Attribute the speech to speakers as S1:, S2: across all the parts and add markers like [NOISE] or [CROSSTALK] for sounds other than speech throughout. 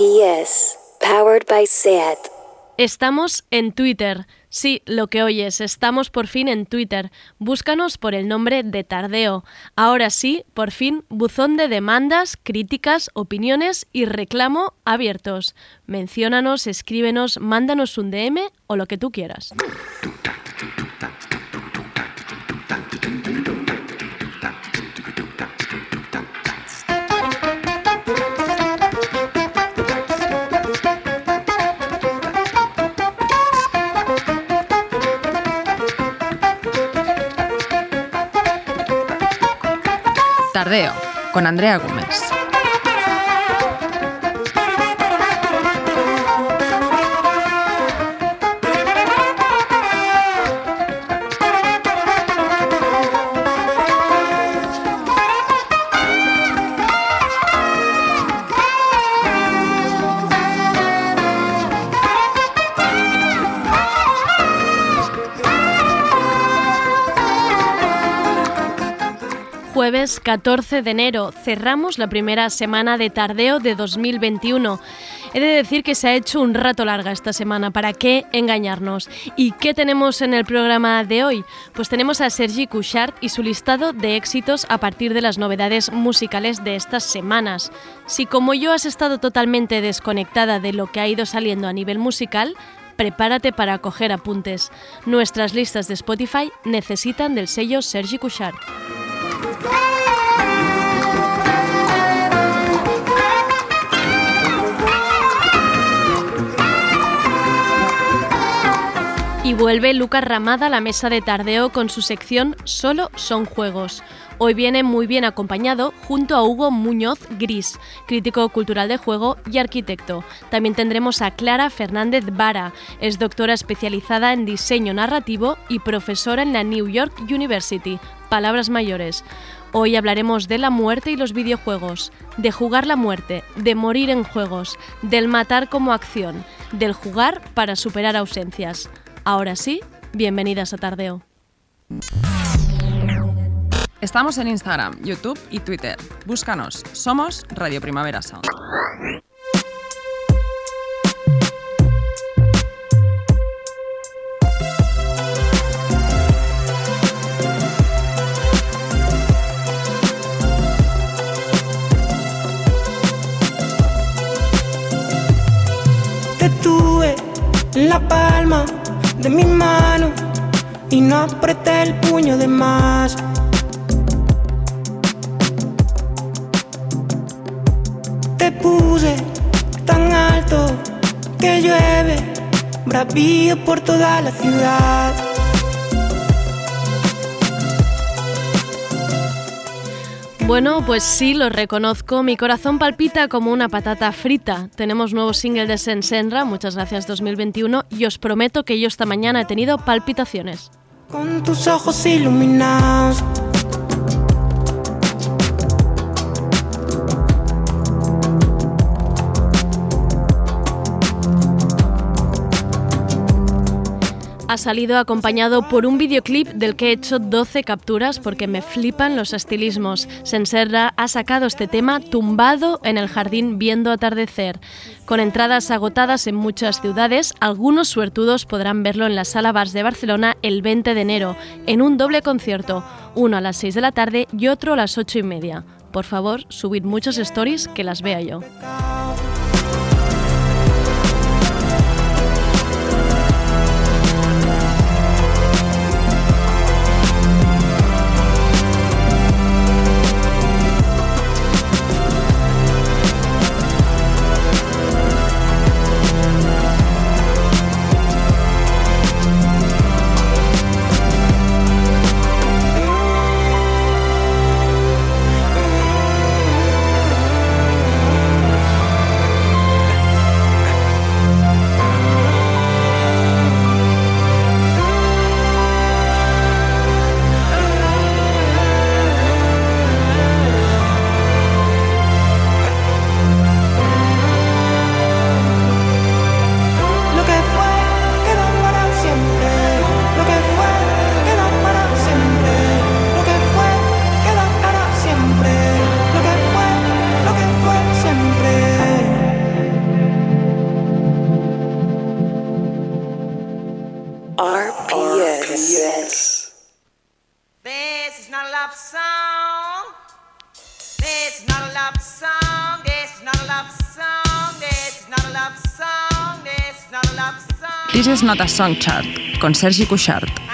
S1: PS, powered by SAT.
S2: Estamos en Twitter. Sí, lo que oyes, estamos por fin en Twitter. Búscanos por el nombre de Tardeo. Ahora sí, por fin, buzón de demandas, críticas, opiniones y reclamo abiertos. Menciónanos, escríbenos, mándanos un DM o lo que tú quieras.
S3: Con Andrea Gómez.
S2: Jueves 14 de enero cerramos la primera semana de tardeo de 2021. He de decir que se ha hecho un rato larga esta semana, ¿para qué engañarnos? ¿Y qué tenemos en el programa de hoy? Pues tenemos a Sergi Couchard y su listado de éxitos a partir de las novedades musicales de estas semanas. Si como yo has estado totalmente desconectada de lo que ha ido saliendo a nivel musical, prepárate para coger apuntes. Nuestras listas de Spotify necesitan del sello Sergi Couchard. Y vuelve Lucas Ramada a la mesa de tardeo con su sección Solo son juegos. Hoy viene muy bien acompañado junto a Hugo Muñoz Gris, crítico cultural de juego y arquitecto. También tendremos a Clara Fernández Vara, es doctora especializada en diseño narrativo y profesora en la New York University. Palabras mayores. Hoy hablaremos de la muerte y los videojuegos, de jugar la muerte, de morir en juegos, del matar como acción, del jugar para superar ausencias. Ahora sí, bienvenidas a Tardeo.
S3: Estamos en Instagram, YouTube y Twitter. Búscanos. Somos Radio Primavera Sound.
S4: Te tuve en la palma de mi mano y no apreté el puño de más. Te puse tan alto que llueve, bravío por toda la ciudad.
S2: Bueno, pues sí, lo reconozco. Mi corazón palpita como una patata frita. Tenemos nuevo single de Sensenra, muchas gracias 2021, y os prometo que yo esta mañana he tenido palpitaciones.
S4: Con tus ojos iluminados.
S2: Ha salido acompañado por un videoclip del que he hecho 12 capturas porque me flipan los estilismos. Senserra ha sacado este tema tumbado en el jardín viendo atardecer. Con entradas agotadas en muchas ciudades, algunos suertudos podrán verlo en la Sala Bars de Barcelona el 20 de enero, en un doble concierto, uno a las 6 de la tarde y otro a las 8 y media. Por favor, subid muchos stories que las vea yo.
S3: A song chart, con Sergi Cuixart.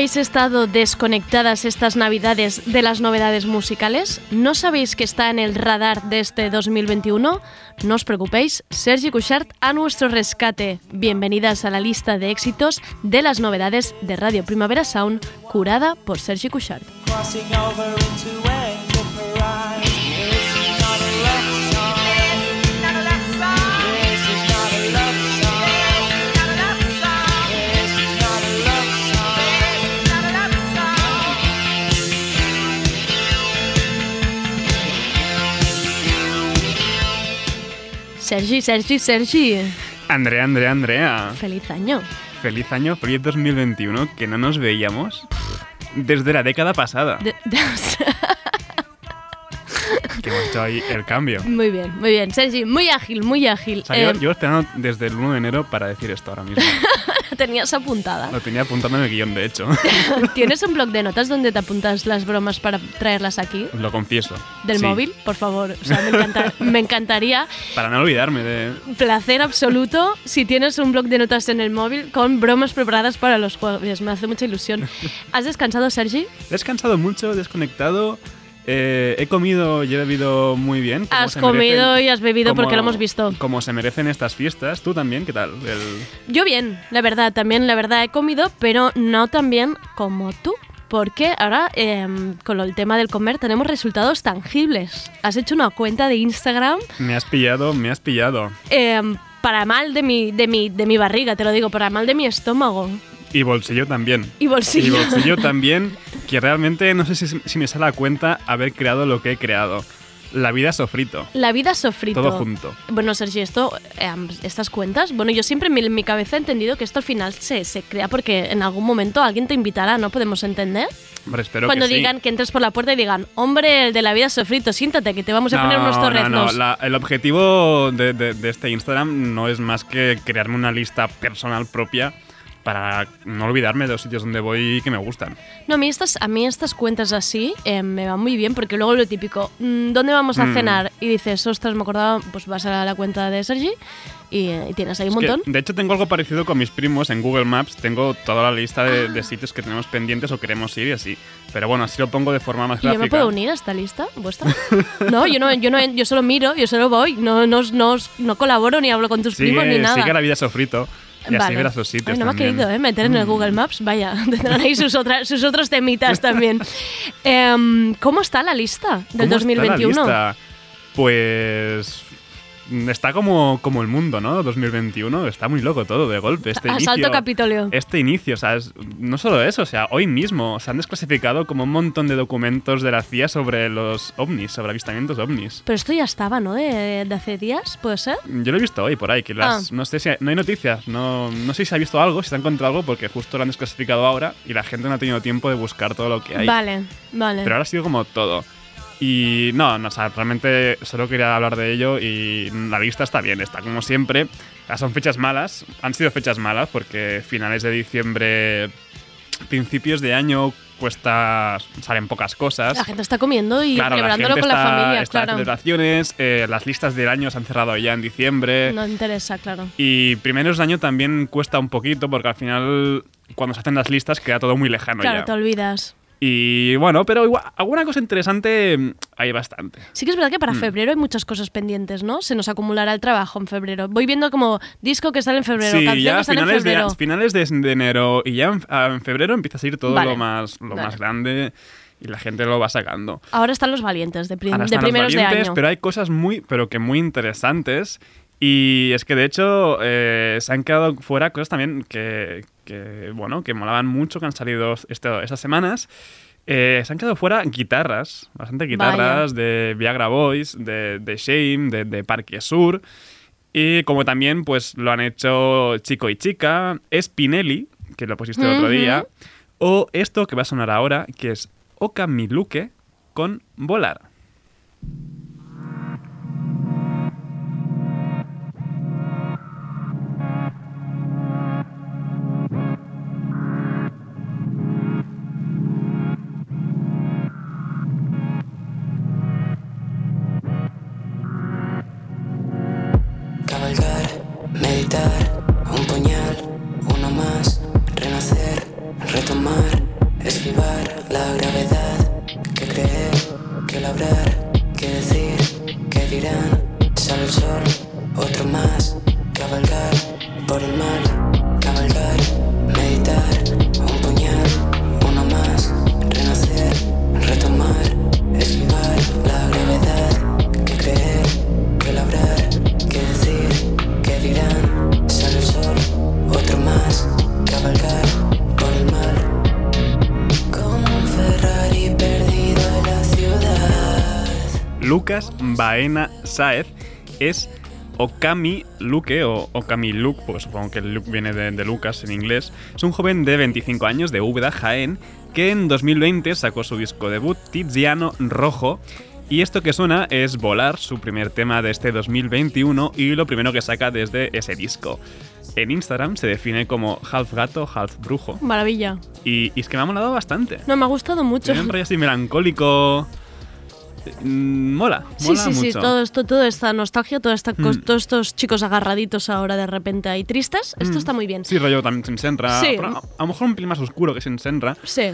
S2: ¿Habéis estado desconectadas estas navidades de las novedades musicales? ¿No sabéis que está en el radar de este 2021? No os preocupéis, Sergi Cushart a nuestro rescate. Bienvenidas a la lista de éxitos de las novedades de Radio Primavera Sound, curada por Sergi Cushart. Sergi, Sergi, Sergi.
S5: Andrea, Andrea, Andrea.
S2: Feliz año.
S5: Feliz año, feliz 2021, que no nos veíamos desde la década pasada.
S2: De- [LAUGHS] de-
S5: Que hemos hecho ahí el cambio.
S2: muy bien, muy bien. Sergi, muy ágil, muy ágil.
S5: O sea, yo,
S2: Eh,
S5: yo esperando desde el 1 de enero para decir esto ahora mismo. [LAUGHS]
S2: tenías apuntada.
S5: Lo tenía apuntando en el guion, de hecho. [LAUGHS]
S2: ¿Tienes un blog de notas donde te apuntas las bromas para traerlas aquí?
S5: Lo confieso.
S2: ¿Del
S5: Sí,
S2: móvil? Por favor. O sea, me, encanta- me encantaría. [LAUGHS]
S5: Para no olvidarme de...
S2: Placer absoluto si tienes un blog de notas en el móvil con bromas preparadas para los jueves. Me hace mucha ilusión. ¿Has descansado, Sergi?
S5: He descansado mucho, desconectado. Eh, he comido y he bebido muy bien.
S2: Has comido
S5: merecen-
S2: y has bebido porque lo hemos visto.
S5: Como se merecen estas fiestas. ¿Tú también? ¿Qué tal? El-
S2: Yo bien, la verdad, también la verdad he comido, pero no tan bien como tú. Porque ahora em, con el tema del comer tenemos resultados tangibles. Has hecho una cuenta de Instagram
S5: Me has pillado, me has pillado.
S2: em, para mal de mi, de, mi, de mi barriga, te lo digo, para mal de mi estómago.
S5: Y bolsillo también.
S2: Y bolsillo.
S5: Y bolsillo también, [LAUGHS] que realmente no sé si, si me sale a cuenta haber creado lo que he creado. La vida sofrito.
S2: La vida sofrito.
S5: Todo junto.
S2: Bueno, Sergi, esto, em, estas cuentas, bueno, yo siempre en mi, cabeza he entendido que esto al final se, se crea porque en algún momento alguien te invitará, ¿no? Podemos entender.
S5: Hombre, espero
S2: Cuando
S5: que sí.
S2: digan que entres por la puerta y digan, hombre, el de la vida sofrito, siéntate que te vamos a poner unos
S5: no,
S2: torreznos.
S5: no, la- el objetivo de, de- de este Instagram no es más que crearme una lista personal propia para no olvidarme de los sitios donde voy y que me gustan.
S2: No, a mí estas, a mí estas cuentas así eh, me van muy bien porque luego lo típico, mm, ¿dónde vamos a
S5: Mm.
S2: cenar? Y dices, ostras, me acordaba, pues vas a la cuenta de Sergi y, y tienes ahí un
S5: Es que,
S2: montón.
S5: de hecho, tengo algo parecido con mis primos en Google Maps. Tengo toda la lista de, de sitios que tenemos pendientes o queremos ir y así. Pero bueno, así lo pongo de forma más
S2: ¿Y yo
S5: gráfica.
S2: me puedo unir a esta lista vuestra? No, yo no, yo no, yo solo miro, yo solo voy, no, no, no, no colaboro ni hablo con tus primos ni nada.
S5: sigue la vida sofrito. Y así
S2: Vale.
S5: verás los sitios
S2: Ay, no me ha
S5: también. Mm.
S2: querido ¿eh? meter en el Google Maps. Vaya, [LAUGHS] tendrán ahí sus, otras, sus otros temitas [LAUGHS] también. Em, ¿Cómo está la lista del
S5: ¿Cómo está la
S2: 2021?
S5: lista? Pues está como, como el mundo, ¿no? 2021 está muy loco todo de golpe. Este
S2: Asalto
S5: inicio,
S2: Capitolio.
S5: Este inicio, o sea, es- no solo eso, o sea, hoy mismo se han desclasificado como un montón de documentos de la CIA sobre los ovnis, sobre avistamientos ovnis.
S2: Pero esto ya estaba, ¿no? De, de hace días, ¿puede ser?
S5: Yo lo he visto hoy por ahí, que las,
S2: Ah.
S5: no sé si no hay noticias, no, no sé si se ha visto algo, si se ha encontrado algo, porque justo lo han desclasificado ahora y la gente no ha tenido tiempo de buscar todo lo que hay.
S2: Vale, vale.
S5: Pero ahora ha sido como todo. Y no, no, o sea, realmente solo quería hablar de ello y la lista está bien, está como siempre. Ah, Son fechas malas, han sido fechas malas porque finales de diciembre, principios de año cuesta, salen pocas cosas.
S2: la gente está comiendo y
S5: Claro, la
S2: celebrándolo
S5: gente
S2: con la
S5: está,
S2: familia,
S5: está
S2: claro.
S5: celebraciones, eh, las listas del año se han cerrado ya en diciembre.
S2: No interesa, claro.
S5: Y primeros de año también cuesta un poquito porque al final cuando se hacen las listas queda todo muy lejano
S2: Claro,
S5: ya.
S2: te olvidas.
S5: Y bueno, pero igual, alguna cosa interesante mm, hay bastante.
S2: Sí que es verdad que
S5: Mm.
S2: para febrero hay muchas cosas pendientes, ¿no? Se nos acumulará el trabajo en febrero. Voy viendo como disco que sale en febrero,
S5: Sí,
S2: canción
S5: ya
S2: que
S5: a
S2: sale en
S5: finales de, finales de, de enero y ya en, a- en febrero empieza a salir todo
S2: Vale,
S5: lo, más, lo
S2: vale.
S5: más grande y la gente lo va sacando.
S2: Ahora están los valientes de, prim-
S5: Ahora
S2: de
S5: están los
S2: primeros de año.
S5: pero hay cosas muy, pero que muy interesantes. Y es que de hecho eh, se han quedado fuera cosas también que, que, bueno, que molaban mucho, que han salido este- estas semanas. Eh, se han quedado fuera guitarras, bastante guitarras de Viagra Boys, de, de Shame, de, de Parque Sur. Y como también pues lo han hecho Chico y Chica, Spinelli, que lo pusiste el otro día, o esto que va a sonar ahora, que es Okamiluke con Volar. Baena Saez es Okami Luke o Okami Luke, porque supongo que el Luke viene de, de Lucas en inglés. Es un joven de 25 años de Úbeda, Jaén, que en 2020 sacó su disco debut Tiziano Rojo. Y esto que suena es Volar, su primer tema de este 2021 y lo primero que saca desde ese disco. En Instagram se define como half gato, half brujo.
S2: Maravilla.
S5: Y, y es que me ha molado bastante.
S2: No, me ha gustado mucho.
S5: Tiene un rollo así melancólico. Mm, Mola,
S2: Sí,
S5: mola
S2: sí, sí,
S5: mucho.
S2: todo esto, toda esta nostalgia, toda esta cos-
S5: Mm.
S2: todos estos chicos agarraditos ahora de repente ahí tristes, esto
S5: Mm.
S2: está muy bien.
S5: Sí, rollo también sin Senra.
S2: Sí.
S5: A, a lo mejor un pelín más oscuro que sin Senra.
S2: Sí.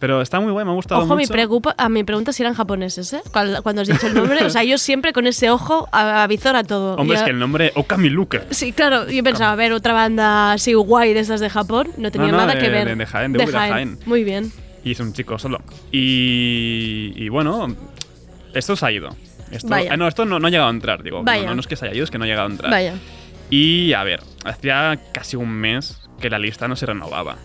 S5: Pero está muy guay, me ha gustado
S2: Ojo, mi,
S5: mucho.
S2: preocupa, a mi pregunta si eran japoneses, ¿eh? Cuando, cuando has dicho el nombre, o sea, yo siempre con ese ojo a, a visor a todo.
S5: Hombre, es que el nombre Okami Luke.
S2: Sí, claro, yo pensaba, a ver, otra banda así guay de esas de Japón, no tenía
S5: No, no,
S2: nada
S5: de-
S2: que ver.
S5: de- de Jaén, de Úbeda, Jaén.
S2: Muy bien.
S5: Y es un chico solo. Y, y bueno, esto se ha ido. Esto,
S2: Vaya.
S5: ah, no, esto no, no ha llegado a entrar, digo.
S2: Vaya.
S5: No, no es que se haya ido, es que no ha llegado a entrar.
S2: Vaya.
S5: Y a ver, hacía casi un mes que la lista no se renovaba.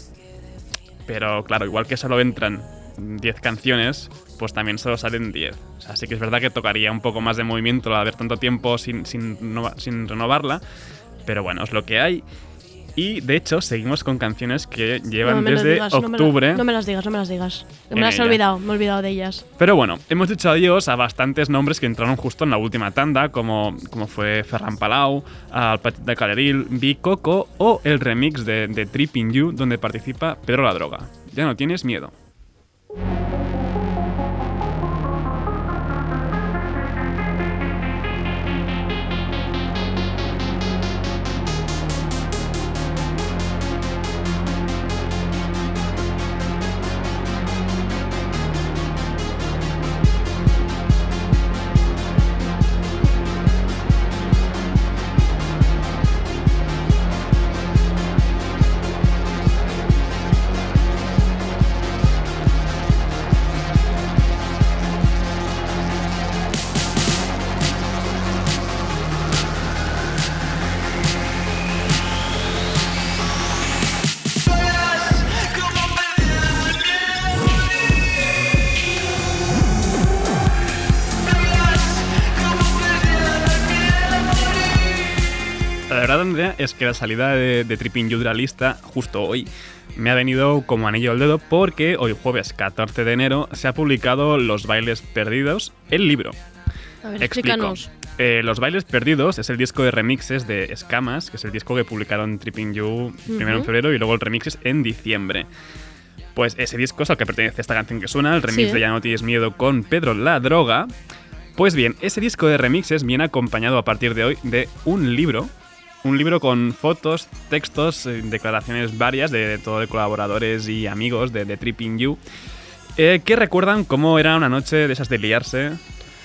S5: Pero claro, igual que solo entran 10 canciones, pues también solo salen 10. O sea, sí que es verdad que tocaría un poco más de movimiento al haber tanto tiempo sin, sin renovarla. Pero bueno, es lo que hay. Y de hecho, seguimos con canciones que llevan
S2: No
S5: desde
S2: digas, no me lo-
S5: octubre.
S2: No me, las digas, no me las digas. Me las he olvidado, me he olvidado de ellas.
S5: Pero bueno, hemos dicho adiós a bastantes nombres que entraron justo en la última tanda, como, como fue Ferran Palau, al Petit de Caleril, Bi Coco o el remix de, de Tripping You, donde participa Pedro la Droga. Ya no tienes miedo. Que la salida de, de Tripping You de la lista, justo hoy, me ha venido como anillo al dedo porque hoy jueves 14 de enero se ha publicado Los Bailes Perdidos, el libro.
S2: A ver, explícanos.
S5: Eh, Los Bailes Perdidos es el disco de remixes de Escamas, que es el disco que publicaron Tripping You primero en febrero y luego el remixes en diciembre. Pues ese disco es al que pertenece esta canción que suena, el remix
S2: Sí.
S5: de Ya no tienes miedo con Pedro La Droga. Pues bien, ese disco de remixes viene acompañado a partir de hoy de un libro. Un libro con fotos, textos, eh, declaraciones varias de, de todo de colaboradores y amigos de, Tripping You. eh, que recuerdan cómo era una noche de esas de liarse,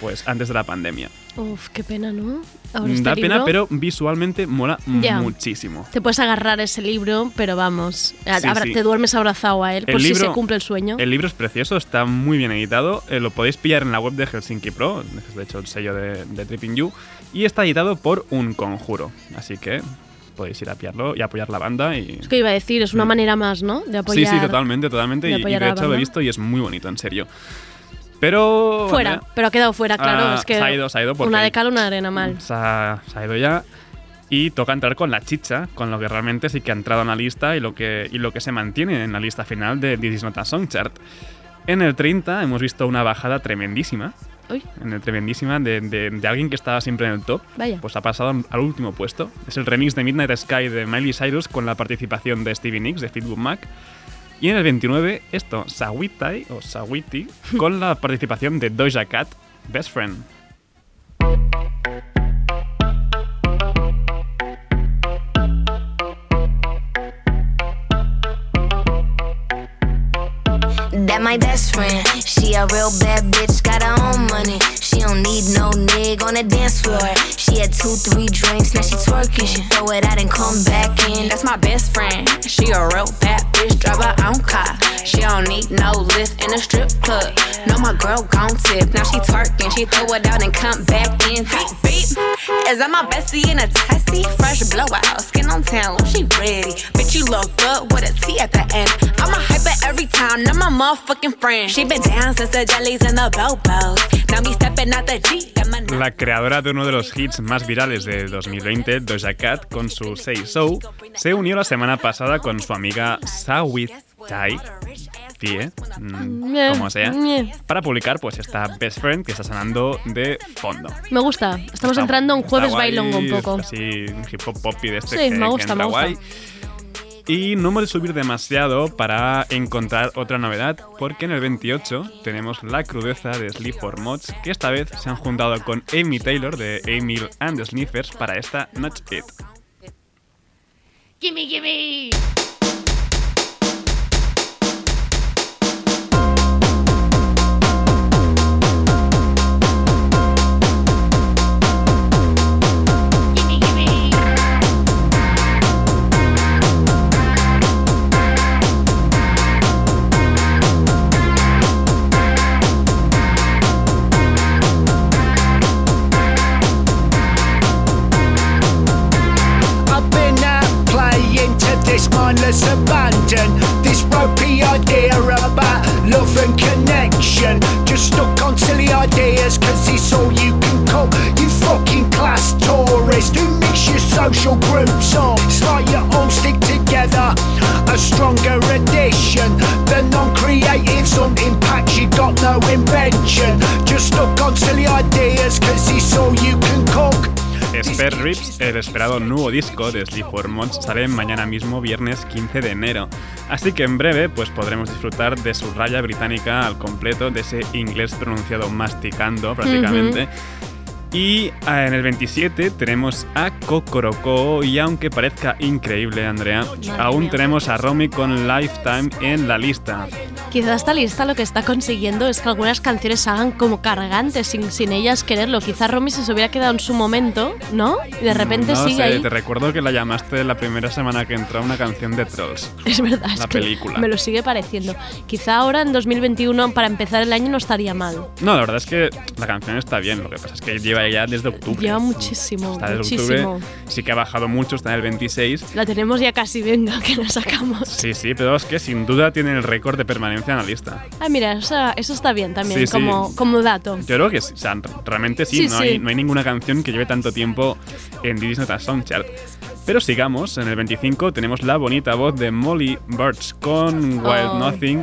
S5: pues antes de la pandemia.
S2: Uf, qué pena, ¿no? Ahora este
S5: da pena,
S2: libro,
S5: pero visualmente mola
S2: Ya.
S5: muchísimo.
S2: Te puedes agarrar ese libro, pero vamos, a-
S5: Sí, sí.
S2: te duermes abrazado a él
S5: El
S2: por si se
S5: libro-
S2: cumple el sueño.
S5: El libro es precioso, está muy bien editado. eh, lo podéis pillar en la web de Helsinki Pro, de hecho el sello de, de Tripping You. Y está editado por un conjuro. Así que podéis ir a pillarlo y apoyar la banda. Y...
S2: Es que iba a decir, es una manera más, ¿no? De
S5: Sí,
S2: apoyar.
S5: sí, totalmente, totalmente.
S2: de
S5: Y, de hecho lo he visto y es muy bonito, en serio. Pero.
S2: Fuera, pero ha quedado fuera, claro.
S5: ah,
S2: es que
S5: se ha ido, se ha ido porque
S2: una de cal, una de arena mal.
S5: Se ha, se ha ido ya. Y toca entrar con la chicha, con lo que realmente sí que ha entrado en la lista y lo que, y lo que se mantiene en la lista final de This Is Not a Song Chart. En el 30 hemos visto una bajada tremendísima.
S2: Uy.
S5: En el tremendísima de, de- de alguien que estaba siempre en el top.
S2: Vaya.
S5: Pues ha pasado al último puesto. Es el remix de Midnight Sky de Miley Cyrus con la participación de Stevie Nicks de Fleetwood Mac. Y en el 29, esto, Sawitai o Sawiti, [LAUGHS] con la participación de Doja Cat, Best Friend.
S6: That my best friend. A real bad bitch, got her own money. She don't need no nigga on the dance floor. She had two, three drinks, now she twerking. She throw it out and come back in.
S7: That's my best friend. She a real bad bitch, drive her own car. She don't need no lift in a strip club. No, my girl gon' tip. Now she twerking, she throw it out and come back in. Beep, beep. Is that my bestie in a testy? Fresh blowout, skin on town, she ready. Bitch, you look good with a T at the end. I'm a hyper every time, not my motherfucking friend. She been down since the jellies and the bobos. Now me stepping out the Jeep,
S5: La creadora de uno de los hits más virales de 2020, Doja Cat, con su Say So, se unió la semana pasada con su amiga Sawit Tai, Tie, mm, como sea, para publicar pues esta Best Friend que está sonando de fondo.
S2: Me gusta. Estamos
S5: Está-
S2: entrando
S5: está
S2: jueves bailongo un poco.
S5: Así, un hip hop poppy de este
S2: Sí,
S5: que,
S2: me
S5: que
S2: gusta,
S5: entra
S2: me gusta.
S5: guay. Y no hemos de subir demasiado para encontrar otra novedad, porque en el 28 tenemos la crudeza de Sleep for Mods, que esta vez se han juntado con Amy Taylor de Emil and the Sniffers para esta Not It.
S2: Gimme. Gimme,
S8: ideas, cause it's all you can call. You fucking class tourist who mix your social groups up. It's like you all stick together. A stronger addition. The non creatives on impact, you got no invention. Just stuck on silly ideas, cause it's all you can cook.
S5: Spare Ribs, el esperado nuevo disco de Sleep for sale mañana mismo, viernes 15 de enero. Así que en breve pues podremos disfrutar de su raya británica al completo, de ese inglés pronunciado masticando prácticamente. Y ah, en el 27 tenemos a Kokoroko y aunque parezca increíble, Andrea, aún
S2: mía.
S5: tenemos a Romy con Lifetime en la lista.
S2: Quizá esta lista lo que está consiguiendo es que algunas canciones se hagan como cargantes sin, sin ellas quererlo. Quizá Romy se hubiera quedado en su momento, ¿no? Y de repente
S5: no
S2: sigue
S5: sé,
S2: ahí.
S5: te recuerdo que la llamaste la primera semana que entró una canción de Trolls.
S2: Es verdad, es
S5: la
S2: que
S5: película.
S2: me lo sigue pareciendo. Quizá ahora en 2021 para empezar el año no estaría mal.
S5: No, la verdad es que la canción está bien, lo que pasa es que lleva ya desde octubre.
S2: Lleva muchísimo,
S5: Está desde
S2: muchísimo.
S5: octubre, sí que ha bajado mucho, está en el 26.
S2: La tenemos ya casi, venga, que la sacamos.
S5: Sí, sí, pero es que sin duda tiene el récord de permanencia en la lista.
S2: Ah, mira, eso, eso está bien también,
S5: Sí, sí.
S2: Como, como dato.
S5: Yo creo que sí, o sea, realmente sí, no. Hay, no hay ninguna canción que lleve tanto tiempo en Disney Not Song Chart. Pero sigamos, en el 25 tenemos la bonita voz de Molly Birch con Wild
S2: Oh.
S5: Nothing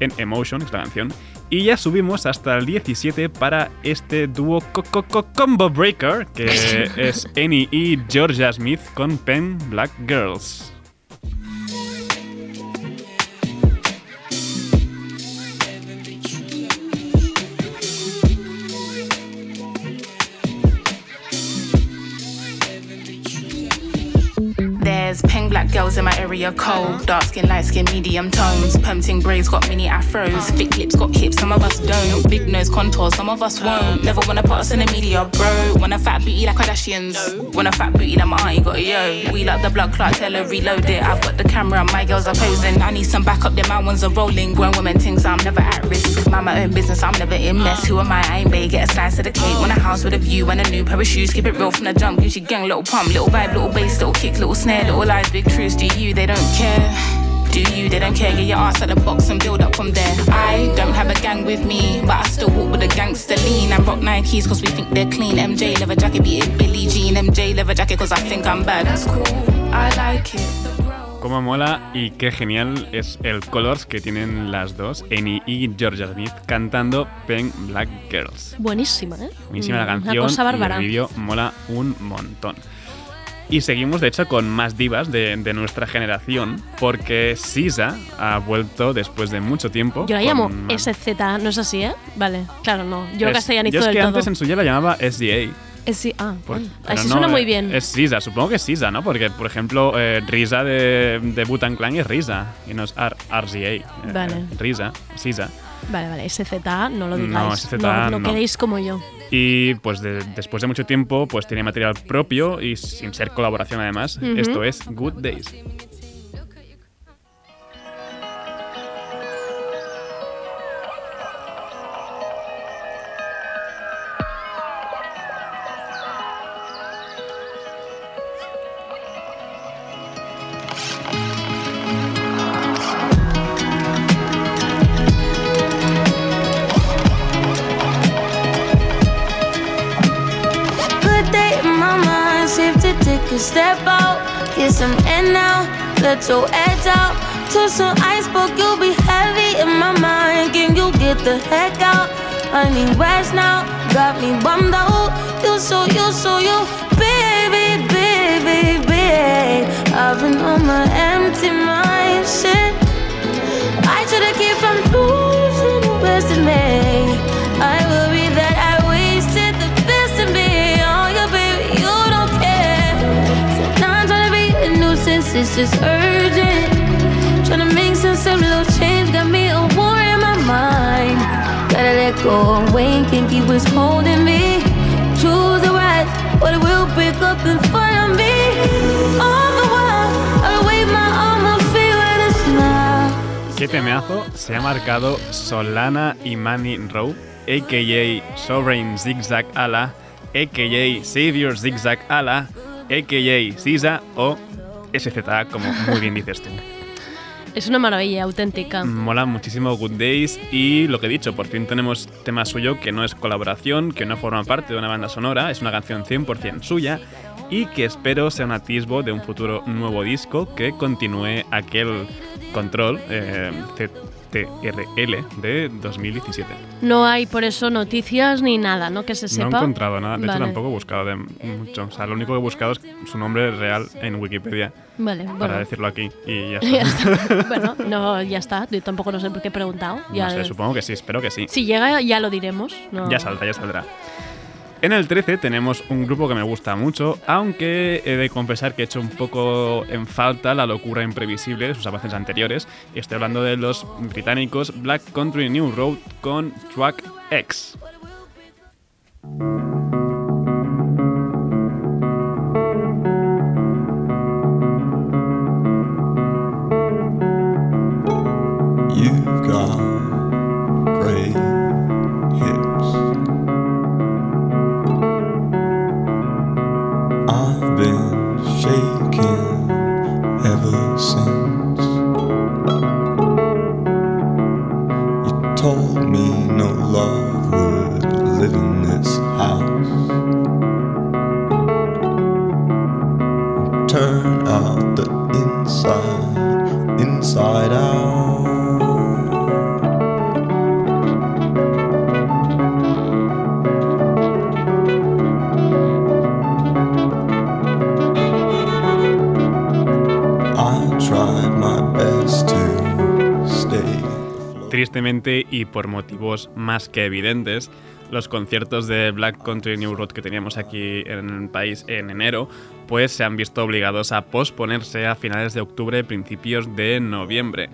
S5: en Emotion, es la canción. Y ya subimos hasta el 17 para este dúo co- co- co- Combo Breaker, que [LAUGHS] es Annie y Georgia Smith con Pen Black Girls.
S7: There's pink black girls in my area cold. Dark skin, light skin, medium tones. Pumping braids got mini afros. Thick lips got hips, some of us don't. Big nose contour, some of us won't. Never wanna put us in the media, bro. Want a fat booty like Kardashians. Want a fat booty like my auntie got a yo. We like the blood clot, tell her reload it. I've got the camera, my girls are posing. I need some backup, then my ones are rolling. Grown women things, I'm never at risk. Mind my own business, I'm never in mess. Who am I? I ain't bae, get a slice of the cake. Want a house with a view and a new pair of shoes. Keep it real from the jump. Gucci gang, little pump, little vibe, little bass, little kick, little snare, little big truths. Do you? They don't care. Do you? They don't care. Get your ass the box and build up from there. I don't have a gang with me, but I still walk with a gangster lean rock Nikes cause we think they're clean. MJ leather jacket, beat it Billie Jean. MJ leather jacket cause I think I'm bad. That's cool. I like it.
S5: Cómo mola y qué genial es el Colors que tienen las dos, Annie y Georgia Smith, cantando Pen Black Girls.
S2: Buenísima, ¿eh?
S5: Buenísima la
S2: Una
S5: canción
S2: cosa bárbara.
S5: y el vídeo mola un montón. Y seguimos, de hecho, con más divas de, de nuestra generación, porque Sisa ha vuelto después de mucho tiempo.
S2: Yo la
S5: con
S2: llamo
S5: más-
S2: SZ, ¿no es así, eh? Vale, claro, no. Yo
S5: Es-
S2: castellanizo
S5: yo es
S2: del
S5: que
S2: todo.
S5: antes en su día la llamaba SDA.
S2: Sí, ah,
S5: Por-
S2: así
S5: no,
S2: suena
S5: eh,
S2: muy bien.
S5: Es Sisa, supongo que es Sisa, ¿no? Porque, por ejemplo, eh, Risa de, de Butan Clan es Risa y no es R- RZA. eh,
S2: Vale.
S5: Risa, Sisa.
S2: Vale, vale, SZ, no lo
S5: No,
S2: digáis. No, no
S5: no.
S2: queréis como yo.
S5: Y pues de- después de mucho tiempo, pues tiene material propio y sin ser colaboración además. Esto es Good Days.
S9: A step out. Get some air now, let your edge out. To some iceberg, you'll be heavy in my mind. Can you get the heck out? I need rest now, got me bummed out. You so, you so, you, baby, baby, baby. I've been on my empty mind, shit. I should've kept from losing it's just urgent. Trying to make of little change, got me a war in my mind. Gotta let go and wait, holding me. Choose the right, or it will break up in front of me. Is
S5: se ha marcado Solana Imani Rowe, a.k.a. Sovereign Zigzag Ala, a.k.a. Savior Zigzag Ala, a.k.a. Sisa o SZA, como muy bien dices tú.
S2: Es una maravilla auténtica.
S5: Mola muchísimo Good Days y lo que he dicho, por fin tenemos tema suyo que no es colaboración, que no forma parte de una banda sonora, es una canción 100% suya y que espero sea un atisbo de un futuro nuevo disco que continúe aquel control eh, CTRL de 2017.
S2: No hay por eso noticias ni nada, ¿no? Que se
S5: No
S2: sepa.
S5: he encontrado nada, de hecho tampoco he buscado de mucho. O sea, lo único que he buscado es su nombre real en Wikipedia
S2: Vale,
S5: para
S2: bueno.
S5: decirlo aquí y [LAUGHS] ya
S2: Ya
S5: está.
S2: está. [LAUGHS] bueno, no, ya está. Yo tampoco no sé por qué he preguntado. Ya,
S5: no sé, supongo que sí, espero que sí.
S2: Si llega, ya lo diremos. No.
S5: Ya saldrá, ya saldrá. En el 13 tenemos un grupo que me gusta mucho, aunque he de confesar que he hecho un poco en falta la locura imprevisible de sus avances anteriores. Estoy hablando de los británicos Black Country New Road con Track X. Tristemente y por motivos más que evidentes, los conciertos de Black Country New Road que teníamos aquí en el país en enero, pues se han visto obligados a posponerse a finales de octubre, principios de noviembre.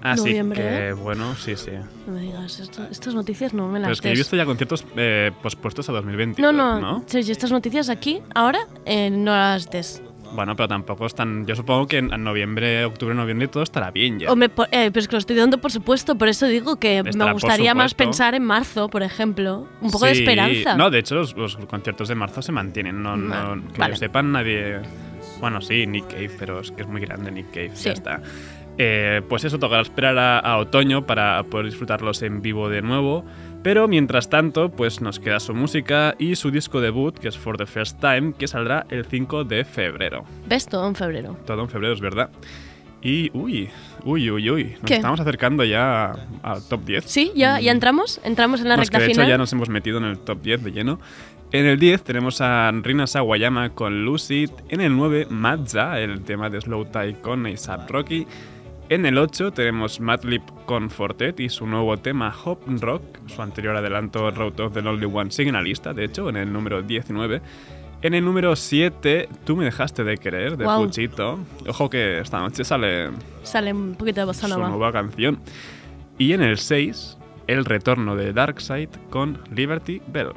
S5: Así
S2: Noviembre,
S5: que,
S2: ¿eh?
S5: bueno, sí, sí.
S2: No me digas, esto- estas noticias no me
S5: Pero
S2: las
S5: es que he visto ya conciertos eh, pospuestos a 2020.
S2: No, no,
S5: ¿no?
S2: estas noticias aquí, ahora, eh, no las des.
S5: Bueno, pero tampoco están. Yo supongo que en noviembre, octubre, noviembre todo estará bien ya.
S2: Hombre, por- eh, pero es que lo estoy dando por supuesto, por eso digo que
S5: Estará
S2: me gustaría más pensar en marzo, por ejemplo. Un poco de
S5: Sí,
S2: esperanza.
S5: No, de hecho, los, los conciertos de marzo se mantienen. No, no- que
S2: vale.
S5: yo sepan, nadie. Bueno, sí, Nick Cave, pero es que es muy grande Nick Cave.
S2: Sí.
S5: Ya está. Eh, pues eso, tocará esperar a, a otoño para poder disfrutarlos en vivo de nuevo. Pero mientras tanto, pues nos queda su música y su disco debut, que es For the First Time, que saldrá el 5 de febrero.
S2: ¿Ves? Todo en febrero.
S5: Todo en febrero, es verdad. Y uy, uy, uy, uy. Nos
S2: ¿Qué?
S5: estamos acercando ya al top 10.
S2: Sí, ya, ya entramos, entramos en la
S5: No, es que
S2: recta
S5: de hecho
S2: final.
S5: ya nos hemos metido en el top 10 de lleno. En el 10 tenemos a Rina Sawayama con Lucid. En el 9, Mazza, el tema de Slow Tie con A$AP Rocky. En el 8 tenemos Madlib con Fortet y su nuevo tema Hop Rock. Su anterior adelanto Road of the Lonely One sigue en la lista, de hecho, en el número 19. En el número 7, Tú me dejaste de querer, de
S2: Guau.
S5: Puchito. Ojo que esta noche sale
S2: Sale un poquito de bossa
S5: su nueva canción. Y en el 6, el retorno de Darkseid con Liberty Bell.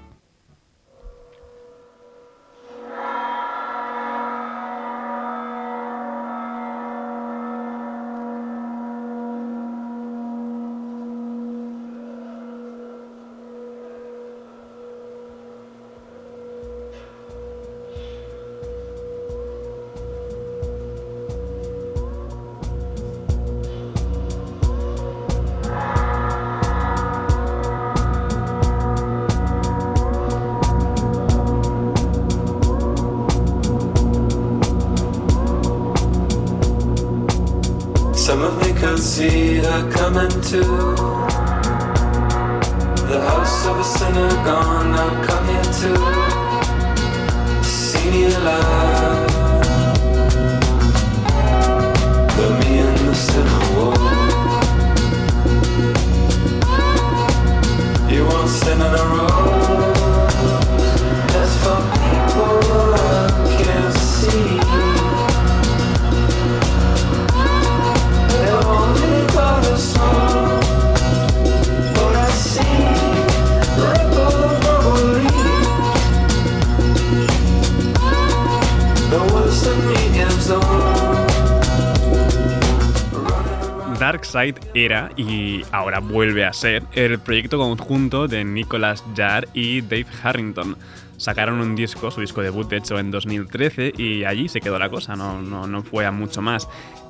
S5: Era y ahora vuelve a ser el proyecto conjunto de Nicholas Jarre y Dave Harrington. Sacaron un disco, su disco debut de hecho en 2013 y allí se quedó la cosa, no, no, no fue a mucho más.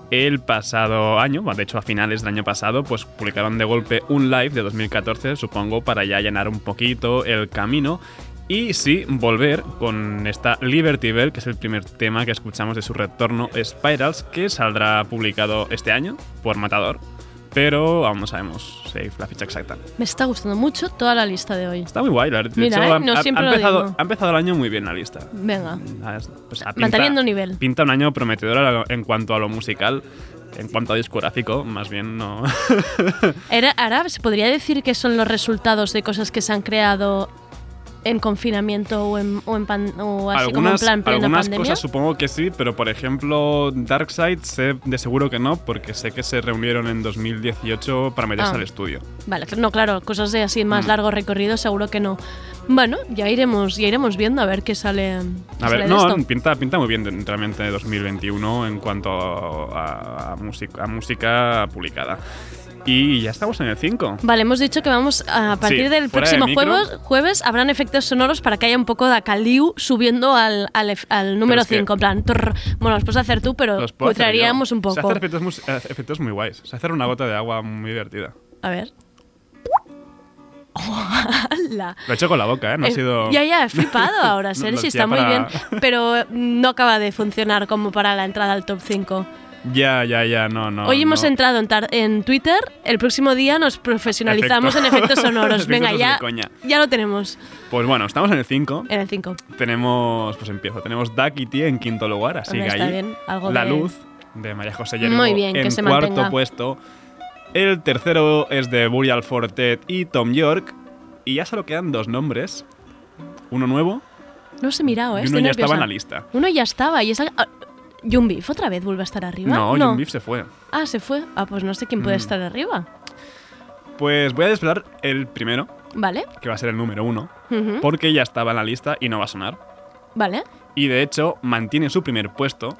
S5: El pasado año, de hecho a finales del año pasado, pues publicaron de golpe un live de 2014, supongo, para ya llenar un poquito el camino. Y sí, volver con esta Liberty Bell, que es el primer tema que escuchamos de su retorno Spirals, que saldrá publicado este año por Matador. Pero aún no sabemos si la fecha exacta.
S2: Me está gustando mucho toda la lista de hoy.
S5: Está muy guay, la verdad. De
S2: Mira,
S5: hecho,
S2: ¿eh? No
S5: ha, empezado,
S2: digo.
S5: ha empezado el año muy bien la lista.
S2: Venga,
S5: Ah, es- pues, ah,
S2: manteniendo nivel.
S5: Pinta un año prometedor en cuanto a lo musical. En cuanto a discográfico, más bien no. [LAUGHS]
S2: Era, ahora se podría decir que son los resultados de cosas que se han creado en confinamiento o en, o en pan- o así como en
S5: algunas
S2: plan plena
S5: algunas
S2: pandemia.
S5: cosas supongo que sí, pero por ejemplo, Darkseid sé de seguro que no, porque sé que se reunieron en 2018 para meterse
S2: Ah.
S5: al estudio.
S2: Vale, no, claro, cosas de así más
S5: Mm.
S2: largo recorrido seguro que no. Bueno, ya iremos, ya iremos viendo a ver qué sale. qué
S5: A
S2: sale
S5: ver,
S2: de
S5: no,
S2: esto.
S5: pinta, pinta muy bien realmente de 2021 en cuanto a, a a música publicada. Y ya estamos en el 5.
S2: Vale, hemos dicho que vamos a partir
S5: Sí,
S2: del
S5: de
S2: próximo
S5: micro.
S2: jueves, jueves habrán efectos sonoros para que haya un poco de acaliu subiendo al, al, al número
S5: es que-
S2: 5. En plan, trrr. bueno, los puedes hacer tú, pero
S5: yo.
S2: un
S5: Se
S2: poco.
S5: hace efectos, mus- eh, efectos muy guays. Se hace una gota de agua muy divertida.
S2: A ver. [LAUGHS]
S5: Lo he hecho con la boca, ¿eh? No ha
S2: Eh,
S5: sido...
S2: Ya, ya, he flipado [LAUGHS] ahora, Sergi, está
S5: hacía
S2: muy
S5: para-
S2: bien, pero no acaba de funcionar como para la entrada al top 5.
S5: Ya, ya, ya, no, no.
S2: Hoy hemos
S5: no.
S2: entrado en, Twitter, el próximo día nos profesionalizamos
S5: Efecto.
S2: en efectos sonoros. [LAUGHS] Venga, ya, ya lo tenemos
S5: Pues bueno, estamos en el 5.
S2: en el 5.
S5: Tenemos, pues empiezo, tenemos Duck y T en quinto lugar, así
S2: Hombre,
S5: que ahí
S2: bien, algo
S5: La
S2: de-
S5: Luz de María José Yergo
S2: Muy bien, que
S5: en
S2: se
S5: cuarto
S2: mantenga.
S5: puesto. El tercero es de Burial Fortet y Tom York. Y ya solo quedan dos nombres. Uno nuevo
S2: No os he mirado, ¿eh?
S5: y uno
S2: Estoy
S5: ya
S2: nerviosa.
S5: estaba en la lista.
S2: Uno ya estaba y es... Jumbif, ¿otra vez vuelve a estar arriba?
S5: No, John Beef se fue.
S2: Ah, se fue. Ah, pues no sé quién puede
S5: Mm.
S2: estar arriba.
S5: Pues voy a desvelar el primero,
S2: Vale.
S5: que va a ser el número uno, porque ya estaba en la lista y no va a sonar.
S2: Vale.
S5: Y de hecho mantiene su primer puesto.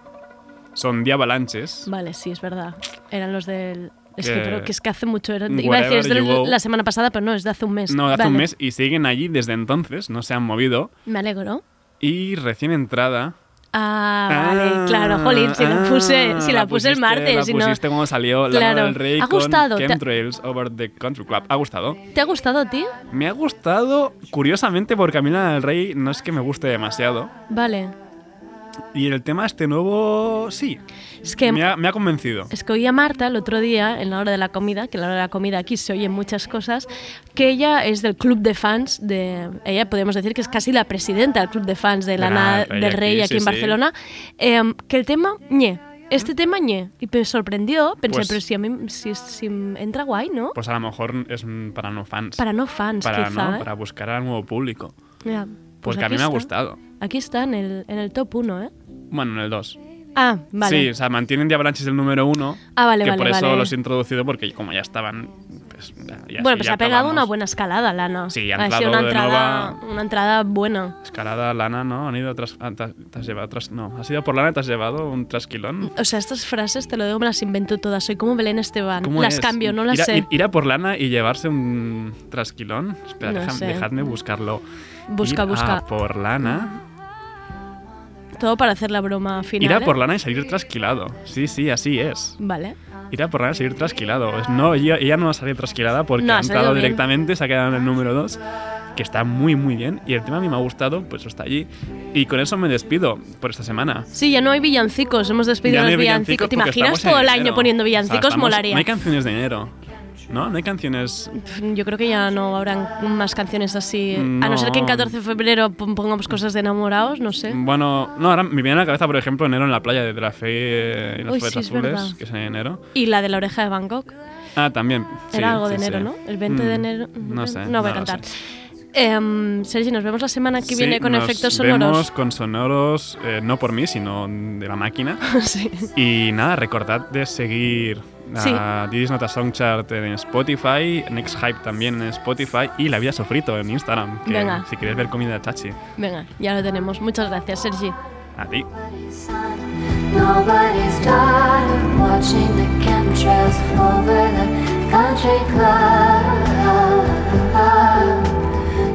S5: Son The Avalanches.
S2: Vale, sí, es verdad. Eran los del... Es que,
S5: Que-
S2: pero que es que hace mucho... Era, iba a decir, es de la semana pasada, pero no, es de hace un mes.
S5: No, de hace un mes y siguen allí desde entonces, no se han movido.
S2: Me alegro.
S5: Y recién entrada.
S2: Ah, vale, claro, jolín, si la puse, si la, puse el
S5: pusiste-
S2: martes.
S5: La
S2: si no-
S5: pusiste cuando salió La
S2: Claro.
S5: Del Rey
S2: ¿Ha
S5: con
S2: gustado? ¿Te-
S5: Chemtrails Over the Country Club. ¿Ha gustado?
S2: ¿Te ha gustado a ti?
S5: Me ha gustado, curiosamente, porque a mí Lana del Rey no es que me guste demasiado.
S2: Vale.
S5: Y el tema este nuevo, sí.
S2: Es que
S5: Me ha, me ha convencido.
S2: Es que oí a Marta el otro día, en la hora de la comida, que en la hora de la comida aquí se oyen muchas cosas, que ella es del club de fans de... Ella podemos decir que es casi la presidenta del club de fans de
S5: De
S2: Lana del Rey
S5: aquí,
S2: aquí
S5: sí,
S2: en
S5: sí.
S2: Barcelona, em, que el tema, ñe. Este tema, ñe. Y me sorprendió, pensé,
S5: Pues-
S2: pero si, a mí, si, si entra guay, ¿no?
S5: Pues a lo mejor es mm, para no fans.
S2: Para no fans,
S5: Para,
S2: quizá.
S5: ¿no?
S2: ¿eh?
S5: para buscar al nuevo público.
S2: Ya, pues
S5: Porque a mí me ha
S2: está.
S5: gustado.
S2: Aquí está, en el, en el top 1, ¿eh?
S5: Bueno, en el 2.
S2: Ah, vale.
S5: Sí, o sea, mantienen Diablanchis el número 1.
S2: Ah, vale,
S5: que
S2: vale,
S5: por eso
S2: vale.
S5: los he introducido, porque como ya estaban. Pues, ya-
S2: bueno,
S5: sí,
S2: pues ha pegado
S5: acabamos.
S2: una buena escalada, Lana.
S5: Sí, ha
S2: ha sido una entrada,
S5: nueva-
S2: una entrada buena.
S5: Escalada, lana, ¿no? Han ido tras. ah, te- te has llevado tras- no, has ido por lana y te has llevado un trasquilón.
S2: O sea, estas frases, te lo digo, me las invento todas. Soy como Belén Esteban.
S5: ¿Cómo
S2: Las
S5: es?
S2: cambio, no las
S5: ir a,
S2: sé.
S5: ir- ir a por lana y llevarse un trasquilón. Espera,
S2: No
S5: deja- dejadme buscarlo.
S2: Busca,
S5: ir
S2: busca.
S5: A por lana.
S2: Todo para hacer la broma final.
S5: Ir a
S2: ¿eh?
S5: por lana y salir trasquilado. Sí, sí, así es.
S2: Vale.
S5: Ir a por lana y salir trasquilado. No, ella, ella no ha salido trasquilada porque
S2: No, ha
S5: entrado directamente, se ha quedado en el número 2, que está muy, muy bien. Y el tema a mí me ha gustado, pues está allí. Y con eso me despido por esta semana.
S2: Sí, ya no hay villancicos. Hemos despedido
S5: Ya no
S2: los
S5: hay
S2: villancicos. ¿Te imaginas todo el
S5: enero.
S2: año poniendo
S5: O sea,
S2: villancicos?
S5: estamos-
S2: Molaría.
S5: No hay canciones de enero. ¿No? No hay canciones.
S2: Yo creo que ya no habrán más canciones así. A no ser que en
S5: No.
S2: 14 de febrero pon- pongamos cosas de enamorados, no sé.
S5: Bueno, no, ahora me viene a la cabeza, por ejemplo, enero en la playa de la fe y las
S2: Uy, sí,
S5: azules, que es en enero.
S2: Y la de la oreja de Bangkok.
S5: Ah, también. sí,
S2: Era algo de enero. ¿no? El 20 de
S5: Mm,
S2: enero.
S5: No sé.
S2: No voy a cantar. Em, Sergi, nos vemos la semana que
S5: Sí,
S2: viene con
S5: nos
S2: efectos
S5: Vemos
S2: sonoros.
S5: con sonoros, eh, no por mí, sino de la máquina. [LAUGHS]
S2: Sí.
S5: Y nada, recordad de seguir
S2: Sí.
S5: a Didis Nota Song Chart en Spotify, Next Hype también en Spotify y La Vida Sofrito en Instagram. Que
S2: Venga.
S5: Si queréis ver comida chachi.
S2: Venga, ya lo tenemos. Muchas gracias, Sergi.
S5: A ti.
S10: Nobody's tired watching the chemtrails over the country club.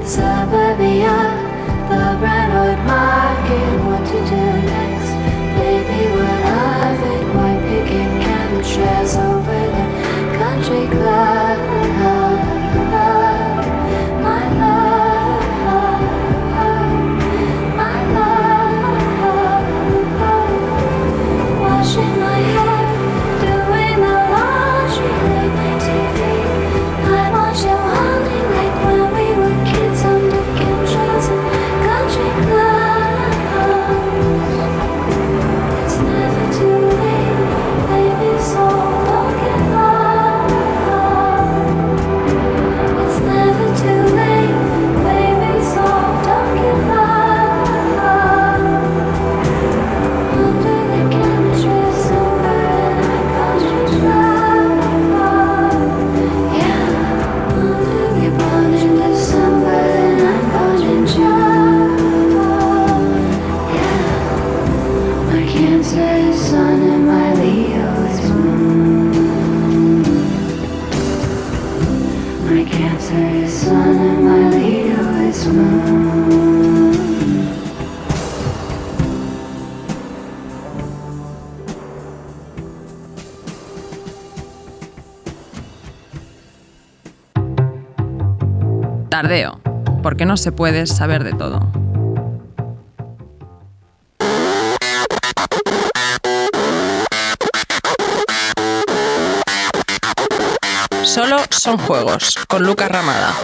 S10: Suburbia, the Brentwood market. What to do chemtrails over the country club.
S3: Tardeo, porque no se puede saber de todo. Solo son juegos, con Lucas Ramada.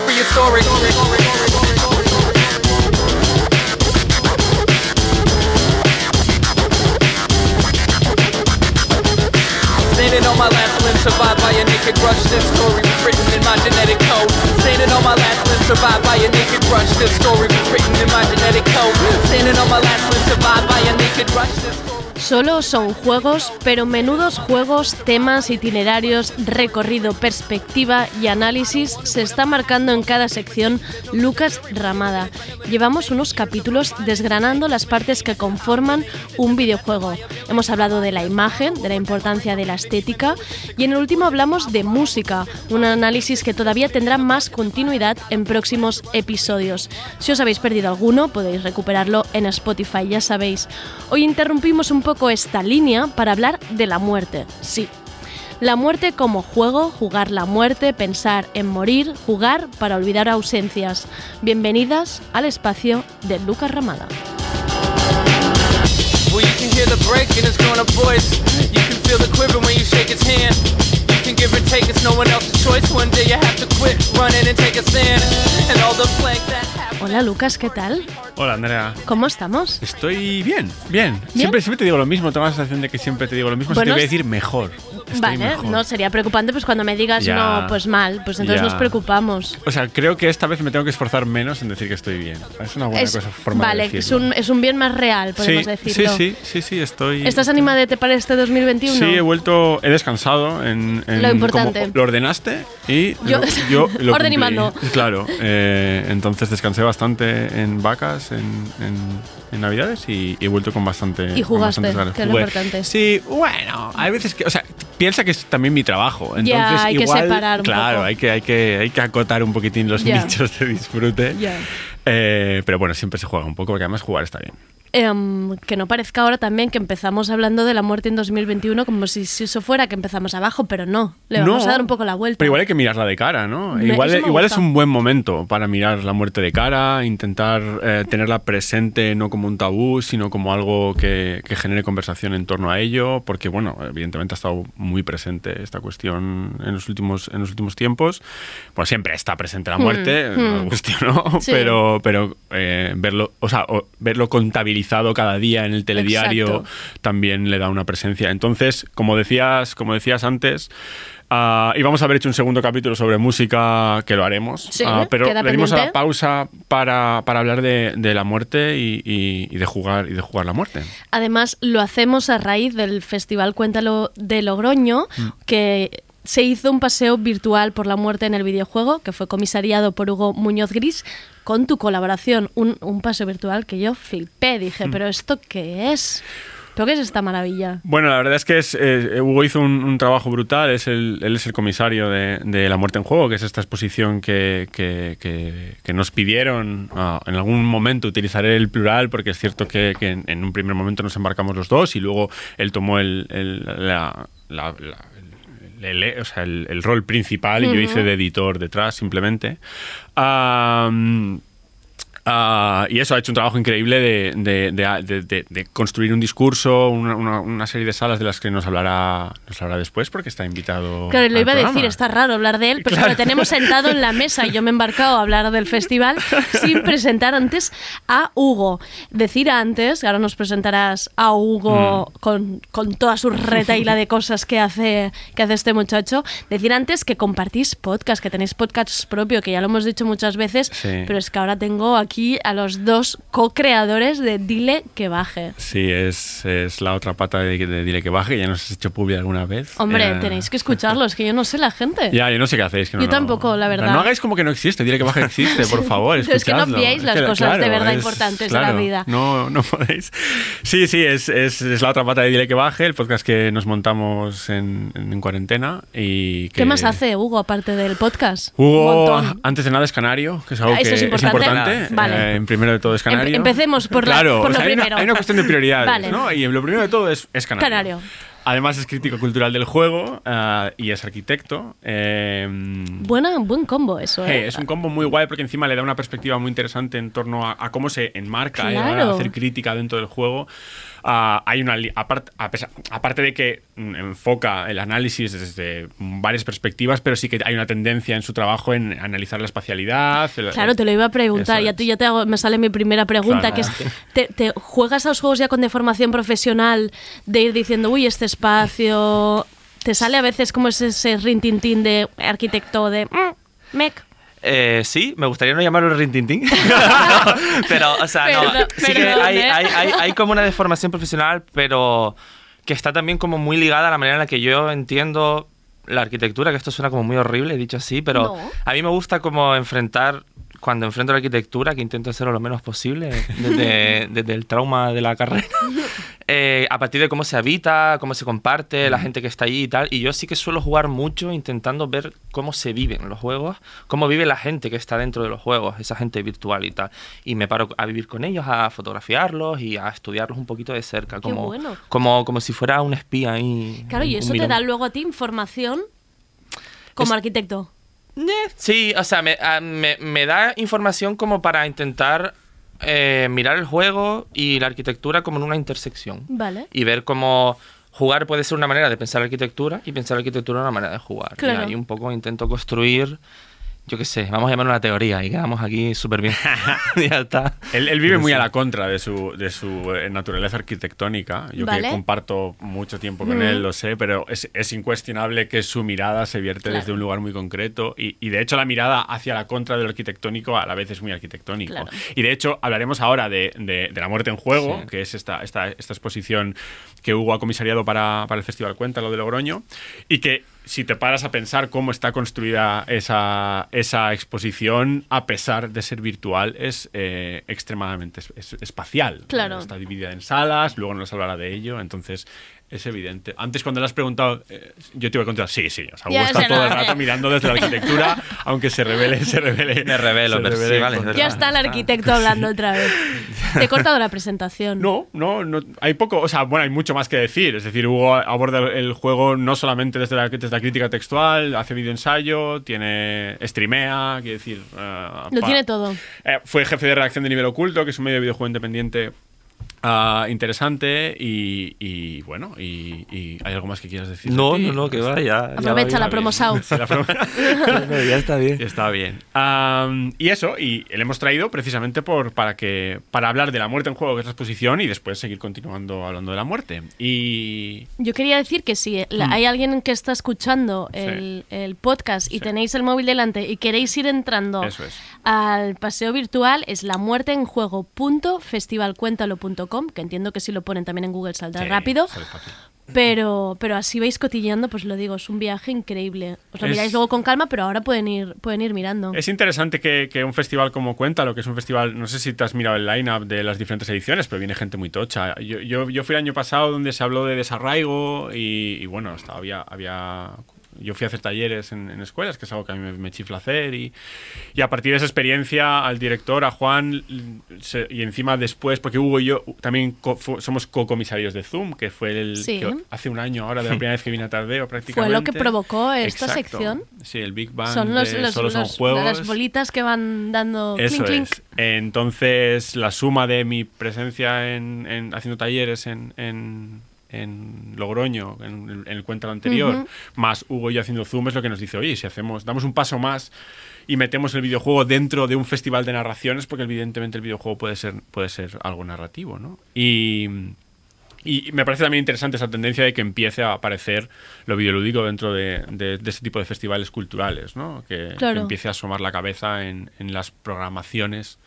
S11: Survived by a naked brush. This story was written in my genetic code. Standing on my last limb, survived by a naked brush. This story was written in my genetic code. Standing on my last limb, survived by a naked brush. This
S2: Solo son juegos, pero menudos juegos, temas, itinerarios, recorrido, perspectiva y análisis se está marcando en cada sección Lucas Ramada. Llevamos unos capítulos desgranando las partes que conforman un videojuego. Hemos hablado de la imagen, de la importancia de la estética y en el último hablamos de música, un análisis que todavía tendrá más continuidad en próximos episodios. Si os habéis perdido alguno, podéis recuperarlo en Spotify, ya sabéis. Hoy interrumpimos un poco esta línea para hablar de la muerte. Sí. La muerte como juego, jugar la muerte, pensar en morir, jugar para olvidar ausencias. Bienvenidas al espacio de Lucas Ramada.
S11: Choice. One day you have to quit running and take a stand. And all the flanks that happen.
S2: Hola Lucas, ¿qué tal?
S12: Hola, Andrea.
S2: ¿Cómo estamos?
S12: Estoy bien, bien. Siempre, siempre te digo lo mismo. Tengo la sensación de que siempre te digo lo mismo.
S2: Bueno,
S12: si te voy a decir mejor. Estoy
S2: vale,
S12: mejor.
S2: no sería preocupante pues cuando me digas
S12: Ya.
S2: no, pues mal, pues entonces
S12: Ya.
S2: nos preocupamos.
S12: O sea, creo que esta vez me tengo que esforzar menos en decir que estoy bien. Es una buena
S2: Es-
S12: cosa, forma
S2: vale,
S12: de
S2: es un, es un bien más real, podemos
S12: sí,
S2: decirlo.
S12: Sí, sí, sí, sí, estoy.
S2: ¿Estás animadete para este 2021?
S12: Sí, he vuelto, he descansado en, en
S2: Lo importante.
S12: como lo ordenaste y
S2: Yo-
S12: lo, yo [LAUGHS] lo
S2: Orden y mando.
S12: Claro, eh, entonces descansé bastante en vacas, en, en- en navidades y he vuelto con bastante.
S2: Y
S12: con
S2: jugaste,
S12: ganas.
S2: que es lo importante.
S12: Sí, bueno, hay veces que, o sea, piensa que es también mi trabajo, entonces
S2: Ya, hay que
S12: igual,
S2: separar un
S12: claro,
S2: poco.
S12: hay que hay que hay que acotar un poquitín los nichos de disfrute. Eh, pero bueno, siempre se juega un poco porque además jugar está bien.
S2: Em, que no parezca ahora también que empezamos hablando de la muerte en 2021 como si, si eso fuera que empezamos abajo, pero no. Le vamos
S12: No,
S2: a dar un poco la vuelta.
S12: Pero igual hay que mirarla de cara, ¿no?
S2: Me-
S12: igual
S2: me
S12: igual es un buen momento para mirar la muerte de cara, intentar eh, tenerla presente no como un tabú, sino como algo que, que genere conversación en torno a ello, porque, bueno, evidentemente ha estado muy presente esta cuestión en los últimos, en los últimos tiempos. Pues siempre está presente la
S2: Hmm,
S12: muerte,
S2: hmm.
S12: nos guste o no,
S2: Sí.
S12: pero, pero eh, verlo, o sea, verlo contabilizado cada día en el telediario
S2: Exacto.
S12: también le da una presencia. Entonces, como decías, como decías antes, ah, íbamos a haber hecho un segundo capítulo sobre música, que lo haremos,
S2: Sí,
S12: ah, pero le dimos a la pausa para, para hablar de, de la muerte y, y- y de jugar y de jugar la muerte.
S2: Además, lo hacemos a raíz del Festival Cuéntalo de Logroño,
S12: Mm.
S2: que se hizo un paseo virtual por la muerte en el videojuego, que fue comisariado por Hugo Muñoz Gris, con tu colaboración. Un, un paseo virtual que yo flipé. Dije,
S12: Mm.
S2: ¿pero esto qué es? ¿Pero qué es esta maravilla?
S12: Bueno, la verdad es que es, eh, Hugo hizo un, un trabajo brutal, es el, él es el comisario de, de La Muerte en Juego, que es esta exposición que, que- que- que nos pidieron. ah, en algún momento utilizaré el plural, porque es cierto que, que en, en un primer momento nos embarcamos los dos y luego él tomó el, el- la- la- la- el- o sea, el- el rol principal y yo
S13: Ujú.
S12: hice de editor detrás simplemente. Ah, y eso ha hecho un trabajo increíble de, de- de- de- construir un discurso, una, una- una serie de salas de las que nos hablará, nos hablará después porque está invitado.
S2: Claro, lo iba a decir,
S12: programa.
S2: está raro hablar de él, pues
S12: Claro.
S2: lo tenemos sentado en la mesa y yo me he embarcado a hablar del festival sin [LAUGHS] presentar antes a Hugo. Decir antes, ahora nos presentarás a Hugo
S12: Mm.
S2: con, con toda su retaila de cosas que hace, que hace este muchacho, decir antes que compartís podcast, que tenéis podcast propio, que ya lo hemos dicho muchas veces,
S12: Sí.
S2: pero es que ahora tengo aquí a los dos co-creadores de Dile que baje.
S12: Sí, es, es la otra pata de, de Dile que baje, ya nos has hecho publi alguna vez.
S2: Hombre,
S12: Eh,
S2: tenéis que escucharlos, que yo no sé la gente.
S12: Ya, yo no sé qué hacéis. que no,
S2: Yo
S12: no-
S2: tampoco, la verdad.
S12: No hagáis como que no existe, Dile que baje existe, por [LAUGHS] favor.
S2: Pero es que no
S12: escuchadlo.
S2: obviéis las
S12: que,
S2: cosas de
S12: claro,
S2: verdad
S12: es-
S2: importantes de la
S12: claro,
S2: vida.
S12: No, no podéis. Sí, sí, es, es- es la otra pata de Dile que baje, el podcast que nos montamos en, en cuarentena. Y que
S2: ¿Qué más hace Hugo aparte del podcast?
S12: Hugo, antes de nada, es canario, que es algo
S2: Ah, eso
S12: que
S2: es importante.
S12: importante.
S2: Vale.
S12: Eh, en primero de todo es canario.
S2: Empe- empecemos por la-
S12: claro,
S2: por
S12: o sea,
S2: lo
S12: hay una-
S2: primero.
S12: Hay una, cuestión de prioridades,
S2: Vale.
S12: ¿no? Y lo primero de todo es, es canario.
S2: Canario.
S12: Además es crítico cultural del juego ah, y es arquitecto. Eh,
S2: Buena, buen combo eso,
S12: eh,
S2: ¿eh?
S12: es un combo muy guay porque encima le da una perspectiva muy interesante en torno a, a cómo se enmarca eh, a
S2: Claro.
S12: de hacer crítica dentro del juego. Ah, hay una apart- a pesar- aparte de que mm, enfoca el análisis desde varias perspectivas, pero sí que hay una tendencia en su trabajo en analizar la espacialidad. el-
S2: Claro, te lo iba a preguntar. Ya, tú, ya te hago, me sale mi primera pregunta,
S12: Claro.
S2: que es, ¿te, te juegas a los juegos ya con deformación profesional de ir diciendo, uy, este espacio... ¿Te sale a veces como ese, ese rintintín de arquitecto de... "Mm, mec?
S13: Eh, sí, me gustaría no llamarlo rintintín. [LAUGHS] pero, o sea, no.
S2: Perdón,
S13: Sí que
S2: perdón,
S13: hay,
S2: ¿eh?
S13: hay, hay, hay como una deformación profesional, pero que está también como muy ligada a la manera en la que yo entiendo la arquitectura, que esto suena como muy horrible, dicho así, pero
S2: No.
S13: a mí me gusta como enfrentar, cuando enfrento la arquitectura, que intento hacerlo lo menos posible, desde, [LAUGHS] desde el trauma de la carrera, eh, a partir de cómo se habita, cómo se comparte, la gente que está ahí y tal. Y yo sí que suelo jugar mucho intentando ver cómo se viven los juegos, cómo vive la gente que está dentro de los juegos, esa gente virtual y tal. Y me paro a vivir con ellos, a fotografiarlos y a estudiarlos un poquito de cerca, como,
S2: bueno.
S13: como, como si fuera un espía ahí.
S2: Claro, y eso te da luego a ti información como arquitecto.
S13: Sí, o sea, me, a- me- me da información como para intentar eh, mirar el juego y la arquitectura como en una intersección.
S2: Vale.
S13: Y ver cómo jugar puede ser una manera de pensar arquitectura y pensar arquitectura una manera de jugar.
S2: Claro.
S13: Y ahí un poco intento construir, yo qué sé, vamos a llamarlo una teoría y quedamos aquí súper bien. [LAUGHS] [LAUGHS] ya está.
S12: Él, él vive
S13: Pero
S12: muy
S13: sí.
S12: a la contra de su, de su eh, naturaleza arquitectónica. Yo
S2: Vale.
S12: que comparto mucho tiempo con
S2: Mm.
S12: él, lo sé, pero es, es incuestionable que su mirada se vierte
S2: Claro.
S12: desde un lugar muy concreto y, y de hecho la mirada hacia la contra de lo arquitectónico a la vez es muy arquitectónico.
S2: Claro.
S12: Y de hecho hablaremos ahora de, de- de La muerte en juego,
S13: Sí.
S12: que es esta, esta, esta exposición que Hugo ha comisariado para, para el Festival Cuéntalo de Logroño y que si te paras a pensar cómo está construida esa, esa exposición, a pesar de ser virtual, es eh, extremadamente es- es- espacial.
S2: Claro.
S12: Está dividida en salas, luego nos hablará de ello, entonces es evidente. Antes cuando le has preguntado, eh, yo te iba a contar, sí, sí, o sea,
S2: Ya
S12: Hugo está todo el rato mirando desde la arquitectura, [LAUGHS] aunque se revele, se revele.
S13: Me revelo,
S12: se
S13: pero sí,
S12: revele
S13: vale,
S2: Ya está el arquitecto hablando otra vez. [LAUGHS] Te he cortado la presentación.
S12: No, no, no, hay poco, o sea, bueno, hay mucho más que decir. Es decir, Hugo aborda el juego no solamente desde la, desde la crítica textual, hace videoensayo, tiene streamea, quiere decir... eh,
S2: Lo
S12: pa-
S2: tiene todo.
S12: Eh, fue jefe de redacción de Nivel Oculto, que es un medio de videojuego independiente ah, interesante y, y, bueno, y, y ¿hay algo más que quieras decir? de
S13: No, no, no, que va, ya. ya
S2: Aprovecha
S13: va
S2: la promo Sau. [LAUGHS]
S12: Sí, la promo- [LAUGHS]
S13: No, ya está bien.
S12: Está bien. Y eso, y le hemos traído precisamente por, para, que, para hablar de la muerte en juego, que es la exposición, y después seguir continuando hablando de la muerte. Y.
S2: Yo quería decir que si la-
S12: Mm.
S2: hay alguien que está escuchando
S12: Sí.
S2: el, el podcast y
S12: Sí.
S2: tenéis el móvil delante y queréis ir entrando
S12: Eso es.
S2: Al paseo virtual, es la muerte en juego.festivalcuéntalo.com, que entiendo que si lo ponen también en Google saldrá
S12: Sí,
S2: rápido. Pero, pero así vais cotilleando, pues lo digo, es un viaje increíble. Os lo
S12: Es-
S2: miráis luego con calma, pero ahora pueden ir, pueden ir mirando.
S12: Es interesante que, que un festival como Cuenta, lo que es un festival, no sé si te has mirado el line-up de las diferentes ediciones, pero viene gente muy tocha. Yo, yo, yo fui el año pasado donde se habló de desarraigo y, y bueno, hasta había, había. Yo fui a hacer talleres en, en escuelas, que es algo que a mí me, me chifla hacer. Y, y a partir de esa experiencia, al director, a Juan, se- y encima después, porque Hugo y yo también co- somos co-comisarios de Zoom, que fue el
S2: Sí.
S12: que hace un año ahora de la primera vez que vine a Tardeo prácticamente.
S2: Fue lo que provocó esta
S12: Exacto.
S2: sección.
S12: Sí, el Big Bang
S2: Son los,
S12: de
S2: los-
S12: Solo son
S2: los-
S12: juegos.
S2: las bolitas que van dando
S12: Eso
S2: clink,
S12: es.
S2: clink.
S12: Entonces, la suma de mi presencia en, en- haciendo talleres en, en- en Logroño, en, el- en el cuento anterior, más Hugo y yo haciendo Zoom, es lo que nos dice, oye, si hacemos, damos un paso más y metemos el videojuego dentro de un festival de narraciones, porque evidentemente el videojuego puede ser, puede ser algo narrativo, ¿no? Y... Y me parece también interesante esa tendencia de que empiece a aparecer lo videolúdico dentro de, de, de este tipo de festivales culturales, ¿no? Que,
S2: Claro.
S12: que empiece a asomar la cabeza en, en las programaciones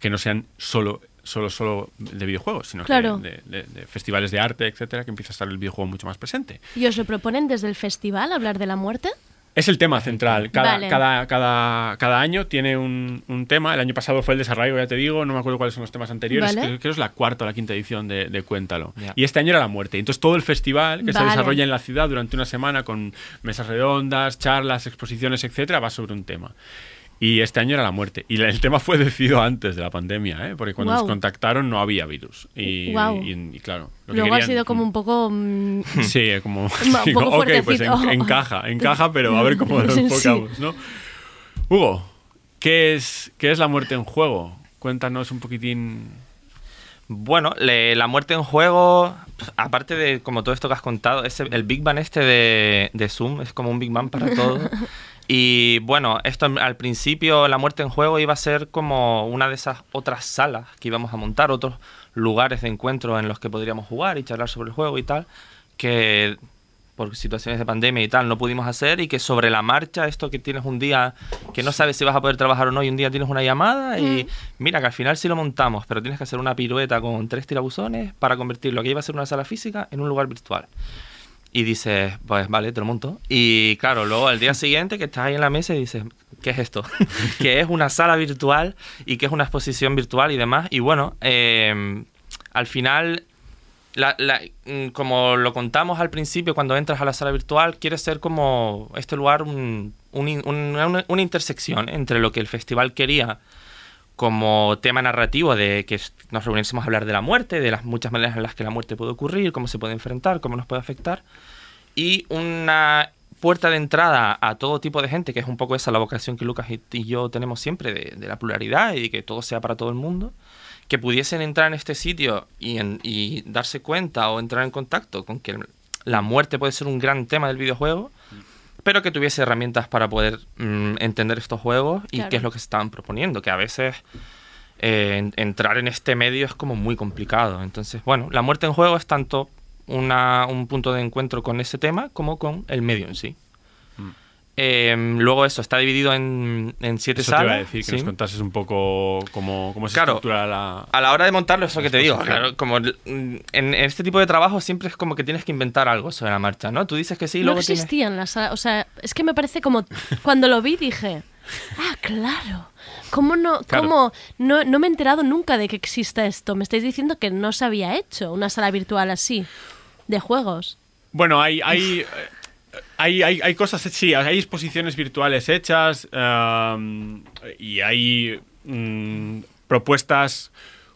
S12: que no sean solo solo solo de videojuegos, sino
S2: Claro.
S12: que de, de- de festivales de arte, etcétera, que empiece a estar el videojuego mucho más presente.
S2: ¿Y os lo proponen desde el festival hablar de la muerte?
S12: Es el tema central. Cada,
S2: Vale.
S12: cada, cada, cada año tiene un, un tema. El año pasado fue el desarrollo, ya te digo. No me acuerdo cuáles son los temas anteriores.
S2: Vale.
S12: Creo, que es la cuarta o la quinta edición de, de Cuéntalo.
S13: Ya.
S12: Y este año era la muerte. Entonces todo el festival que se
S2: Vale.
S12: desarrolla en la ciudad durante una semana con mesas redondas, charlas, exposiciones, etcétera, va sobre un tema. Y este año era la muerte. Y el tema fue decidido antes de la pandemia, ¿eh? porque cuando nos contactaron no había virus. Y,
S2: Guau.
S12: y- y claro. lo que
S2: Luego ha sido como un poco... mm, [LAUGHS]
S12: Sí, como. [LAUGHS]
S2: Un
S12: digo,
S2: poco
S12: ok, pues en- encaja, encaja, pero a ver cómo lo [LAUGHS]
S2: Sí.
S12: enfocamos, ¿no? Hugo, ¿qué es, ¿qué es la muerte en juego? Cuéntanos un poquitín.
S13: Bueno, le- la muerte en juego, aparte de como todo esto que has contado, ese, el Big Bang este de, de Zoom es como un Big Bang para todo. Y bueno, esto al principio, la muerte en juego iba a ser como una de esas otras salas que íbamos a montar, otros lugares de encuentro en los que podríamos jugar y charlar sobre el juego y tal, que por situaciones de pandemia y tal no pudimos hacer y que sobre la marcha, esto que tienes un día que no sabes si vas a poder trabajar o no y un día tienes una llamada y mira que al final sí lo montamos, pero tienes que hacer una pirueta con tres tirabuzones para convertir lo que iba a ser una sala física en un lugar virtual. Y dices, pues vale, te lo monto. Y claro, luego al día siguiente que estás ahí en la mesa y dices, ¿qué es esto? [LAUGHS] que es una sala virtual y que es una exposición virtual y demás. Y bueno, eh, al final, la- mm, como lo contamos al principio, cuando entras a la sala virtual, quiere ser como este lugar un- una intersección entre lo que el festival quería como tema narrativo de que nos reuniésemos a hablar de la muerte, de las muchas maneras en las que la muerte puede ocurrir, cómo se puede enfrentar, cómo nos puede afectar, y una puerta de entrada a todo tipo de gente, que es un poco esa la vocación que Lucas y, yo tenemos siempre de, de la pluralidad y que todo sea para todo el mundo, que pudiesen entrar en este sitio y, en- y darse cuenta o entrar en contacto con que la muerte puede ser un gran tema del videojuego, pero que tuviese herramientas para poder mm, entender estos juegos y
S2: Claro.
S13: qué es lo que se estaban proponiendo, que a veces eh, en- entrar en este medio es como muy complicado. Entonces, bueno, la muerte en juego es tanto una- un punto de encuentro con ese tema como con el medio en sí. Eh, luego eso, está dividido en, en siete
S12: Eso te
S13: salas.
S12: iba a decir, que
S13: sí.
S12: nos contases un poco cómo, cómo se
S13: Claro.
S12: estructura la...
S13: A la hora de montarlo, eso que te digo, claro, como mm, en, en este tipo de trabajo siempre es como que tienes que inventar algo sobre la marcha, ¿no? Tú dices que sí, y
S2: no
S13: luego tienes...
S2: existían las salas. O sea, es que me parece como. [LAUGHS] Cuando lo vi dije. Ah, claro. ¿Cómo no,
S12: Claro.
S2: cómo no, no me he enterado nunca de que exista esto? Me estáis diciendo que no se había hecho una sala virtual así, de juegos.
S12: Bueno, hay, hay, [LAUGHS] hay, hay, hay cosas, sí, hay exposiciones virtuales hechas um, y hay mm, propuestas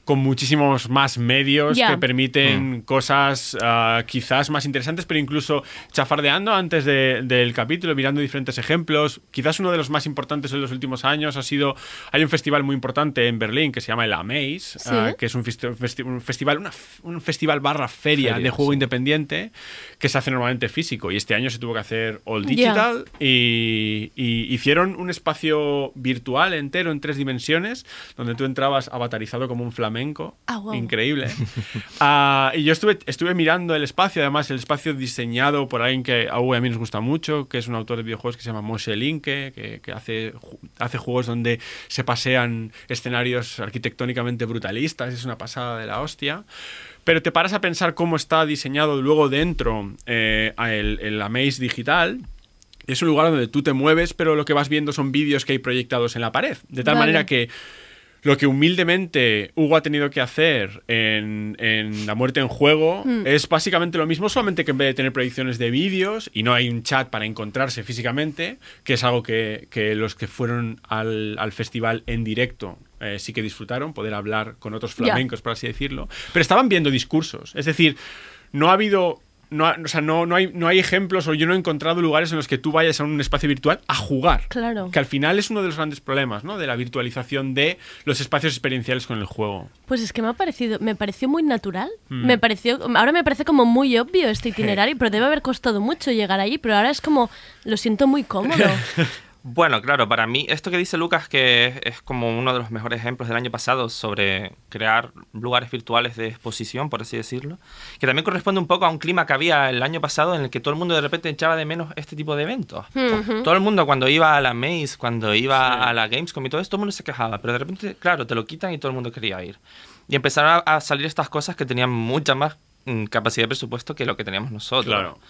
S12: con muchísimos más medios
S2: Ya.
S12: que permiten cosas ah, quizás más interesantes, pero incluso chafardeando antes de- del capítulo, mirando diferentes ejemplos. Quizás uno de los más importantes en los últimos años ha sido, hay un festival muy importante en Berlín que se llama el Amaze,
S2: Sí.
S12: ah, que es un, festi- festi- un festival, una un festival barra feria,
S13: Feria,
S12: de juego
S13: sí.
S12: independiente que se hace normalmente físico y este año se tuvo que hacer all digital y, y hicieron un espacio virtual entero en tres dimensiones donde tú entrabas avatarizado como un flamenco
S2: Ah, wow.
S12: increíble [LAUGHS] Ah, y yo estuve, estuve mirando el espacio además el espacio diseñado por alguien que a y a mí nos gusta mucho que es un autor de videojuegos que se llama Moshe Linke que, que hace, hace juegos donde se pasean escenarios arquitectónicamente brutalistas es una pasada de la hostia pero te paras a pensar cómo está diseñado luego dentro eh, el, el Amaze digital. Es un lugar donde tú te mueves, pero lo que vas viendo son vídeos que hay proyectados en la pared. De tal
S2: Vale.
S12: manera que lo que humildemente Hugo ha tenido que hacer en, en La muerte en juego
S2: Hmm.
S12: es básicamente lo mismo, solamente que en vez de tener proyecciones de vídeos y no hay un chat para encontrarse físicamente, que es algo que, que los que fueron al, al festival en directo eh, sí que disfrutaron, poder hablar con otros flamencos, por así decirlo, pero estaban viendo discursos. Es decir, no ha habido... No, o sea, no, no, hay, no hay ejemplos o yo no he encontrado lugares en los que tú vayas a un espacio virtual a jugar.
S2: Claro.
S12: Que al final es uno de los grandes problemas, ¿no? De la virtualización de los espacios experienciales con el juego.
S2: Pues es que me ha parecido, me pareció muy natural.
S12: Mm.
S2: Me pareció, ahora me parece como muy obvio este itinerario, pero debe haber costado mucho llegar allí, pero ahora es como, lo siento muy cómodo. [LAUGHS]
S13: Bueno, claro, para mí esto que dice Lucas, que es, es como uno de los mejores ejemplos del año pasado sobre crear lugares virtuales de exposición, por así decirlo, que también corresponde un poco a un clima que había el año pasado en el que todo el mundo de repente echaba de menos este tipo de eventos. Todo el mundo cuando iba a la Maze, cuando iba a la Gamescom y todo esto, todo el mundo se quejaba, pero de repente, claro, te lo quitan y todo el mundo quería ir. Y empezaron a, a salir estas cosas que tenían mucha más mm, capacidad de presupuesto que lo que teníamos nosotros.
S12: Claro.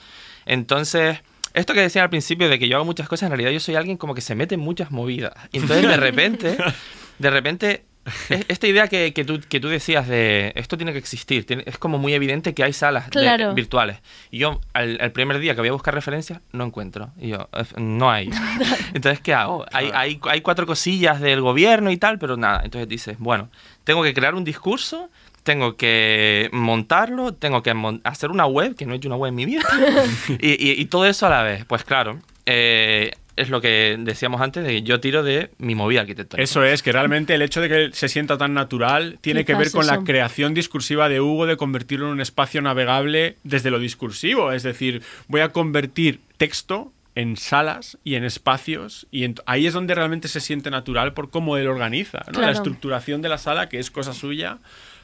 S13: Entonces, esto que decía al principio de que yo hago muchas cosas, en realidad yo soy alguien como que se mete en muchas movidas. Y entonces de repente, [LAUGHS] de repente, es- esta idea que, que, tú, que tú decías de esto tiene que existir, tiene- es como muy evidente que hay salas de-
S2: Claro.
S13: virtuales. Y yo, al, al primer día que voy a buscar referencias, no encuentro. Y yo, "Eh, no hay. [LAUGHS] Entonces, ¿qué hago? Hay, hay, hay cuatro cosillas del gobierno y tal, pero nada. Entonces dices, bueno, tengo que crear un discurso, tengo que montarlo, tengo que mon- hacer una web, que no he hecho una web en mi vida, [LAUGHS] y, y- y todo eso a la vez. Pues claro, eh, es lo que decíamos antes, de que yo tiro de mi movida arquitectónica.
S12: Eso es, que realmente el hecho de que se sienta tan natural tiene que ver con la
S13: eso.
S12: creación discursiva de Hugo de convertirlo en un espacio navegable desde lo discursivo. Es decir, voy a convertir texto en salas y en espacios y en- ahí es donde realmente se siente natural por cómo él organiza. ¿no? La
S2: Claro.
S12: estructuración de la sala, que es cosa suya,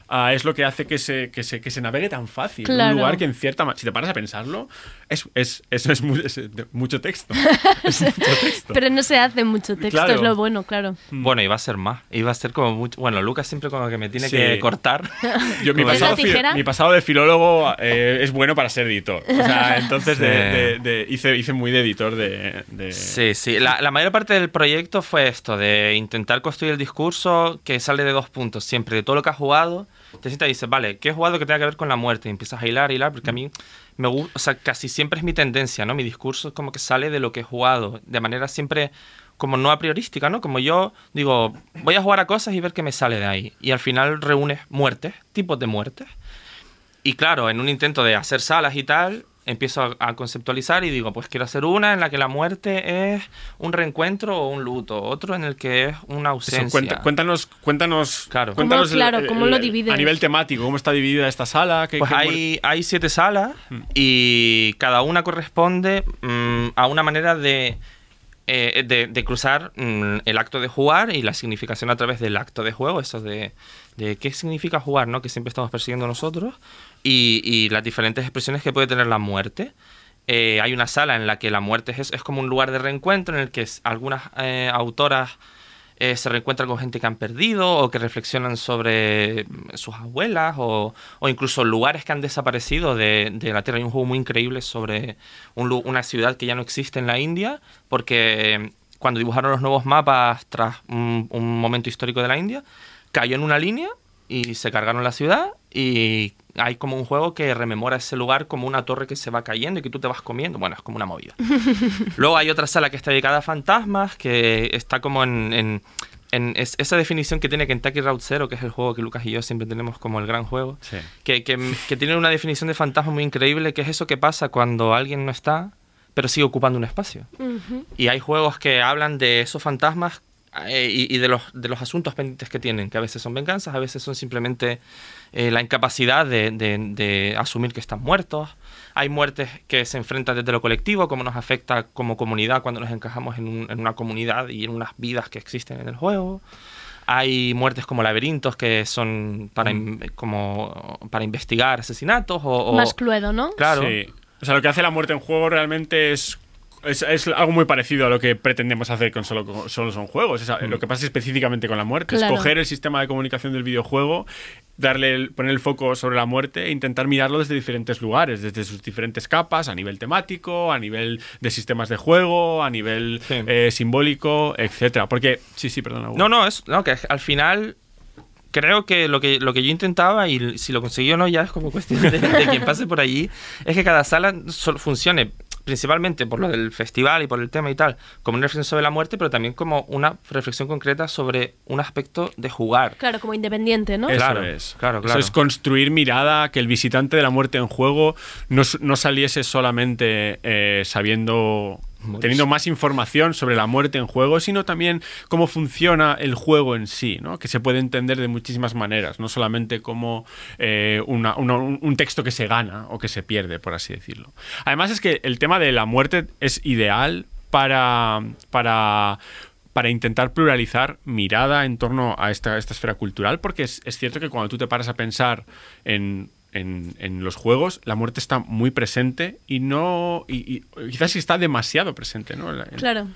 S12: ah, es lo que hace que se, que, se, que se navegue tan fácil.
S2: Claro.
S12: Un lugar que en cierta ma- si te paras a pensarlo, es, es, eso es, mu- es de- mucho texto. [LAUGHS] Es mucho texto.
S2: pero no se hace mucho texto,
S12: Claro.
S2: es lo bueno, claro.
S13: Bueno, iba a ser más. Iba a ser como mucho. Bueno, Lucas siempre como que me tiene
S12: Sí.
S13: que cortar. [LAUGHS]
S12: Yo, mi, pasado, fi- mi pasado de filólogo eh, es bueno para ser editor. O sea, [LAUGHS] entonces de-
S13: Sí.
S12: de- de- hice, hice muy de editor de... de-
S13: Sí, sí. La, la mayor parte del proyecto fue esto, de intentar construir el discurso que sale de dos puntos. Siempre, de todo lo que has jugado, te sientas y dices, vale, ¿qué he jugado que tenga que ver con la muerte? Y empiezas a hilar, hilar, porque a mí me gusta, o sea, casi siempre es mi tendencia, ¿no? Mi discurso es como que sale de lo que he jugado, de manera siempre como no a priorística, ¿no? Como yo digo, voy a jugar a cosas y ver qué me sale de ahí. Y al final reúnes muertes, tipos de muertes. Y claro, en un intento de hacer salas y tal, empiezo a, a conceptualizar y digo, pues quiero hacer una en la que la muerte es un reencuentro o un luto, otro en el que es una
S12: Eso,
S13: ausencia.
S12: cuenta- cuéntanos, cuéntanos,
S13: Claro.
S12: cuéntanos
S2: ¿Cómo, claro, cómo lo divides?
S12: a nivel temático, cómo está dividida esta sala. ¿Qué-
S13: Pues
S12: qué
S13: hay, hay siete salas y cada una corresponde mm, a una manera de, eh, de, de cruzar mm, el acto de jugar y la significación a través del acto de juego, eso de, de qué significa jugar, ¿no? que siempre estamos persiguiendo nosotros, y, las diferentes expresiones que puede tener la muerte. Eh, hay una sala en la que la muerte es, es como un lugar de reencuentro en el que algunas eh, autoras eh, se reencuentran con gente que han perdido o que reflexionan sobre mm, sus abuelas o, incluso lugares que han desaparecido de, la Tierra. Hay un juego muy increíble sobre una ciudad que ya no existe en la India porque eh, cuando dibujaron los nuevos mapas tras un momento histórico de la India, cayó en una línea y se cargaron la ciudad y hay como un juego que rememora ese lugar como una torre que se va cayendo y que tú te vas comiendo. Bueno, es como una movida. [LAUGHS] Luego hay otra sala que está dedicada a fantasmas, que está como en, en- en es- esa definición que tiene Kentucky Route Zero, que es el juego que Lucas y yo siempre tenemos como el gran juego,
S12: Sí.
S13: que, que, que tiene una definición de fantasma muy increíble, que es eso que pasa cuando alguien no está, pero sigue ocupando un espacio.
S2: Ujú.
S13: Y hay juegos que hablan de esos fantasmas y, y de, los, de los asuntos pendientes que tienen, que a veces son venganzas, a veces son simplemente eh, la incapacidad de, de- de asumir que están muertos. Hay muertes que se enfrentan desde lo colectivo, cómo nos afecta como comunidad cuando nos encajamos en, un- en una comunidad y en unas vidas que existen en el juego. Hay muertes como laberintos que son para, in- como para investigar asesinatos o, o-
S2: Más cluedo, ¿no?
S13: Claro.
S12: Sí. O sea, lo que hace la muerte en juego realmente es. Es, es algo muy parecido a lo que pretendemos hacer con solo, con- solo son juegos. Es a- Lo que pasa específicamente con la muerte
S2: Claro.
S12: es coger el sistema de comunicación del videojuego, darle el- poner el foco sobre la muerte e intentar mirarlo desde diferentes lugares, desde sus diferentes capas, a nivel temático, a nivel de sistemas de juego, a nivel eh, simbólico, etcétera. Porque, sí, sí, perdona. Hugo.
S13: No, no, es, no, que al final creo que lo que lo que yo intentaba y si lo conseguí o no ya es como [LAUGHS] cuestión de, de quien pase por allí, es que cada sala sol- funcione principalmente por lo del festival y por el tema y tal, como una reflexión sobre la muerte, pero también como una reflexión concreta sobre un aspecto de jugar.
S2: Claro, como independiente, ¿no?
S12: Eso
S13: Claro,
S12: es.
S13: claro,
S12: Eso
S13: claro.
S12: es construir mirada, que el visitante de la muerte en juego no, no saliese solamente eh, sabiendo, teniendo más información sobre la muerte en juego, sino también cómo funciona el juego en sí, ¿no? que se puede entender de muchísimas maneras, no solamente como eh, un texto que se gana o que se pierde, por así decirlo. Además es que el tema de la muerte es ideal para... para para intentar pluralizar mirada en torno a esta, esta esfera cultural, porque es, es cierto que cuando tú te paras a pensar en, en- en los juegos, la muerte está muy presente y no. Y, y quizás está demasiado presente, ¿no? La-
S2: Claro.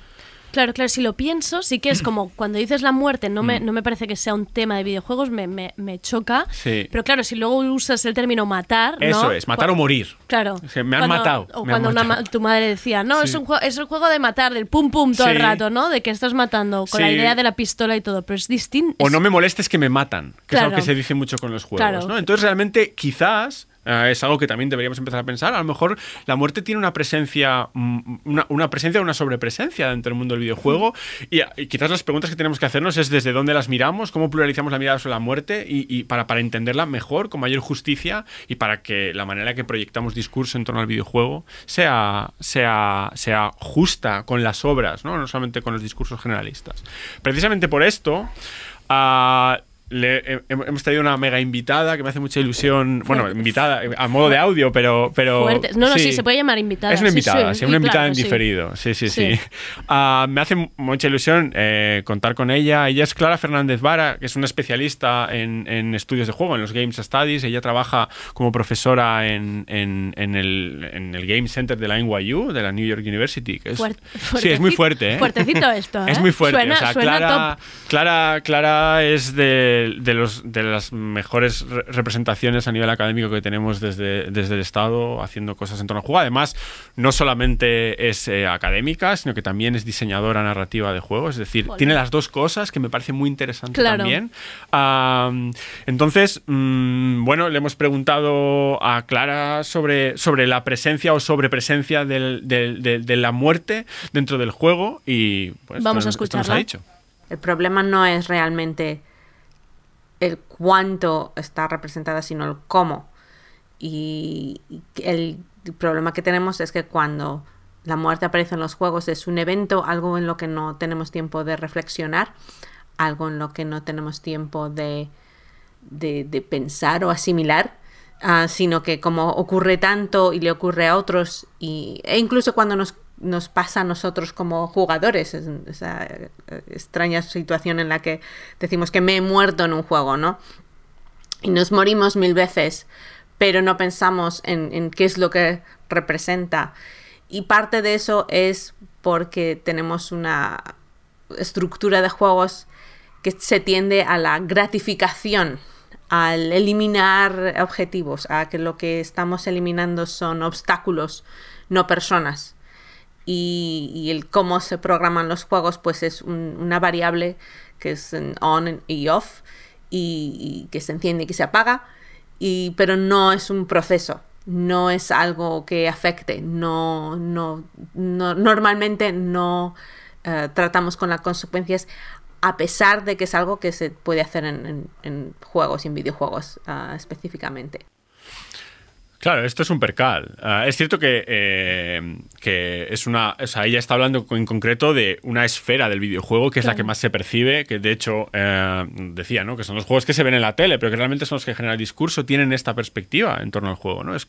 S2: Claro, claro, si lo pienso, sí que es [CLEARS THROAT] como cuando dices la muerte, no
S12: Mm.
S2: me, no me parece que sea un tema de videojuegos, me, me, me choca.
S12: Sí.
S2: Pero claro, si luego usas el término matar. ¿no?
S12: Eso es, matar o morir.
S2: Claro.
S12: O sea, me han
S2: Cuando-
S12: matado,
S2: O
S12: me
S2: cuando
S12: matado.
S2: tu madre decía, no, es, un juego, es el juego de matar, del pum pum todo el rato, ¿no? De que estás matando, con la idea de la pistola y todo. Pero es distinto.
S12: O no me molestes que me matan, que es algo que se dice mucho con los juegos.
S2: Claro.
S12: ¿no? Entonces, realmente, quizás. Eh, es algo que también deberíamos empezar a pensar. A lo mejor la muerte tiene una presencia, mm, una, presencia o una sobrepresencia dentro del mundo del videojuego. Y, quizás las preguntas que tenemos que hacernos es desde dónde las miramos, cómo pluralizamos la mirada sobre la muerte y, y para, para entenderla mejor, con mayor justicia y para que la manera que proyectamos discurso en torno al videojuego sea, sea, sea justa con las obras, ¿no? no solamente con los discursos generalistas. Precisamente por esto. ah, le- he- hemos traído una mega invitada que me hace mucha ilusión. Bueno,
S2: Fuerte.
S12: invitada eh, a modo de audio, pero. pero
S2: Fuerte. No, no, sí, se puede llamar invitada.
S12: Es una
S2: sí,
S12: invitada,
S2: sí,
S12: sí, una
S2: sí,
S12: invitada
S2: claro,
S12: en
S2: sí.
S12: diferido. Sí, sí, sí.
S2: Sí. [LAUGHS]
S12: Ah, me hace mu- mucha ilusión eh, contar con ella. Ella es Clara Fernández Vara, que es una especialista en, en estudios de juego, en los Games Studies. Ella trabaja como profesora en, en- en el, el Game Center de la NYU, de la New York University. que es-
S2: Fuert- [LAUGHS]
S12: sí, es muy fuerte. ¿eh?
S2: fuertecito esto, [LAUGHS]
S12: Es
S2: ¿eh?
S12: muy fuerte.
S2: Suena-
S12: o sea,
S2: suena
S12: Clara, Clara, Clara es de, de los, de las mejores re- representaciones a nivel académico que tenemos desde, desde el Estado haciendo cosas en torno al juego. Además, no solamente es eh, académica, sino que también es diseñadora narrativa de juegos. Es decir,
S2: Joder.
S12: tiene las dos cosas que me parece muy interesante
S2: Claro.
S12: también. Am, entonces, mm, bueno, le hemos preguntado a Clara sobre, sobre la presencia o sobrepresencia del, del- del- de la muerte dentro del juego y pues,
S2: Vamos a
S12: esto nos
S2: escucharla.
S12: ha dicho.
S14: El problema no es realmente el cuánto está representada, sino el cómo. Y el problema que tenemos es que cuando la muerte aparece en los juegos es un evento, algo en lo que no tenemos tiempo de reflexionar, algo en lo que no tenemos tiempo de, de, pensar o asimilar, ah, sino que como ocurre tanto y le ocurre a otros, e incluso cuando nos, nos pasa a nosotros como jugadores, es- esa extraña situación en la que decimos que me he muerto en un juego, ¿no? Y nos morimos mil veces, pero no pensamos en, en qué es lo que representa. Y parte de eso es porque tenemos una estructura de juegos que se tiende a la gratificación, al eliminar objetivos, a que lo que estamos eliminando son obstáculos, no personas. Y, el cómo se programan los juegos, pues es un- una variable que es on y off, y, que se enciende y que se apaga, y, pero no es un proceso, no es algo que afecte, no, no, no- normalmente no eh, tratamos con las consecuencias a pesar de que es algo que se puede hacer en, en- en juegos y en videojuegos ah, específicamente.
S12: Claro, esto es un percal. Ah, es cierto que, eh, que es una. O sea, ella está hablando en concreto de una esfera del videojuego que es la que más se percibe, que de hecho eh, decía, ¿no? Que son los juegos que se ven en la tele, pero que realmente son los que generan el discurso, tienen esta perspectiva en torno al juego, ¿no? Es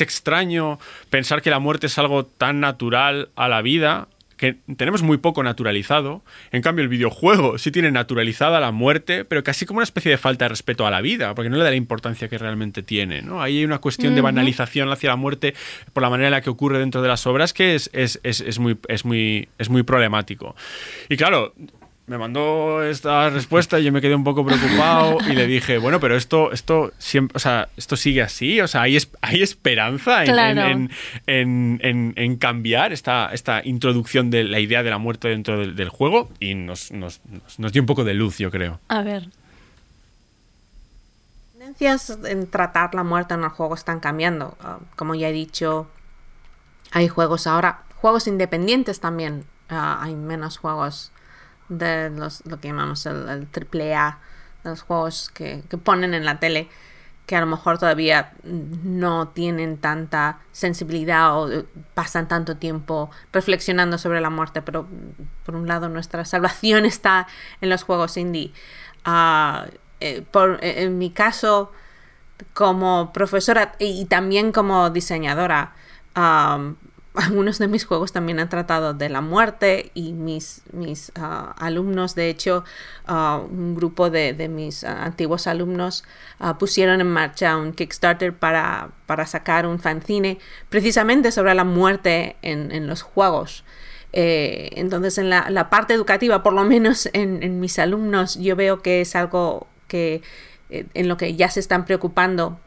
S12: extraño pensar que la muerte es algo tan natural a la vida que tenemos muy poco naturalizado. En cambio, el videojuego sí tiene naturalizada la muerte, pero casi como una especie de falta de respeto a la vida, porque no le da la importancia que realmente tiene. ¿no? Ahí hay una cuestión de banalización hacia la muerte por la manera en la que ocurre dentro de las obras que es, es, es, es muy, es, muy, es muy problemático. Y claro, me mandó esta respuesta y yo me quedé un poco preocupado [LAUGHS] y le dije, bueno, pero esto, esto siempre, o sea, esto sigue así, o sea, hay, es- hay esperanza en,
S2: Claro.
S12: en- en- en- en cambiar esta, esta introducción de la idea de la muerte dentro del, del juego y nos, nos, nos- nos dio un poco de luz, yo creo.
S2: A ver.
S14: tendencias en tratar la muerte en el juego están cambiando. Ah, como ya he dicho, hay juegos ahora, juegos independientes también. Ah, hay menos juegos de los, lo que llamamos el, el AAA, de los juegos que, que ponen en la tele, que a lo mejor todavía no tienen tanta sensibilidad o eh, pasan tanto tiempo reflexionando sobre la muerte, pero por un lado nuestra salvación [LAUGHS] está en los juegos indie. Eh, por, eh, en mi caso, como profesora y, también como diseñadora, [LAUGHS] algunos de mis juegos también han tratado de la muerte y mis, mis ah, alumnos, de hecho, ah, un grupo de, de mis ah, antiguos alumnos pusieron en marcha un Kickstarter para, para sacar un fanzine precisamente sobre la muerte en, en los juegos. Eh, entonces, en la, la parte educativa, por lo menos en, en mis alumnos, yo veo que es algo que eh, en lo que ya se están preocupando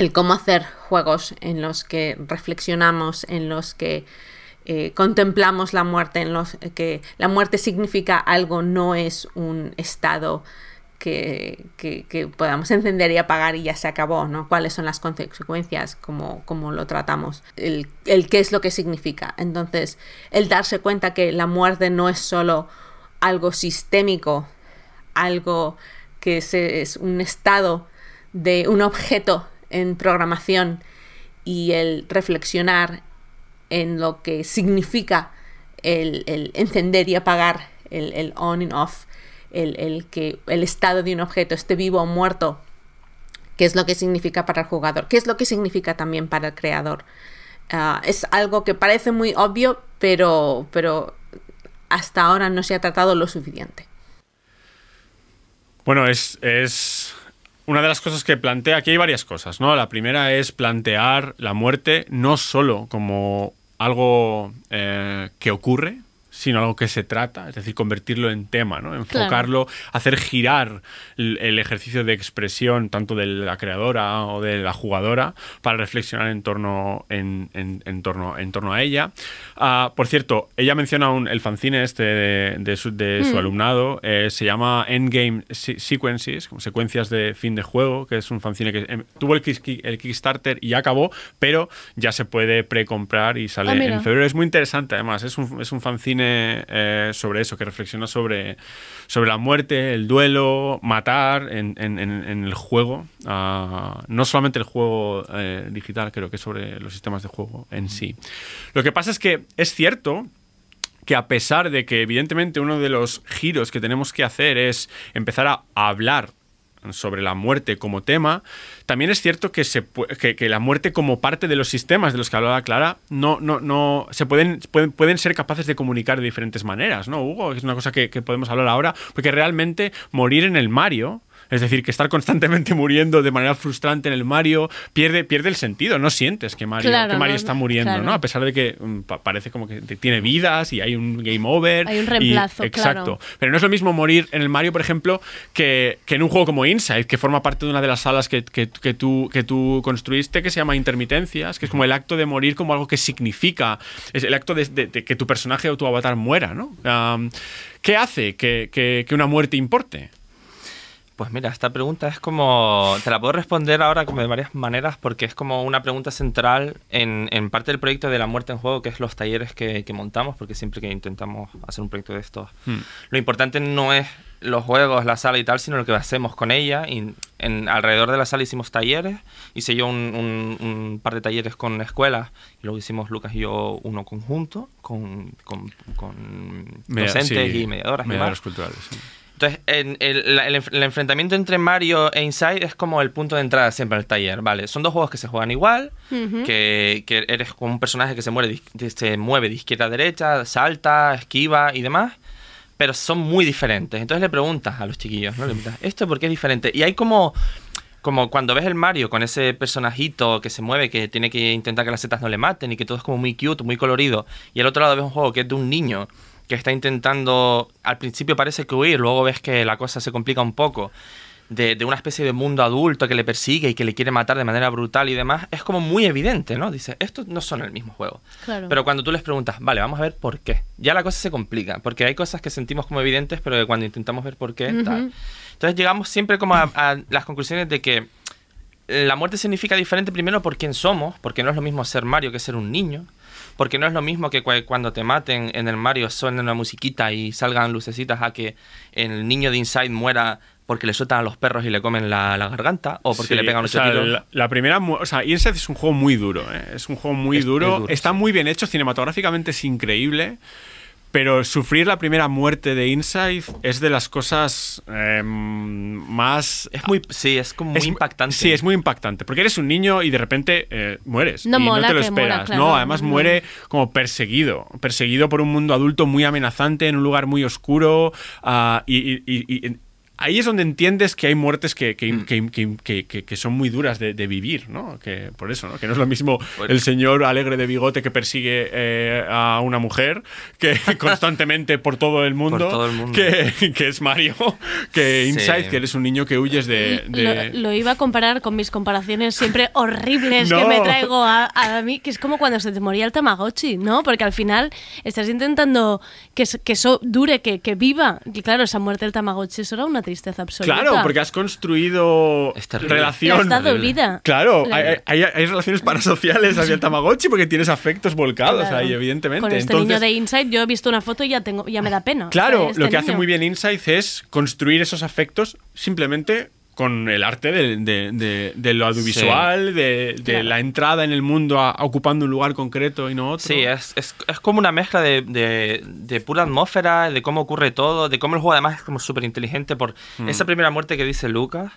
S14: el cómo hacer juegos en los que reflexionamos, en los que eh, contemplamos la muerte, en los que la muerte significa algo, no es un estado que, podamos encender y apagar y ya se acabó, ¿no? ¿Cuáles son las consecuencias? ¿Cómo, cómo lo tratamos? El, qué es lo que significa. Entonces, el darse cuenta que la muerte no es solo algo sistémico, algo que es un estado de un objeto en programación y el reflexionar en lo que significa el, encender y apagar, el, on and off, el, el que el estado de un objeto esté vivo o muerto, qué es lo que significa para el jugador, qué es lo que significa también para el creador. Ah, es algo que parece muy obvio, pero, pero hasta ahora no se ha tratado lo suficiente.
S12: Bueno, es, es una de las cosas que plantea, aquí hay varias cosas, ¿no? La primera es plantear la muerte no solo como algo eh, que ocurre, sino algo que se trata, es decir, convertirlo en tema, ¿no? enfocarlo, hacer girar el, ejercicio de expresión tanto de la creadora o de la jugadora para reflexionar en torno, en, en- en torno, en torno a ella. Ah, por cierto, ella menciona un- el fanzine este de, de su, de su
S2: Mm.
S12: alumnado, eh, se llama Endgame Se- Sequences, como secuencias de fin de juego, que es un fanzine que em, tuvo el, el Kickstarter y ya acabó, pero ya se puede precomprar y sale
S2: Ah,
S12: en febrero. Es muy interesante además, es un, es un fanzine eh, sobre eso, que reflexiona sobre, sobre la muerte, el duelo, matar en el juego. Ah, no solamente el juego eh, digital, creo que sobre los sistemas de juego en sí. Lo que pasa es que es cierto que a pesar de que evidentemente uno de los giros que tenemos que hacer es empezar a hablar sobre la muerte como tema, también es cierto que, se, que, que la muerte como parte de los sistemas de los que hablaba Clara no, no, no se pueden, pueden, pueden ser capaces de comunicar de diferentes maneras, ¿no, Hugo? Es una cosa que, que podemos hablar ahora, porque realmente morir en el Mario, es decir, que estar constantemente muriendo de manera frustrante en el Mario pierde, pierde el sentido, no sientes que Mario,
S2: Claro,
S12: que Mario
S2: no,
S12: está muriendo,
S2: claro.
S12: ¿no? A pesar de que mm, pa- parece como que tiene vidas y hay un game over.
S2: Hay un
S12: y-
S2: reemplazo,
S12: exacto.
S2: claro.
S12: Pero no es lo mismo morir en el Mario, por ejemplo, que, que en un juego como Inside, que forma parte de una de las salas que, que- que tú, que tú construiste, que se llama Intermitencias, que es como el acto de morir como algo que significa, es el acto de, de- de que tu personaje o tu avatar muera, ¿no? ¿Qué hace que, que- que una muerte importe?
S13: Pues mira, esta pregunta es como. Te la puedo responder ahora como de varias maneras porque es como una pregunta central en, en parte del proyecto de la muerte en juego, que es los talleres que, que montamos, porque siempre que intentamos hacer un proyecto de estos,
S12: Hmm.
S13: lo importante no es los juegos, la sala y tal, sino lo que hacemos con ella. Y en, alrededor de la sala hicimos talleres. Hice yo un, un- un par de talleres con escuelas y luego hicimos Lucas y yo uno conjunto con, con, con
S12: Media-
S13: docentes
S12: sí,
S13: y mediadoras. y demás.
S12: culturales. sí.
S13: Entonces, en- el, la- el enf- el enfrentamiento entre Mario e Inside es como el punto de entrada siempre al taller, ¿vale? Son dos juegos que se juegan igual, que, que eres como un personaje que se, muere se mueve de izquierda a derecha, salta, esquiva y demás, pero son muy diferentes. Entonces le preguntas a los chiquillos, ¿no? Le preguntas, ¿esto por qué es diferente? Y hay como... Como cuando ves el Mario con ese personajito que se mueve, que tiene que intentar que las setas no le maten y que todo es como muy cute, muy colorido. Y al otro lado ves un juego que es de un niño que está intentando, al principio parece que huir, luego ves que la cosa se complica un poco, de, de una especie de mundo adulto que le persigue y que le quiere matar de manera brutal y demás, es como muy evidente, ¿no? Dice, estos no son el mismo juego.
S2: Claro.
S13: Pero cuando tú les preguntas, vale, vamos a ver por qué, ya la cosa se complica, porque hay cosas que sentimos como evidentes, pero que cuando intentamos ver por qué, tal. Entonces llegamos siempre como a, a las conclusiones de que la muerte significa diferente primero por quién somos, porque no es lo mismo ser Mario que ser un niño, porque no es lo mismo que cua- cuando te maten en el Mario suene una musiquita y salgan lucecitas a que el niño de Inside muera porque le sueltan a los perros y le comen la, la garganta o porque
S12: Sí,
S13: le pegan
S12: o sea,
S13: tiros.
S12: La, la primera, o sea, Inside es un juego muy duro, ¿eh? es un juego muy
S13: Es-
S12: duro,
S13: es duro,
S12: está muy bien hecho, cinematográficamente es increíble, pero sufrir la primera muerte de Inside es de las cosas eh, más...
S13: Es muy, sí, es como muy
S12: mu-
S13: impactante.
S12: Sí, es muy impactante, porque eres un niño y de repente eh, mueres.
S2: No
S12: y
S2: mola
S12: no te lo
S2: muera,
S12: esperas.
S2: claro,
S12: no, además muere como perseguido, perseguido por un mundo adulto muy amenazante en un lugar muy oscuro y- y- y- y ahí es donde entiendes que hay muertes que, que,
S13: Mm.
S12: que- que- que- que- que son muy duras de, de vivir, ¿no? Que, por eso, ¿no? Que no es lo mismo
S13: Pues
S12: el señor alegre de bigote que persigue eh, a una mujer que [LAUGHS] constantemente por todo el mundo,
S13: todo el mundo.
S12: Que, que es Mario, que
S13: Sí.
S12: Inside, que eres un niño que huyes de... de-
S2: Lo, lo iba a comparar con mis comparaciones siempre horribles [LAUGHS] que
S12: No.
S2: me traigo a, a mí, que es como cuando se te moría el Tamagotchi, ¿no? Porque al final estás intentando que, que eso dure, que, que viva. Y claro, esa muerte del Tamagotchi, eso era una tristeza absoluta.
S12: Claro, porque has construido
S13: terrible.
S12: relación.
S2: Le has dado vida.
S12: Claro, hay, hay- hay relaciones parasociales hacia el Tamagotchi porque tienes afectos volcados
S2: Claro.
S12: ahí, evidentemente.
S2: Con este
S12: Entonces,
S2: niño de Inside, yo he visto una foto y ya, tengo, ya me da pena.
S12: Claro,
S2: O sea, este
S12: lo que hace muy bien Insight es construir esos afectos simplemente con el arte de, de- de- de lo audiovisual, de, de
S13: Claro.
S12: la entrada en el mundo a- ocupando un lugar concreto y no otro.
S13: Sí, es, es, es como una mezcla de, de, de pura atmósfera, de cómo ocurre todo, de cómo el juego además es como súper inteligente por
S12: Mm.
S13: esa primera muerte que dice Lucas.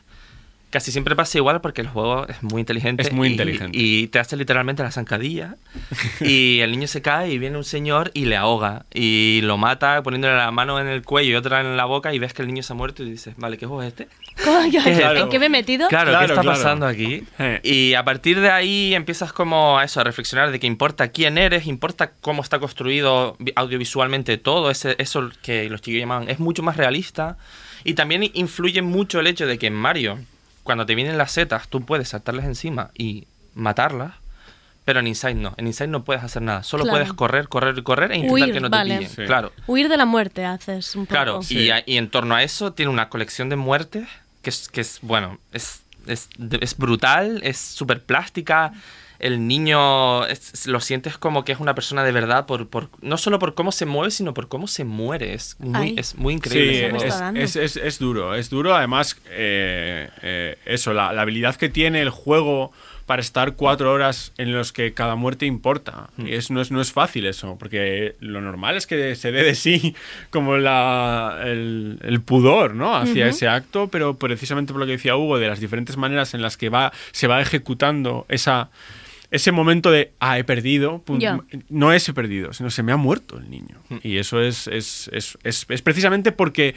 S13: Casi siempre pasa igual porque el juego es muy inteligente.
S12: Es muy
S13: y-
S12: inteligente.
S13: Y, te hace literalmente la zancadilla. [LAUGHS] y el niño se cae y viene un señor y le ahoga. Y lo mata poniéndole la mano en el cuello y otra en la boca y ves que el niño se ha muerto y dices, vale, ¿qué juego es este?
S2: Coño,
S13: ¿Qué es
S2: ¿En
S13: esto?
S2: qué me he metido?
S13: Claro,
S12: Claro,
S13: ¿qué está
S12: claro.
S13: pasando aquí? Y a partir de ahí empiezas como a eso, a reflexionar de que importa quién eres, importa cómo está construido vi- audiovisualmente todo, ese, eso que los chicos llaman, es mucho más realista. Y también influye mucho el hecho de que en Mario, cuando te vienen las setas, tú puedes saltarles encima y matarlas. Pero en Inside no, en Inside no puedes hacer nada, solo
S2: Claro.
S13: puedes correr, correr, correr e intentar
S2: Huir,
S13: que no
S2: vale.
S13: te pillen.
S12: Sí.
S13: Claro.
S2: Huir de la muerte haces un poco.
S13: Claro, y, a- y en torno a eso tiene una colección de muertes que es, que es bueno, es, es, es brutal, es súper plástica, el niño es- lo sientes como que es una persona de verdad, por, por, no solo por cómo se mueve, sino por cómo se muere. Es muy, es muy increíble.
S12: Sí, es, es, es- es duro, es duro. Además, eh, eh, eso, la, la habilidad que tiene el juego para estar cuatro horas en los que cada muerte importa.
S13: Hmm.
S12: Y es, no, es, no es fácil eso, porque lo normal es que se dé de sí [LAUGHS] como la, el, el pudor ¿no? hacia ese acto, pero precisamente por lo que decía Hugo, de las diferentes maneras en las que va, se va ejecutando esa... Ese momento de, ah, he perdido, pum, no es he perdido, sino se me ha muerto el niño. Y eso es, es, es, es- es precisamente porque,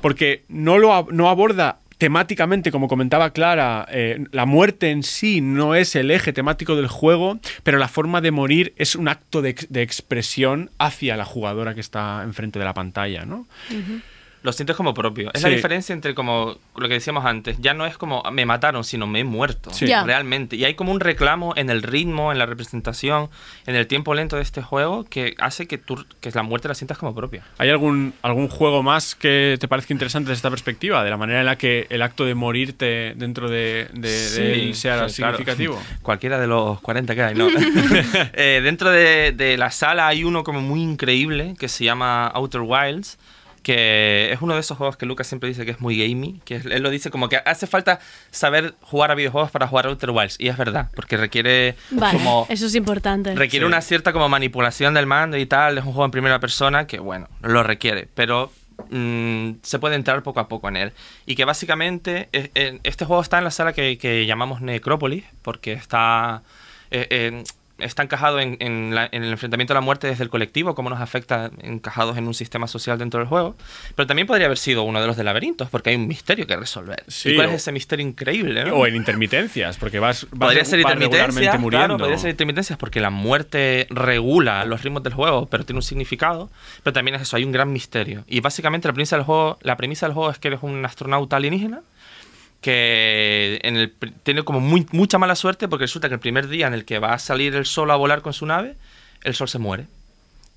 S12: porque no, lo, no aborda temáticamente, como comentaba Clara, eh, la muerte en sí no es el eje temático del juego, pero la forma de morir es un acto de, de expresión hacia la jugadora que está enfrente de la pantalla, ¿no?
S13: Lo sientes como propio. Es la diferencia entre como lo que decíamos antes. Ya no es como me mataron, sino me he muerto.
S12: Sí.
S13: Realmente. Y hay como un reclamo en el ritmo, en la representación, en el tiempo lento de este juego que hace que, tú, que la muerte la sientas como propia.
S12: ¿Hay algún, algún juego más que te parezca interesante desde esta perspectiva? De la manera en la que el acto de morirte dentro de, de, de él sea
S13: sí, claro.
S12: significativo. [LAUGHS]
S13: Cualquiera de los 40 que hay, ¿no? [LAUGHS] [LAUGHS] Eh, dentro de, de la sala hay uno como muy increíble que se llama Outer Wilds, que es uno de esos juegos que Lucas siempre dice que es muy gamey, que él lo dice como que hace falta saber jugar a videojuegos para jugar a Outer Wilds, y es verdad, porque requiere
S2: Vale,
S13: como...
S2: eso es importante.
S13: Requiere una cierta como manipulación del mando y tal, es un juego en primera persona que, bueno, lo requiere, pero mm, se puede entrar poco a poco en él. Y que básicamente eh, eh, este juego está en la sala que, que llamamos Necrópolis, porque está, eh, eh, está encajado en, en la- en el enfrentamiento a la muerte desde el colectivo, cómo nos afecta encajados en un sistema social dentro del juego. Pero también podría haber sido uno de los de laberintos, porque hay un misterio que resolver.
S12: Sí,
S13: ¿Y cuál es ese misterio increíble? no?
S12: O en intermitencias, porque vas, vas,
S13: Podría ser
S12: vas
S13: intermitencia,
S12: regularmente muriendo.
S13: claro, podría ser intermitencias porque la muerte regula los ritmos del juego, pero tiene un significado. Pero también es eso, hay un gran misterio. Y básicamente la premisa del juego, la premisa del juego es que eres un astronauta alienígena que en el tiene como muy, mucha mala suerte porque resulta que el primer día en el que va a salir el sol a volar con su nave, el sol se muere.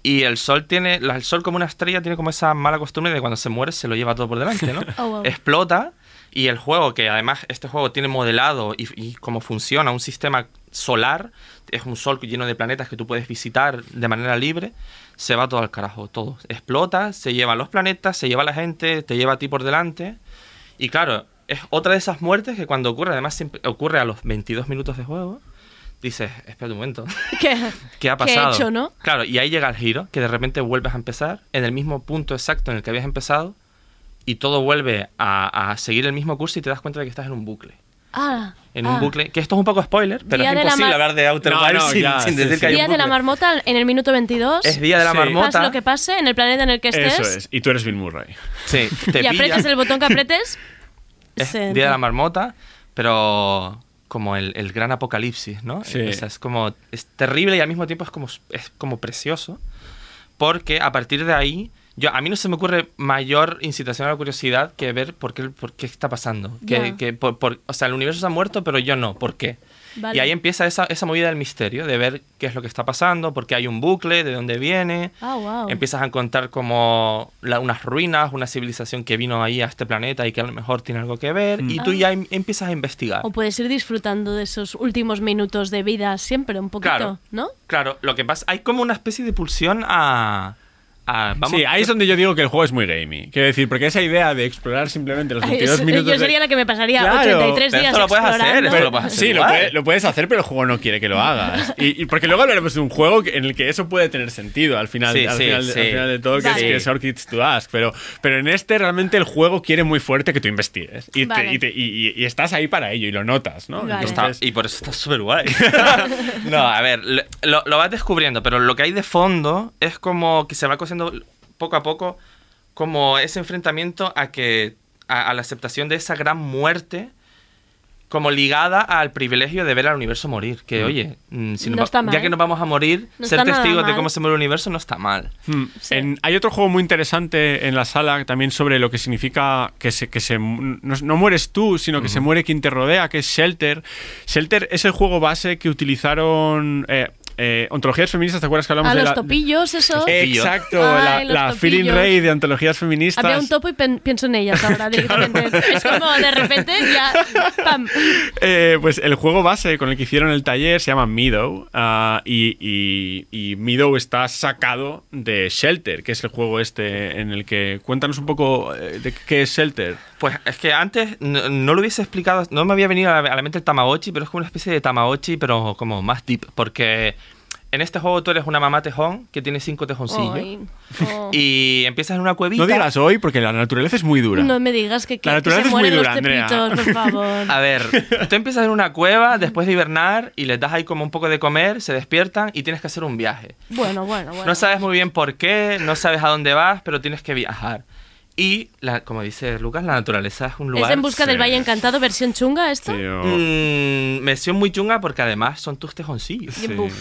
S13: Y el sol tiene, el sol como una estrella tiene como esa mala costumbre de cuando se muere se lo lleva todo por delante, ¿no? [LAUGHS]
S2: Oh, wow.
S13: Explota y el juego, que además este juego tiene modelado y, y cómo funciona un sistema solar, es un sol lleno de planetas que tú puedes visitar de manera libre, se va todo al carajo, todo. Explota, se lleva los planetas, se lleva a la gente, te lleva a ti por delante. Y claro, es otra de esas muertes que cuando ocurre, además siempre ocurre a los 22 minutos de juego, dices, espera un momento, [LAUGHS]
S2: ¿Qué,
S13: ¿qué ha
S2: qué he
S13: pasado?
S2: hecho, no?
S13: Claro, y ahí llega el giro, que de repente vuelves a empezar en el mismo punto exacto en el que habías empezado y todo vuelve a, a seguir el mismo curso y te das cuenta de que estás en un bucle.
S2: Ah,
S13: En
S2: ah.
S13: un bucle, que esto es un poco spoiler, pero
S2: Día
S13: es imposible hablar de Outer
S12: No,
S13: Wilds
S12: no,
S13: sin,
S12: ya,
S13: sin
S12: sí,
S13: decir
S12: sí.
S13: que hay
S2: Día
S13: un
S2: de la
S13: bucle.
S2: marmota en el minuto 22.
S13: Es Día de la
S12: Sí.
S13: marmota.
S2: Pase lo que pase, en el planeta en el que estés.
S12: Eso es. Y tú eres Bill Murray.
S13: Sí, te [LAUGHS]
S2: y apretes el botón que apretes. [LAUGHS]
S13: Es Día de la marmota, pero como el, el gran apocalipsis, ¿no?
S12: Sí.
S13: O sea, es como es terrible y al mismo tiempo es como es como precioso, porque a partir de ahí yo a mí no se me ocurre mayor incitación a la curiosidad que ver por qué por qué está pasando, que,
S2: Ya.
S13: que por, por- o sea, el universo se ha muerto, pero yo no, ¿por qué?
S2: Vale.
S13: Y ahí empieza esa, esa movida del misterio, de ver qué es lo que está pasando, por qué hay un bucle, de dónde viene.
S2: Ah, wow.
S13: Empiezas a encontrar como la- unas ruinas, una civilización que vino ahí a este planeta y que a lo mejor tiene algo que ver, y tú
S2: Ah.
S13: ya em- empiezas a investigar.
S2: O puedes ir disfrutando de esos últimos minutos de vida siempre, un poquito,
S13: Claro.
S2: ¿no?
S13: Claro, lo que pasa, hay como una especie de pulsión a... a- vamos,
S12: sí, ahí es donde yo digo que el juego es muy gamey. Quiero decir, porque esa idea de explorar simplemente los
S2: Ay,
S12: 22
S2: eso-
S12: minutos.
S2: yo
S12: de-
S2: sería la que me pasaría
S12: Claro,
S2: 83
S13: pero
S2: días
S13: esto lo puedes hacer, esto lo puedes hacer
S12: Sí, lo, puede- lo puedes hacer, pero el juego no quiere que lo hagas. Y, y porque luego hablaremos de un juego en el que eso puede tener sentido al final,
S13: Sí,
S12: al
S13: sí,
S12: final,
S13: sí.
S12: al final de todo, que
S13: Vale.
S12: es que es Orchids to Ask. Pero, pero en este realmente el juego quiere muy fuerte que tú investigues. Y, te-
S2: Vale.
S12: y te- y- y- y estás ahí para ello y lo notas, ¿no?
S2: Vale.
S12: Entonces-
S13: y por eso está súper guay. [LAUGHS] no, a ver, lo, lo vas descubriendo, pero lo que hay de fondo es como que se va cosiendo poco a poco como ese enfrentamiento a que a, a la aceptación de esa gran muerte como ligada al privilegio de ver al universo morir. Que,
S12: Mm.
S13: oye, mm, si
S2: No
S13: va- ya que nos vamos a morir,
S2: No
S13: ser testigos de cómo se muere el universo no está mal.
S12: Hmm. En- hay otro juego muy interesante en la sala también sobre lo que significa que se, que se no, no mueres tú, sino que se muere quien te rodea, que es Shelter. Shelter es el juego base que utilizaron. eh, eh, ontologías feministas, ¿te acuerdas que hablamos
S2: A
S12: de
S2: los
S12: la...
S2: topillos, eso.
S12: Exacto,
S2: Ay,
S12: la, la feeling ray de ontologías feministas.
S2: Había un topo y pen- pienso en ellas ahora directamente. [LAUGHS] Es como de repente ya. ¡Pam!
S12: Eh, pues el juego base con el que hicieron el taller se llama Meadow ah, y, y, y Meadow está sacado de Shelter, que es el juego este en el que... Cuéntanos un poco eh, de qué es Shelter.
S13: Pues es que antes no, no lo hubiese explicado, no me había venido a la, a la mente el Tamagotchi, pero es como una especie de Tamagotchi, pero como más deep, porque en este juego tú eres una mamá tejón que tiene cinco tejoncillos
S2: oh. [LAUGHS]
S13: y empiezas en una cuevita.
S12: No digas hoy porque la naturaleza es muy dura.
S2: No me digas que, que,
S12: La
S2: que
S12: naturaleza
S2: se
S12: es muy dura,
S2: los
S12: Andrea.
S2: tepitos, por [LAUGHS] favor.
S13: A ver, tú empiezas en una cueva después de hibernar y les das ahí como un poco de comer, se despiertan y tienes que hacer un viaje.
S2: Bueno, bueno, bueno.
S13: No sabes muy bien por qué, no sabes a dónde vas, pero tienes que viajar. Y, la- como dice Lucas, la naturaleza es un lugar...
S2: ¿Es en busca del Valle Encantado versión chunga esto?
S13: Mm, mención muy chunga porque además son tus tejoncillos.
S2: Buf.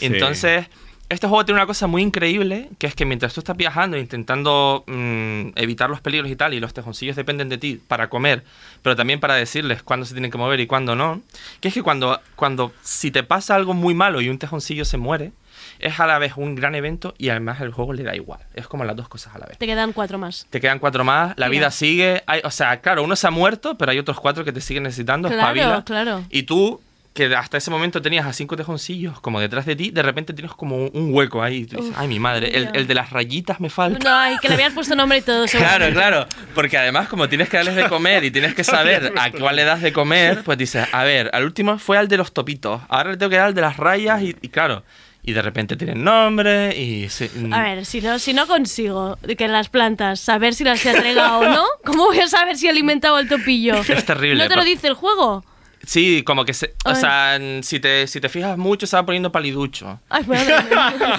S13: Entonces, este juego tiene una cosa muy increíble, que es que mientras tú estás viajando, intentando mm, evitar los peligros y tal, y los tejoncillos dependen de ti para comer, pero también para decirles cuándo se tienen que mover y cuándo no, que es que cuando, cuando si te pasa algo muy malo y un tejoncillo se muere, es a la vez un gran evento y además el juego le da igual. Es como las dos cosas a la vez.
S2: Te quedan cuatro más.
S13: Te quedan cuatro más, la
S2: Mira.
S13: vida sigue. Hay, o sea, claro, uno se ha muerto, pero hay otros cuatro que te siguen necesitando.
S2: Claro,
S13: espabila.
S2: claro.
S13: Y tú, que hasta ese momento tenías a cinco tejoncillos como detrás de ti, de repente tienes como un, hueco ahí. Y tú dices,
S2: Uf,
S13: Ay, mi madre, el, el de las rayitas me falta.
S2: No, ay, que le habías puesto nombre y todo. [LAUGHS]
S13: Claro, claro. Porque además, como tienes que darles de comer y tienes que saber [LAUGHS] a cuál le das de comer, pues dices, a ver, al último fue al de los topitos. Ahora le tengo que dar al de las rayas y, y claro. Y de repente tienen nombre y. se-
S2: A ver, si no, si no consigo que las plantas saber si las he entregado o no, ¿cómo voy a saber si he alimentado el topillo?
S13: Es terrible,
S2: ¿No te lo dice el juego?
S13: Sí, como que se. O sea, si te, si te fijas mucho, se va poniendo paliducho.
S2: Ay, mía.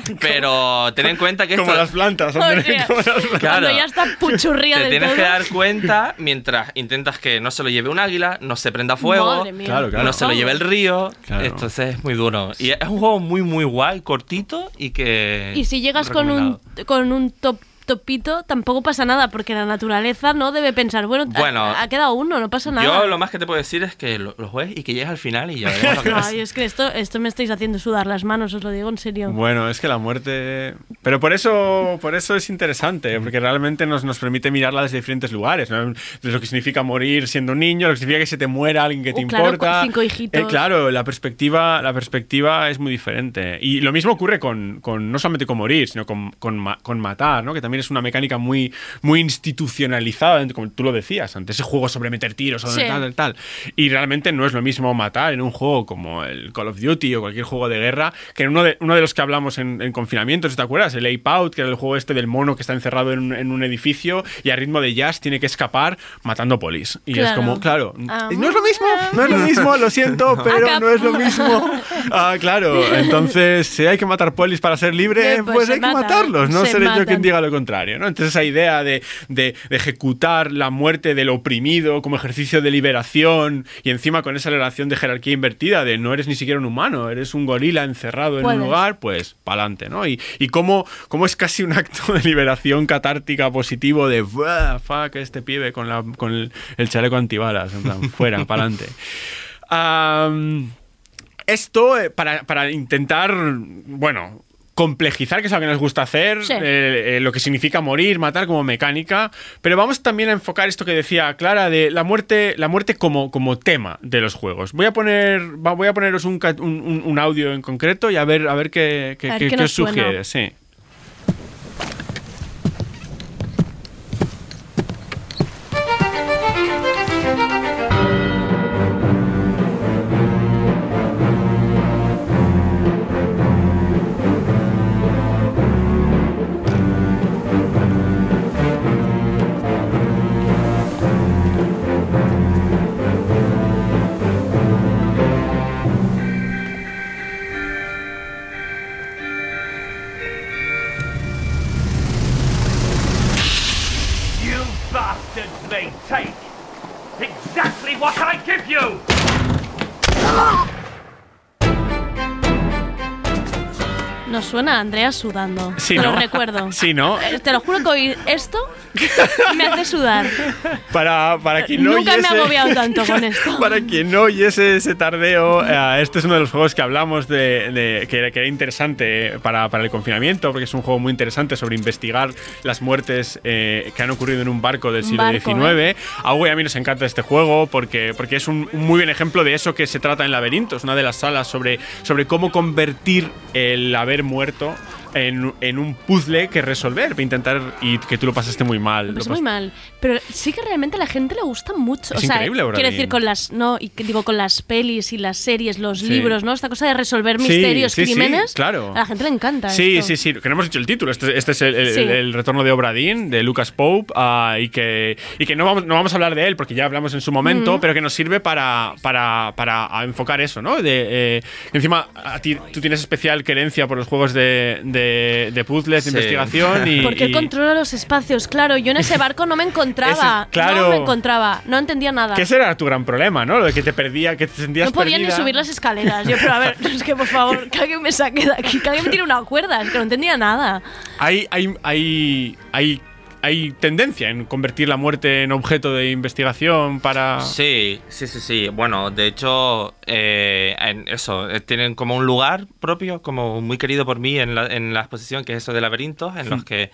S2: [LAUGHS]
S13: Pero ten en cuenta que
S12: Como
S13: esto-
S12: las plantas,
S2: O
S12: André,
S2: sea,
S12: como las plantas.
S2: Cuando ya está puchurría
S13: te
S2: del
S13: tienes
S2: todo.
S13: que dar cuenta mientras intentas que no se lo lleve un águila, no se prenda fuego,
S2: Madre mía. Claro, claro.
S13: no se lo lleve el río.
S12: Claro.
S13: Entonces es muy duro. Y es un juego muy, muy guay, cortito y que.
S2: Y si llegas con un, con un top, topito, tampoco pasa nada, porque la naturaleza no debe pensar, bueno, ha-
S13: Bueno,
S2: ha, quedado uno, no pasa nada.
S13: Yo lo más que te puedo decir es que lo, lo juegues y que llegues al final y ya veremos lo que [LAUGHS] pasa.
S2: Ay, es que esto, esto me estáis haciendo sudar las manos, os lo digo en serio.
S12: Bueno, es que la muerte... Pero por eso, por eso es interesante, porque realmente nos, nos permite mirarla desde diferentes lugares. ¿no? Desde lo que significa morir siendo un niño, lo que significa que se te muera alguien que te
S2: Uh, claro,
S12: importa.
S2: cinco hijitos.
S12: Eh, claro, la perspectiva, la perspectiva es muy diferente. Y lo mismo ocurre con, con- no solamente con morir, sino con, con, con matar, ¿no? que también es una mecánica muy, muy institucionalizada, como tú lo decías antes, ese juego sobre meter tiros, sobre
S2: Sí.
S12: tal, tal, tal. Y realmente no es lo mismo matar en un juego como el Call of Duty o cualquier juego de guerra que en uno de, uno de los que hablamos en, en confinamiento, si te acuerdas, el Ape Out, que era el juego este del mono que está encerrado en, un- en un edificio y a ritmo de jazz tiene que escapar matando polis. Y es
S2: Claro.
S12: como, claro,
S2: Ah,
S12: no es lo mismo, no es lo mismo, lo siento, [LAUGHS] pero no es lo mismo. Ah, claro, entonces si hay que matar polis para ser libre, [LAUGHS]
S2: pues
S12: pues,
S2: se
S12: hay que matarlos, no
S2: se
S12: seré yo
S2: matan.
S12: quien diga lo contrario, ¿no? Entonces esa idea de, de- de ejecutar la muerte del oprimido como ejercicio de liberación y encima con esa relación de jerarquía invertida de no eres ni siquiera un humano, eres un gorila encerrado en
S2: Puedes.
S12: un lugar, pues pa'lante, ¿no? Y, y cómo, cómo es casi un acto de liberación catártica positivo de "Buah, fuck este pibe con, la, con el, el chaleco antibalas, en plan, fuera, [LAUGHS] pa'lante. Esto, eh, para, para intentar, bueno, complejizar, que es lo que nos gusta hacer,
S2: Sí.
S12: eh, eh, lo que significa morir, matar como mecánica, pero vamos también a enfocar esto que decía Clara de la muerte, la muerte como, como tema de los juegos. Voy a poner, voy a poneros un, un- un- audio en concreto y a ver, a ver qué, qué-
S2: A ver
S12: qué-
S2: qué
S12: qué
S2: nos
S12: os
S2: suena.
S12: sugiere. Sí.
S2: A Andrea sudando.
S12: Sí,
S2: Te lo
S12: ¿no?
S2: recuerdo. [LAUGHS]
S12: Sí, ¿no?
S2: Eh, Te lo juro que oír esto me hace sudar.
S12: Para, para quien no
S2: Nunca me
S12: oyese-
S2: ha agobiado tanto con esto. [LAUGHS]
S12: Para quien no oyese ese tardeo, eh, este es uno de los juegos que hablamos de, de- que, que era interesante para, para el confinamiento, porque es un juego muy interesante sobre investigar las muertes eh, que han ocurrido en un barco del siglo
S2: barco,
S12: XIX.
S2: ¿eh?
S12: A Hugo y a mí nos encanta este juego porque, porque es un, un muy buen ejemplo de eso que se trata en Laberintos, una de las salas sobre, sobre cómo convertir el haber muerto concreto en, en un puzzle que resolver, intentar y que tú lo pasaste muy mal.
S2: Lo pasé
S12: pas-
S2: muy mal. Pero sí que realmente a la gente le gusta mucho.
S12: Es
S2: o sea,
S12: increíble,
S2: quiero decir, con las. No, y digo, con las pelis y las series, los
S12: Sí.
S2: libros, ¿no? Esta cosa de resolver
S12: Sí,
S2: misterios,
S12: sí,
S2: crímenes.
S12: claro.
S2: A la gente le encanta.
S12: Sí,
S2: esto.
S12: sí, sí, que no hemos dicho el título. Este, este es el, el- el- el retorno de Obra Dinn, de Lucas Pope, ah, y que, y que no, vamos, no vamos a hablar de él porque ya hablamos en su momento,
S2: Mm.
S12: pero que nos sirve para, para, para enfocar eso, ¿no? De, eh, encima, a ti, tú tienes especial querencia por los juegos de, de, de puzzles, de
S13: Sí.
S12: investigación. Y,
S2: Porque
S12: y-
S2: controla los espacios, claro. Yo en ese barco no me encontraba. [LAUGHS]
S12: Ese- claro.
S2: No me encontraba. No entendía nada.
S12: que ese era tu gran problema, ¿no? Lo de que te perdía, que te sentías
S2: No podía ni
S12: perdida.
S2: subir las escaleras. Yo, pero a ver, [LAUGHS] es que por favor, que alguien me saque de aquí, que alguien me tire una cuerda, es que no entendía nada.
S12: Hay, hay, hay, hay, hay tendencia en convertir la muerte en objeto de investigación para...
S13: Sí, sí, sí, sí. Bueno, de hecho, eh, en eso, eh, tienen como un lugar propio, como muy querido por mí en la, en la exposición, que es eso de laberintos, en los
S12: Hmm.
S13: que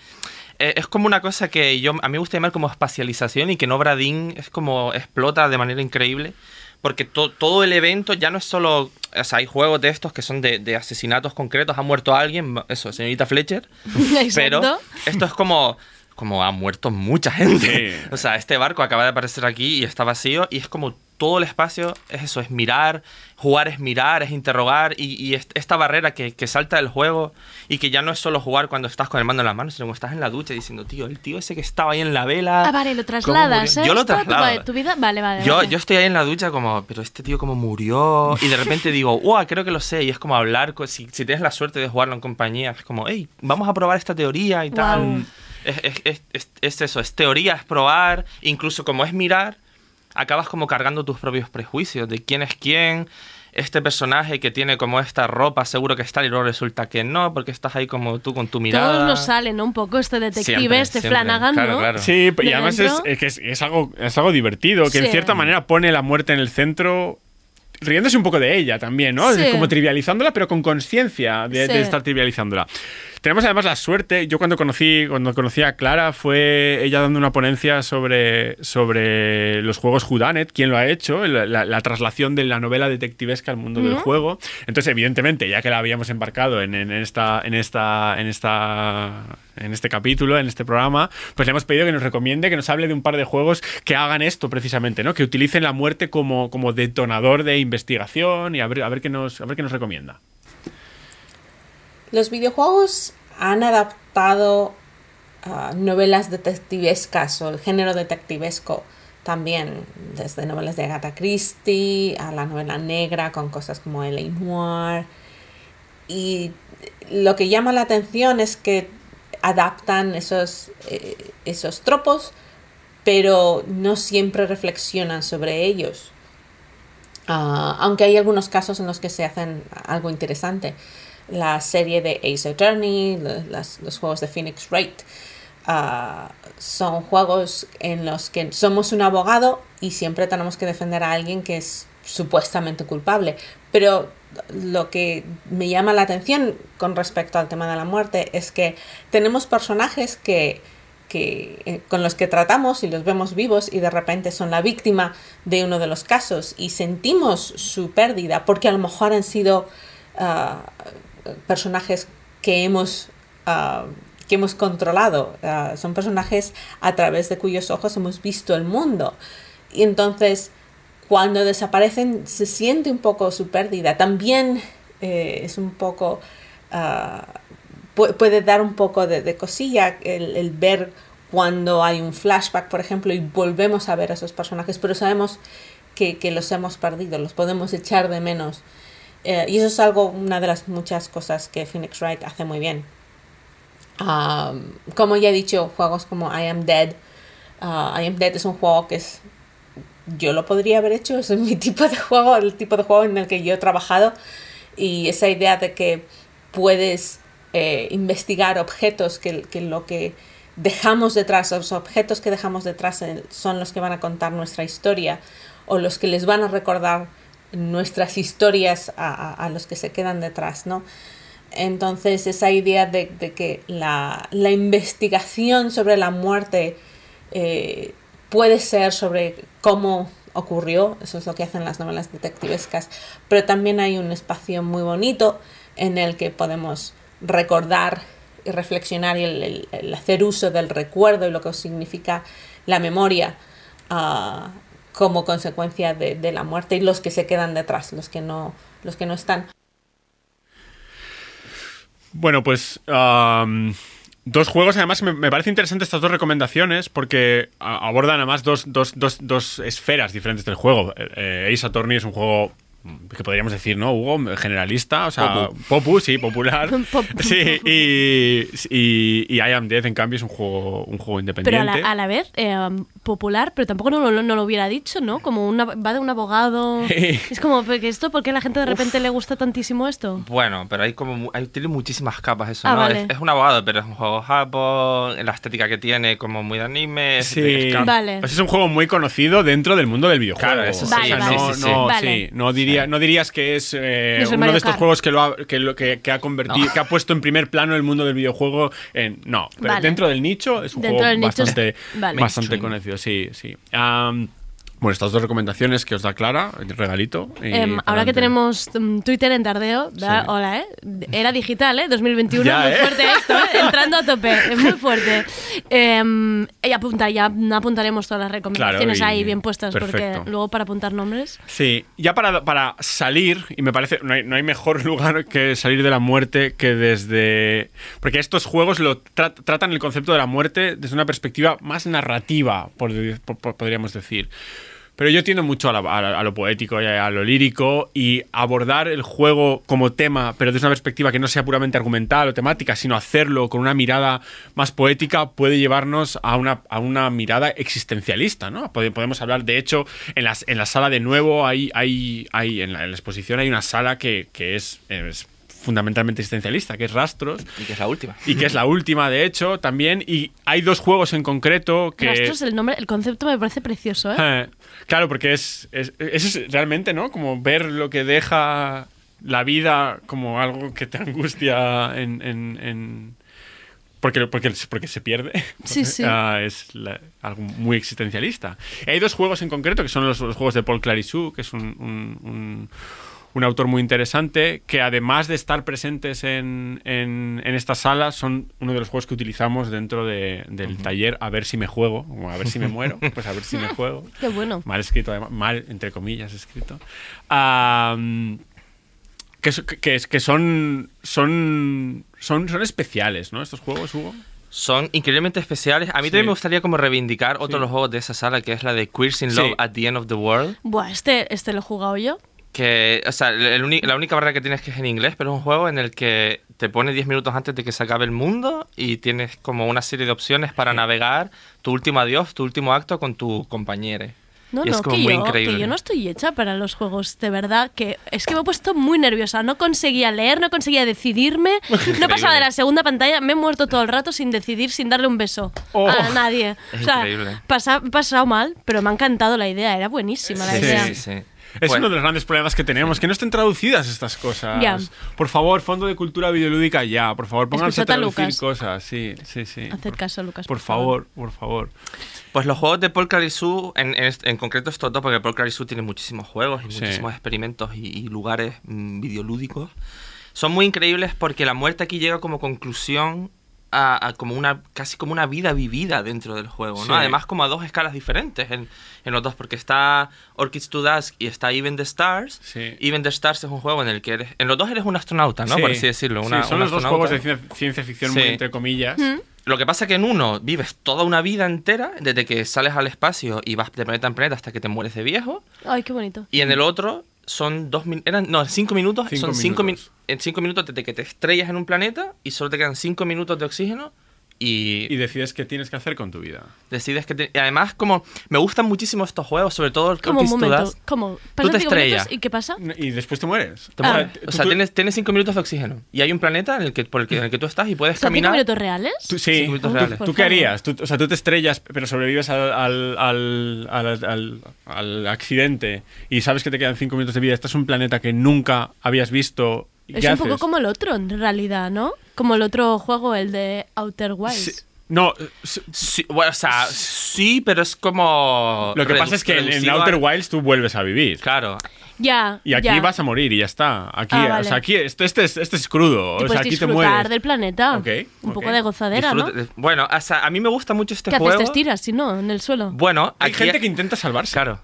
S13: eh, es como una cosa que yo a mí me gusta llamar como espacialización y que en Obra Dinn es como explota de manera increíble. Porque to- todo el evento ya no es solo. O sea, hay juegos de estos que son de, de asesinatos concretos. Ha muerto alguien, eso, señorita Fletcher. [LAUGHS] Pero esto es como. Como ha muerto mucha gente. [LAUGHS] O sea, este barco acaba de aparecer aquí y está vacío. Y es como todo el espacio es eso: es mirar. Jugar es mirar, es interrogar. Y, y est- esta barrera que, que salta del juego. Y que ya no es solo jugar cuando estás con el mando en las manos, sino cuando estás en la ducha diciendo, tío, el tío ese que estaba ahí en la vela.
S2: Ah, vale, lo
S13: ¿cómo
S2: trasladas,
S13: murió?".
S2: ¿eh?
S13: Yo lo traslado.
S2: Tu, vida, vale, vale.
S13: Yo,
S2: vale.
S13: yo estoy ahí en la ducha como, pero este tío como murió. Y de repente [LAUGHS] digo, ¡wow! Creo que lo sé. Y es como hablar, si, si tienes la suerte de jugarlo en compañía, es como, hey, vamos a probar esta teoría y tal. Es, es- es- es- es eso, es teoría, es probar. Incluso como es mirar, acabas como cargando tus propios prejuicios de quién es quién. Este personaje que tiene como esta ropa, seguro que está y luego resulta que no, porque estás ahí como tú con tu mirada.
S2: Todos nos salen, ¿no? Un poco este detective,
S13: Siempre,
S2: este
S13: siempre.
S2: Flanagan,
S13: Claro,
S2: ¿no?
S13: claro.
S12: Sí, y
S2: De
S12: además es, que es, es algo, es algo divertido, que en
S2: Sí.
S12: cierta manera pone la muerte en el centro, riéndose un poco de ella también, ¿no?
S2: Sí.
S12: Como trivializándola, pero con conciencia de, de
S2: Sí.
S12: estar trivializándola. Tenemos además la suerte, yo cuando conocí, cuando conocí a Clara fue ella dando una ponencia sobre, sobre los juegos Whodunit, quién lo ha hecho, la, la- la traslación de la novela detectivesca al mundo del juego. Entonces, evidentemente, ya que la habíamos embarcado en, en esta, en esta, en esta, en este capítulo, en este programa, pues le hemos pedido que nos recomiende, que nos hable de un par de juegos que hagan esto precisamente, ¿no? Que utilicen la muerte como, como detonador de investigación y a ver, a ver qué nos, a ver qué nos recomienda.
S14: Los videojuegos han adaptado ah, novelas detectivescas o el género detectivesco también, desde novelas de Agatha Christie a la novela negra con cosas como L.A. Noir. Y lo que llama la atención es que adaptan esos, eh, esos tropos, pero no siempre reflexionan sobre ellos. Ah, aunque hay algunos casos en los que se hacen algo interesante. La serie de Ace Attorney, los juegos de Phoenix Wright, ah, son juegos en los que somos un abogado y siempre tenemos que defender a alguien que es supuestamente culpable. Pero lo que me llama la atención con respecto al tema de la muerte es que tenemos personajes que que, eh, con los que tratamos y los vemos vivos y de repente son la víctima de uno de los casos y sentimos su pérdida porque a lo mejor han sido ah, personajes que hemos, ah, que hemos controlado. Ah, son personajes a través de cuyos ojos hemos visto el mundo. Y entonces, cuando desaparecen, se siente un poco su pérdida. También eh, es un poco... ah, pu- puede dar un poco de, cosilla el, el ver cuando hay un flashback, por ejemplo, y volvemos a ver a esos personajes, pero sabemos que, que los hemos perdido, los podemos echar de menos. Eh, y eso es algo, una de las muchas cosas que Phoenix Wright hace muy bien. Um, como ya he dicho, juegos como I Am Dead. uh, I Am Dead es un juego que es. Yo lo podría haber hecho, es mi [LAUGHS] tipo de juego, el tipo de juego en el que yo he trabajado. Y esa idea de que puedes eh, investigar objetos que, que lo que dejamos detrás, los objetos que dejamos detrás eh, son los que van a contar nuestra historia o los que les van a recordar nuestras historias a, a- los que se quedan detrás, ¿no? Entonces esa idea de, de que la, la investigación sobre la muerte eh, puede ser sobre cómo ocurrió, eso es lo que hacen las novelas detectivescas, pero también hay un espacio muy bonito en el que podemos recordar y reflexionar y el- el hacer uso del recuerdo y lo que significa la memoria ah, como consecuencia de, de la muerte y los que se quedan detrás, los que no, los que no están.
S12: Bueno, pues dos juegos, además me, me parece interesante estas dos recomendaciones porque a- abordan además dos, dos, dos, dos esferas diferentes del juego. Eh, eh, Ace Attorney es un juego que podríamos decir, ¿no, Hugo? Generalista, o sea,
S2: Popu.
S12: popu, sí, popular. [LAUGHS]
S2: Pop-
S12: sí, y, y, y I Am Dead, en cambio, es un juego, un juego
S2: Pero a
S12: independiente.
S2: la, a la vez eh, popular, pero tampoco no, lo- no lo hubiera dicho, ¿no? Como una, va de un abogado. es como, ¿pero que ¿esto por qué a la gente de repente le gusta tantísimo esto?
S13: Bueno, pero hay como mu- hay, tiene muchísimas capas eso,
S2: Ah,
S13: ¿no?
S2: vale.
S13: Es, es un abogado, pero es un juego Japón, la estética que tiene como muy de anime. es-
S12: Sí,
S13: es
S2: Vale.
S12: Pues es un juego muy conocido dentro del mundo del videojuego.
S13: Claro, eso sí,
S2: Vale,
S12: O sea,
S2: vale.
S12: no,
S13: sí, sí, sí.
S12: no,
S2: Vale.
S12: sí, no diría, no dirías que es eh,
S2: No
S12: uno
S2: Mario
S12: de estos
S2: Kart.
S12: juegos que lo ha, que, lo- que- que ha convertido,
S13: No.
S12: que ha puesto en primer plano el mundo del videojuego. En, no, pero
S2: Vale.
S12: dentro del nicho es un
S2: Dentro
S12: juego
S2: del
S12: bastante, [LAUGHS]
S2: Vale.
S12: bastante conocido. Sí, sí. Am, bueno, estas dos recomendaciones que os da Clara, el regalito. y
S2: Em, ahora que tenemos mm, Twitter en Tardeo, hola, ¿eh? Era digital, ¿eh? 2021,
S12: Ya,
S2: muy
S12: ¿eh?
S2: fuerte esto, ¿eh? Entrando a tope, es muy fuerte. Em, y apuntar, ya apuntaremos todas las recomendaciones
S12: Claro,
S2: ahí bien puestas,
S12: perfecto.
S2: porque luego para apuntar nombres.
S12: Sí, ya para, para salir, y me parece, no hay, no hay mejor [LAUGHS] lugar que salir de la muerte que desde... Porque estos juegos lo tra- tratan el concepto de la muerte desde una perspectiva más narrativa, por- por- por- podríamos decir. Pero yo tiendo mucho a, lo poético y a lo lírico y abordar el juego como tema, pero desde una perspectiva que no sea puramente argumental o temática, sino hacerlo con una mirada más poética puede llevarnos a una, a una mirada existencialista, ¿no? Pode- Podemos hablar, de hecho, en, las, en la sala de nuevo, hay, hay, hay, en, la, exposición hay una sala que, que es fundamentalmente existencialista, que es Rastros.
S13: Y que es la última.
S12: Y que es la última, de hecho, también. Y hay dos juegos en concreto que...
S2: Rastros, el nombre, el concepto me parece precioso, ¿eh?
S12: Eh, Claro, porque es, es- eso es realmente, ¿no? Como ver lo que deja la vida como algo que te angustia en... en- en- porque, porque, porque se pierde.
S2: Sí, [LAUGHS] sí.
S12: Ah, es la- algo muy existencialista. Y hay dos juegos en concreto, que son los, los juegos de Paul Clarissou, que es un, un- un- un autor muy interesante, que además de estar presentes en, en, en esta sala, son uno de los juegos que utilizamos dentro de- del taller A ver si me juego, o a ver si me [LAUGHS] muero, pues a ver si me juego.
S2: Qué bueno.
S12: Mal escrito, además, mal, entre comillas, escrito. Que, es- que, que son, son, son, son especiales, ¿no? Estos juegos, Hugo.
S13: Son increíblemente especiales. A mí
S12: Sí.
S13: también me gustaría como reivindicar otro
S12: Sí.
S13: de los juegos de esa sala, que es la de Queers in
S12: Sí.
S13: Love at the End of the World.
S2: Buah, este, este lo he jugado yo.
S13: Que, o sea, el- la única barrera que tienes que es en inglés, pero es un juego en el que te pone 10 minutos antes de que se acabe el mundo y tienes como una serie de opciones para navegar tu último adiós, tu último acto con tu compañero.
S2: No,
S13: y
S2: no,
S13: es como
S2: que
S13: muy
S2: yo,
S13: increíble.
S2: que yo no estoy hecha para los juegos, de verdad, que es que me he puesto muy nerviosa, no conseguía leer, no conseguía decidirme, [LAUGHS] no pasaba de la segunda pantalla, me he muerto todo el rato sin decidir, sin darle un beso
S12: Oh.
S2: a nadie. [LAUGHS]
S13: Es
S2: o sea,
S13: increíble.
S2: pasa- pasado mal, pero me ha encantado la idea, era buenísima la idea.
S13: Sí, sí.
S12: Es
S13: Bueno.
S12: uno de los grandes problemas que tenemos, que no estén traducidas estas cosas.
S2: Ya.
S12: Por favor, Fondo de Cultura Videolúdica ya. Por favor, pónganse a traducir
S2: Lucas.
S12: cosas. Sí, sí, sí.
S2: Hacer caso, Lucas.
S12: Por favor, por favor.
S13: Pues los juegos de Paul Clarissou, en, en, en concreto estos dos, porque Paul Clarissou tiene muchísimos juegos y
S12: Sí.
S13: muchísimos experimentos y, y lugares mm, videolúdicos, son muy increíbles porque la muerte aquí llega como conclusión a, a como una casi como una vida vivida dentro del juego, ¿no?
S12: Sí.
S13: Además como a dos escalas diferentes en, en los dos, porque está Orchids to Dusk y está Even the Stars.
S12: Sí.
S13: Even the Stars es un juego en el que eres... En los dos eres un astronauta, ¿no?
S12: Sí.
S13: Por así decirlo.
S12: Sí,
S13: una-
S12: son
S13: un
S12: los dos juegos de ciencia, ciencia ficción
S13: Sí.
S12: muy entre comillas.
S13: Lo que pasa es que en uno vives toda una vida entera, desde que sales al espacio y vas de planeta en planeta hasta que te mueres de viejo.
S2: Ay, qué bonito.
S13: Y en el otro son dos eran no cinco minutos
S12: Cinco
S13: son cinco
S12: minutos.
S13: min- en cinco minutos desde que te estrellas en un planeta y solo te quedan cinco minutos de oxígeno y,
S12: Y decides qué tienes que hacer con tu vida.
S13: decides que... te- y además, como me gustan muchísimo estos juegos, sobre todo el
S2: Como.
S13: Dust.
S2: ¿Cómo?
S13: Tú te estrellas.
S2: ¿Y qué pasa?
S12: Y después te mueres.
S13: Te
S2: Ah.
S13: mueres. O sea, tienes, tienes cinco minutos de oxígeno. Y hay un planeta en el que, por el que, en el que tú estás y puedes
S2: ¿Son cinco
S13: caminar.
S2: minutos reales?
S12: Tú, sí,
S13: Cinco minutos
S12: ¿Tú,
S13: reales.
S12: tú qué harías? Tú- o sea, tú te estrellas, pero sobrevives al, al, al, al- al- al accidente y sabes que te quedan cinco minutos de vida. Estás en un planeta que nunca habías visto. ¿y
S2: Es un
S12: haces?
S2: poco como el otro, en realidad, ¿no? Como el otro juego, el de Outer Wilds.
S12: No,
S13: Sí, bueno, o sea, sí, pero es como.
S12: lo que pasa es que en, Outer Wilds tú vuelves a vivir.
S13: Claro.
S2: Ya.
S12: Y aquí
S2: ya.
S12: vas a morir y ya está. Aquí,
S2: Ah,
S12: o sea, aquí esto, este, es, este es crudo. O
S2: puedes
S12: sea, aquí te
S2: disfrutar
S12: mueres.
S2: del planeta.
S12: Ok,
S2: un poco de gozadera, ¿no?
S13: Bueno, o sea, a mí me gusta mucho este
S2: ¿Qué
S13: juego.
S2: haces? ¿Te estiras, si no, en el suelo?
S13: Bueno,
S12: Hay
S13: aquí-
S12: gente que intenta salvarse.
S13: Claro.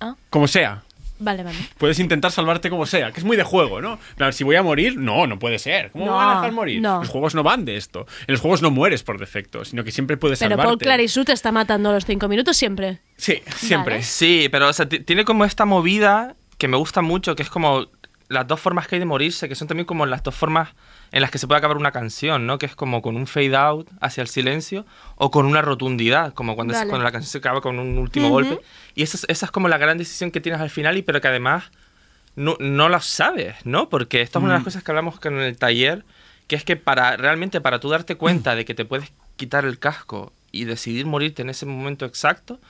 S2: Ah.
S12: Como sea.
S2: Vale, vale.
S12: Puedes intentar salvarte como sea, que es muy de juego, ¿no? Plan, si voy a morir, no, no puede ser. ¿Cómo me van a dejar morir?
S2: no.
S12: Los juegos no van de esto. En los juegos no mueres por defecto, sino que siempre puedes
S2: Pero
S12: salvarte.
S2: Paul Clarisú te está matando a los cinco minutos siempre.
S12: Sí, siempre.
S2: Vale.
S13: Sí, pero o sea, ti- tiene como esta movida que me gusta mucho, que es como las dos formas que hay de morirse, que son también como las dos formas en las que se puede acabar una canción, ¿no? Que es como con un fade out hacia el silencio o con una rotundidad, como cuando, es- cuando la canción se acaba con un último
S2: Ujú.
S13: golpe. Y esa es, esa es como la gran decisión que tienes al final, y pero que además no, no la sabes, ¿no? Porque esto es una de las cosas que hablamos con el taller, que es que para realmente para tú darte cuenta de que te puedes quitar el casco y decidir morirte en ese momento exacto,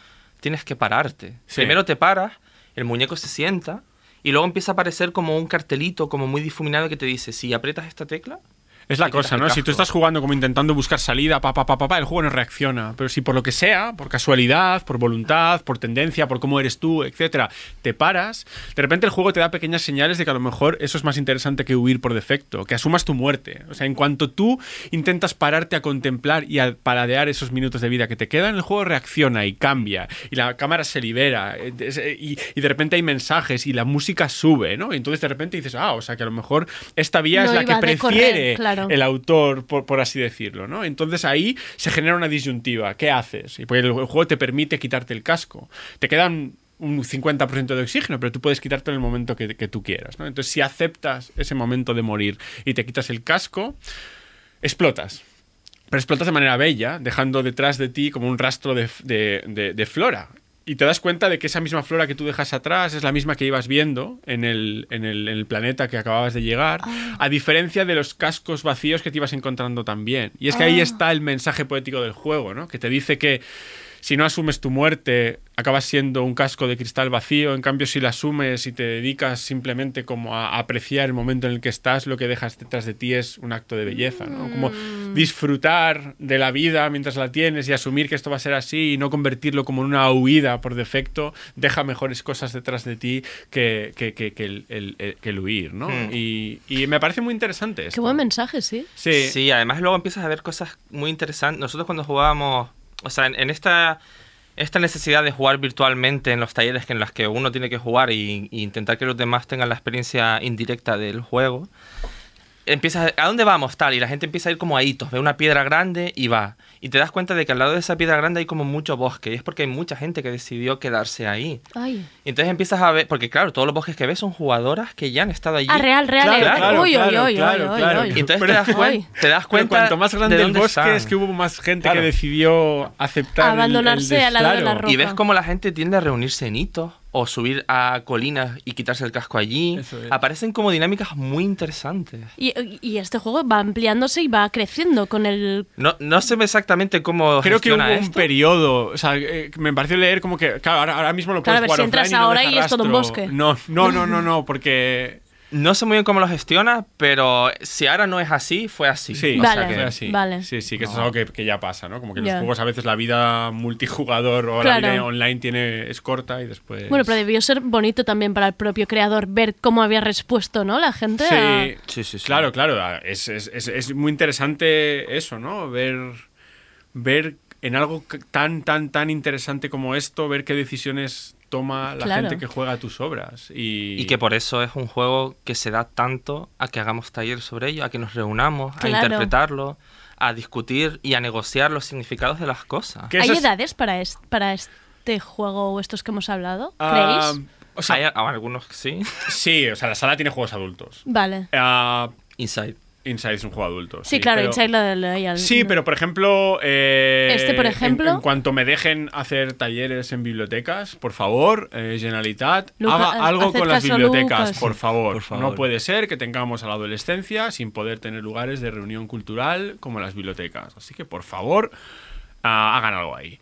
S13: tienes que pararte.
S12: Sí.
S13: Primero te paras, el muñeco se sienta y luego empieza a aparecer como un cartelito como muy difuminado que te dice, si aprietas esta tecla,
S12: Es la cosa, ¿no? Si tú estás jugando como intentando buscar salida, pa, pa, pa, pa, pa, el juego no reacciona. Pero si por lo que sea, por casualidad, por voluntad, por tendencia, por cómo eres tú, etcétera, te paras, de repente el juego te da pequeñas señales de que a lo mejor eso es más interesante que huir por defecto, que asumas tu muerte. O sea, en cuanto tú intentas pararte a contemplar y a paladear esos minutos de vida que te quedan, el juego reacciona y cambia. Y la cámara se libera. eh, Y, y de repente hay mensajes y la música sube, ¿no? Y entonces de repente dices, ah, o sea que a lo mejor esta vía
S2: No
S12: es la que
S2: correr,
S12: prefiere el autor, por, por así decirlo, ¿no? Entonces ahí se genera una disyuntiva. ¿Qué haces? Y pues el juego te permite quitarte el casco. Te quedan un 50% de oxígeno, pero tú puedes quitarte en el momento que, que tú quieras, ¿no? Entonces si aceptas ese momento de morir y te quitas el casco, explotas. Pero explotas de manera bella, dejando detrás de ti como un rastro de- de- de flora. Y te das cuenta de que esa misma flora que tú dejas atrás es la misma que ibas viendo en el, en el- en el planeta que acababas de llegar, a diferencia de los cascos vacíos que te ibas encontrando también. Y es que ahí
S2: Ah.
S12: está el mensaje poético del juego, ¿no? Que te dice que si no asumes tu muerte, acabas siendo un casco de cristal vacío. En cambio, si la asumes y te dedicas simplemente como a apreciar el momento en el que estás, lo que dejas detrás de ti es un acto de belleza, ¿no? Como disfrutar de la vida mientras la tienes y asumir que esto va a ser así y no convertirlo como en una huida por defecto, deja mejores cosas detrás de ti que, que, que- que el, el- el- que el huir, ¿no?
S13: Hmm.
S12: Y, y me parece muy interesante
S2: Qué
S12: esto.
S2: buen mensaje, sí.
S12: Sí.
S13: Sí, además luego empiezas a ver cosas muy interesantes. Nosotros cuando jugábamos, o sea, en, esta, esta necesidad de jugar virtualmente en los talleres que en los que uno tiene que jugar y, y intentar que los demás tengan la experiencia indirecta del juego, empiezas, a, ¿a dónde vamos? Tal, y la gente empieza a ir como a hitos, ve una piedra grande y va. Y te das cuenta de que al lado de esa piedra grande hay como mucho bosque, y es porque hay mucha gente que decidió quedarse ahí.
S2: Ay.
S13: Y entonces empiezas a ver, porque claro, todos los bosques que ves son jugadoras que ya han estado allí.
S2: Ah, real, real.
S12: Claro,
S2: eh.
S12: claro,
S2: uy,
S12: claro,
S2: uy, uy,
S12: claro,
S2: uy,
S12: claro.
S2: uy,
S13: Y entonces te das, cuen-
S2: Ay.
S13: te das
S12: Pero
S13: cuenta.
S12: cuanto más grande
S13: de
S12: el bosque
S13: están.
S12: es que hubo más gente
S13: Claro.
S12: que decidió aceptar el- el
S2: Abandonarse al lado de la roca.
S13: Y ves cómo la gente tiende a reunirse en hitos o subir a colinas y quitarse el casco allí.
S12: Es.
S13: Aparecen como dinámicas muy interesantes.
S2: Y, y este juego va ampliándose y va creciendo con el...
S13: No, no sé exactamente cómo
S12: Creo que hubo un periodo, o sea, eh, me pareció leer como que, claro, ahora, ahora mismo lo
S2: Claro,
S12: puedes
S2: a ver,
S12: jugar
S2: si entras
S12: offline y no
S2: ahora
S12: deja
S2: y es todo un bosque.
S12: No, no, no, no, no, [LAUGHS] porque
S13: No sé muy bien cómo lo gestiona, pero si ahora no es así, fue así.
S12: sí,
S13: O
S2: Vale.
S13: sea que-
S12: fue así.
S2: vale.
S12: Sí, sí, que esto es algo que, que ya pasa, ¿no? Como que en los juegos a veces la vida multijugador o
S2: Claro.
S12: la vida online tiene es corta y después
S2: Bueno, pero debió ser bonito también para el propio creador ver cómo había respuesto, ¿no? La gente a-
S12: Sí,
S13: Sí, sí.
S12: Claro, claro. Es, es- es- es muy interesante eso, ¿no? Ver, ver en algo tan, tan, tan interesante como esto, ver qué decisiones toma la
S2: Claro.
S12: gente que juega a tus obras. Y,
S13: Y que por eso es un juego que se da tanto a que hagamos talleres sobre ello, a que nos reunamos, a interpretarlo, a discutir y a negociar los significados de las cosas.
S2: ¿Hay
S12: es-
S2: edades para, es- para este juego o estos que hemos hablado?
S12: ah,
S2: ¿Creéis?
S12: o sea,
S13: Hay a- algunos que sí.
S12: sí, o sea, la sala tiene juegos adultos.
S2: Vale.
S12: Ah,
S13: Inside.
S12: Inside es un juego adulto.
S2: Sí, claro,
S12: pero-
S2: Inside lo leí al-
S12: Sí, pero por ejemplo. eh,
S2: Este, por
S12: en-
S2: ejemplo.
S12: En, cuanto me dejen hacer talleres en bibliotecas, por favor, eh, Generalitat,
S2: Luca,
S12: haga algo
S2: haced
S12: con las bibliotecas,
S2: Lucas.
S12: por favor.
S13: Por favor.
S12: No puede ser que tengamos a la adolescencia sin poder tener lugares de reunión cultural como las bibliotecas. Así que, por favor, ah, hagan algo ahí.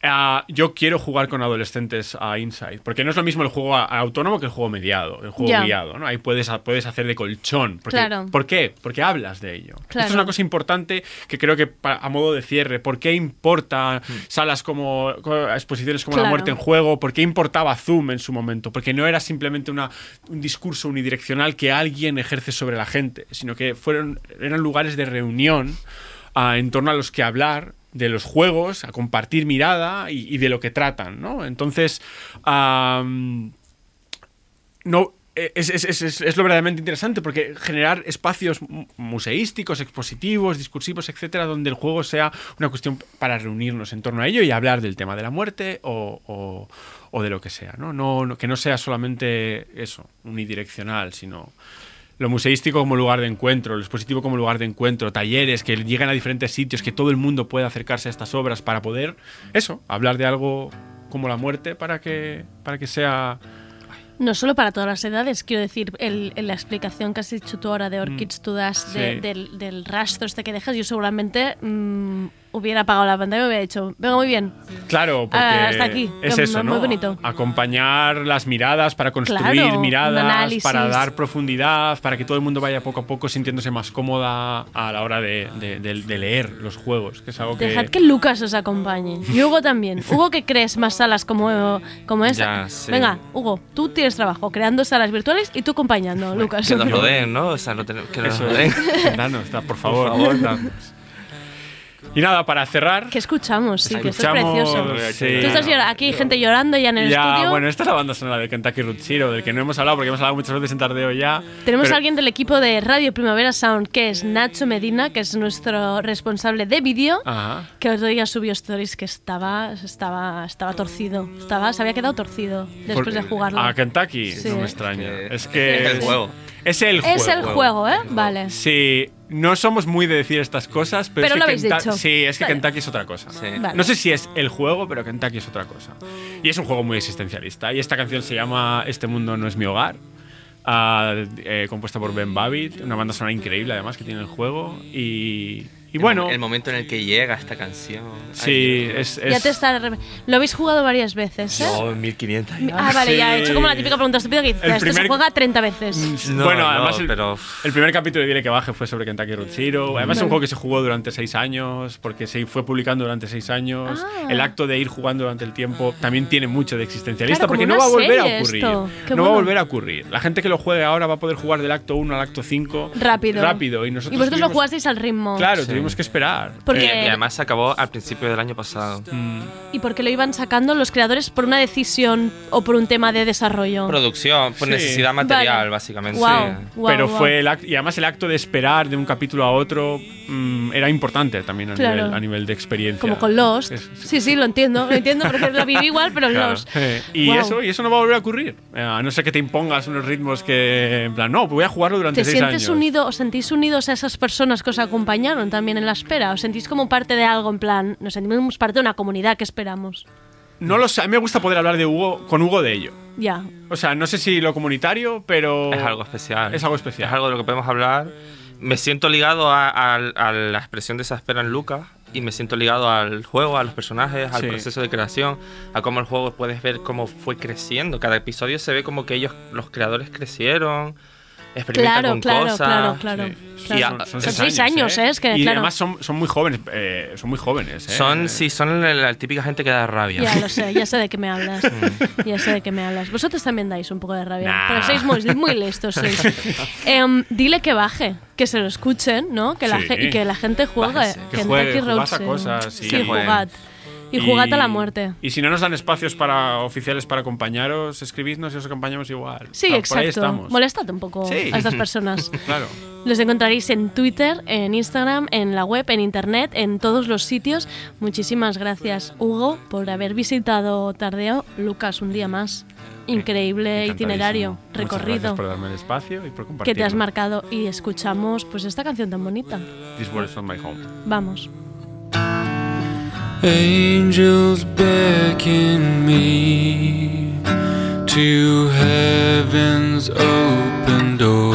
S12: Ah, yo quiero jugar con adolescentes a Inside, porque no es lo mismo el juego a- autónomo que el juego mediado, el juego
S2: Ya.
S12: guiado, ¿no? Ahí puedes, puedes hacer de colchón. Porque,
S2: Claro.
S12: ¿Por qué? Porque hablas de ello. Esto
S2: Claro.
S12: es una cosa importante que creo que a modo de cierre, ¿por qué importa salas como co- exposiciones como La muerte en juego? ¿Por qué importaba Zoom en su momento? Porque no era simplemente una, un discurso unidireccional que alguien ejerce sobre la gente, sino que fueron eran lugares de reunión ah, en torno a los que hablar de los juegos, a compartir mirada y, de lo que tratan, ¿no? Entonces, no, es, es- es- es- es lo verdaderamente interesante porque generar espacios mu- museísticos, expositivos, discursivos, etcétera, donde el juego sea una cuestión para reunirnos en torno a ello y hablar del tema de la muerte o, o- de lo que sea. No, no- que no sea solamente eso, unidireccional, sino lo museístico como lugar de encuentro, lo expositivo como lugar de encuentro, talleres que lleguen a diferentes sitios, que todo el mundo pueda acercarse a estas obras para poder, eso, hablar de algo como la muerte para que, para que sea
S2: No solo para todas las edades, quiero decir, el, el- la explicación que has dicho tú ahora de Orchids to Dust, de-
S12: Sí.
S2: del, del rastro este que dejas, yo seguramente mm, hubiera apagado la pantalla y me hubiera dicho, venga, muy bien.
S12: Claro, porque
S2: Ah, hasta aquí,
S12: es
S2: que
S12: eso,
S2: muy
S12: ¿no?
S2: bonito.
S12: Acompañar las miradas para construir
S2: Claro,
S12: miradas, para dar profundidad, para que todo el mundo vaya poco a poco sintiéndose más cómoda a la hora de, de- de- de leer los juegos, que es algo que...
S2: Dejad que Lucas os acompañe. [LAUGHS] Y Hugo también. Hugo, que crees más salas como, como esta? Venga, Hugo, tú tienes trabajo creando salas virtuales y tú acompañando, Lucas.
S13: Que nos lo [LAUGHS] den, ¿no? O sea, no tenemos- que nos lo den.
S12: Danos, da, por favor.
S13: Por favor. [LAUGHS]
S12: danos. Y nada, para cerrar...
S2: Que escuchamos, sí, que esto es
S12: Escuchamos,
S2: precioso.
S12: sí.
S2: Tú estás llorando, aquí hay gente llorando ya en el
S12: ya,
S2: estudio.
S12: bueno, esta es la banda sonora de Kentucky Route Zero, del que no hemos hablado porque hemos hablado muchas veces en Tardeo ya.
S2: Tenemos
S12: pero-
S2: a alguien del equipo de Radio Primavera Sound, que es Nacho Medina, que es nuestro responsable de vídeo,
S12: Ajá.
S2: que otro día subió stories que estaba, estaba, estaba torcido. Estaba, se había quedado torcido después
S12: Por-
S2: de jugarlo.
S12: A Kentucky,
S2: Sí.
S12: no me extraña. Es que
S13: Es el juego.
S12: Es el juego.
S2: Es el juego, ¿eh? Vale.
S12: Sí, no somos muy de decir estas cosas, pero,
S2: Pero
S12: es
S2: lo
S12: que
S2: habéis
S12: Kentucky-
S2: dicho.
S12: Sí, es que
S2: Vale.
S12: Kentucky es otra cosa.
S2: Vale.
S12: No sé si es el juego, pero Kentucky es otra cosa. Y es un juego muy existencialista. Y esta canción se llama Este mundo no es mi hogar. ah, eh, compuesta por Ben Babbitt, una banda sonora increíble además que tiene el juego y, y
S13: El
S12: bueno,
S13: El momento en el que llega esta canción.
S12: sí,
S13: Ay,
S12: es,
S2: Ya
S12: es-
S2: te está... Lo habéis jugado varias veces, ¿eh?
S13: Yo, 1500.
S2: Ah, vale, ya he
S12: Sí.
S2: hecho como la típica pregunta estúpida que dices,
S12: El
S2: esto se
S12: primer-
S2: juega 30 veces.
S13: No,
S12: bueno,
S13: no,
S12: además el,
S13: pero-
S12: el primer capítulo de Dile que baje fue sobre Kentucky Road Zero. Además es un juego que se jugó durante seis años, porque se fue publicando durante seis años.
S2: Ah.
S12: El acto de ir jugando durante el tiempo también tiene mucho de existencialista,
S2: Claro,
S12: porque no va a volver a ocurrir. No va a
S2: bueno.
S12: volver a ocurrir. La gente que lo juegue ahora va a poder jugar del acto 1 al acto 5
S2: Rápido.
S12: rápido. Y nosotros
S2: Y vosotros lo jugasteis al ritmo.
S12: Claro,
S13: Sí.
S12: Tuvimos que esperar.
S2: Porque-
S13: Y, y además se acabó al principio del año pasado.
S12: Mm.
S2: ¿Y por qué lo iban sacando los creadores por una decisión o por un tema de desarrollo?
S13: Producción, por
S12: Sí.
S13: necesidad material,
S2: Vale.
S13: básicamente.
S2: Guau, guau,
S12: pero
S2: guau.
S12: fue el act- y además el acto de esperar de un capítulo a otro mm, era importante también a,
S2: Claro.
S12: nivel, a nivel de experiencia.
S2: Como con Lost.
S12: Es-
S2: Sí, sí, lo entiendo, lo entiendo, porque lo viví igual, pero en
S12: Claro.
S2: Lost.
S12: Eh, y, eso, y eso no va a volver a ocurrir. Eh, A no ser que te impongas unos ritmos que, en plan, no, voy a jugarlo durante
S2: ¿Te
S12: seis
S2: sientes
S12: años.
S2: unido, os sentís unidos a esas personas que os acompañaron también en la espera? ¿Os sentís como parte de algo, en plan, nos sentimos parte de una comunidad que esperamos?
S12: No lo sé, a mí me gusta poder hablar de Hugo, con Hugo de ello.
S2: Ya.
S12: O sea, no sé si lo comunitario, pero...
S13: Es algo especial.
S12: Es algo especial.
S13: Es algo de lo que podemos hablar. Me siento ligado a, a- a la expresión de esa espera en Lucas y me siento ligado al juego, a los personajes, al
S12: Sí.
S13: proceso de creación, a cómo el juego puedes ver cómo fue creciendo. Cada episodio se ve como que ellos, los creadores, crecieron,
S2: Claro,
S13: con
S2: claro,
S13: cosas.
S2: claro, claro.
S12: Sí.
S2: claro.
S13: Y a-
S2: Son seis años, ¿eh? Es que,
S12: y
S2: claro.
S12: además son, son muy jóvenes, eh, son muy jóvenes, ¿eh?
S13: Son, sí, son la, la típica gente que da rabia.
S2: Ya lo sé, ya sé de qué me hablas. [LAUGHS] ya sé de qué me hablas. Vosotros también dais un poco de rabia.
S13: Nah.
S2: Pero sois muy, muy listos. sois. [LAUGHS] Em, dile que baje, que se lo escuchen, ¿no? Que la
S12: Sí.
S2: y que la gente juegue.
S12: Bájese. Que
S2: Kentucky
S12: juegue,
S2: Road
S12: a cosas y-
S2: Sí,
S12: jueguen.
S2: jugad. Y jugad a la muerte.
S12: Y si no nos dan espacios para oficiales para acompañaros, escribidnos y os acompañamos igual.
S2: Sí,
S12: Ah, Por ahí
S2: exacto.
S12: estamos.
S2: Molestad un poco
S12: Sí.
S2: a estas personas. [LAUGHS]
S12: Claro.
S2: Los encontraréis en Twitter, en Instagram, en la web, en internet, en todos los sitios. Muchísimas gracias, Hugo, por haber visitado Tardeo. Lucas, un día más. Increíble itinerario, recorrido
S12: Gracias por darme el espacio y por compartir.
S2: que te has marcado y escuchamos pues esta canción tan bonita.
S12: This world is not my home.
S2: Vamos.
S15: Angels beckon me to heaven's open door,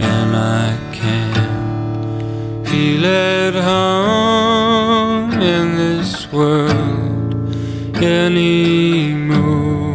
S15: and I can feel at home in this world anymore.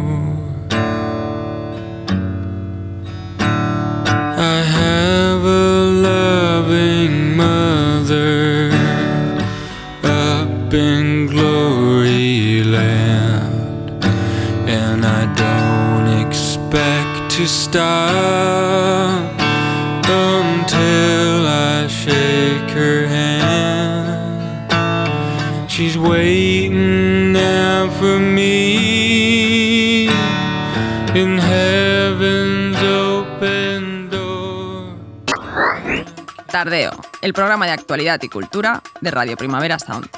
S15: She's waiting now for me in heaven's open.
S3: Tardeo, el programa de actualidad y cultura de Radio Primavera Sound.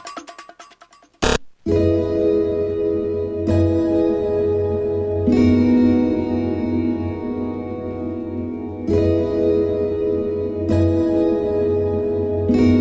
S16: Estoy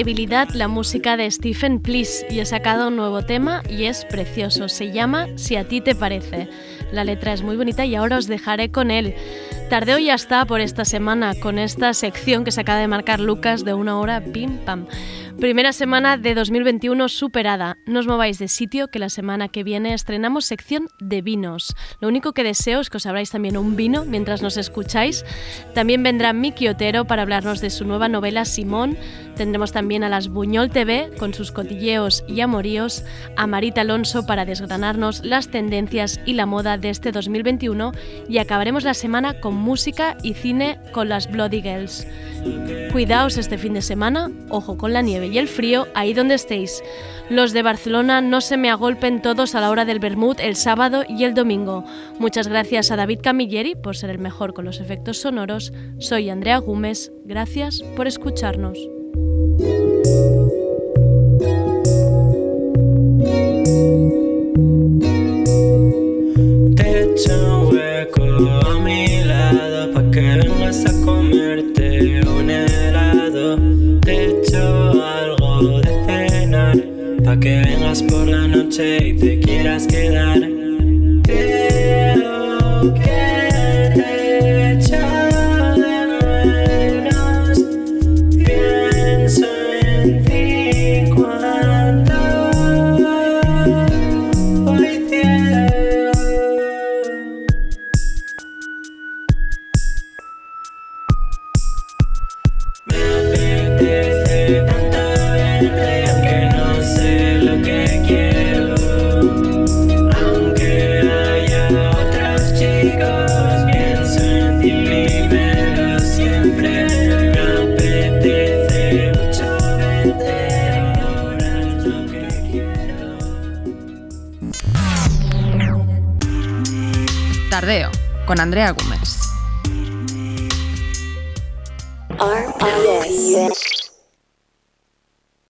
S2: debilidad, la música de Stephen Please, y he sacado un nuevo tema y es precioso. Se llama Si a ti te parece. La letra es muy bonita y ahora os dejaré con él. Tardeo ya está por esta semana con esta sección que se acaba de marcar Lucas de una hora, pim pam. Primera semana de 2021 superada. No os mováis de sitio que la semana que viene estrenamos sección de vinos. Lo único que deseo es que os abráis también un vino mientras nos escucháis. También vendrá Miki Otero para hablarnos de su nueva novela Simón. Tendremos también a las Buñol TV con sus cotilleos y amoríos, a Marita Alonso para desgranarnos las tendencias y la moda de este 2021 y acabaremos la semana con música y cine con las Bloody Girls. Cuidaos este fin de semana, ojo con la nieve y el frío, ahí donde estéis. Los de Barcelona no se me agolpen todos a la hora del Bermud el sábado y el domingo. Muchas gracias a David Camilleri por ser el mejor con los efectos sonoros. Soy Andrea Gómez, gracias por escucharnos.
S16: Pa' que vengas por la noche y te quieras quedar. Creo que
S3: Andrea Gómez.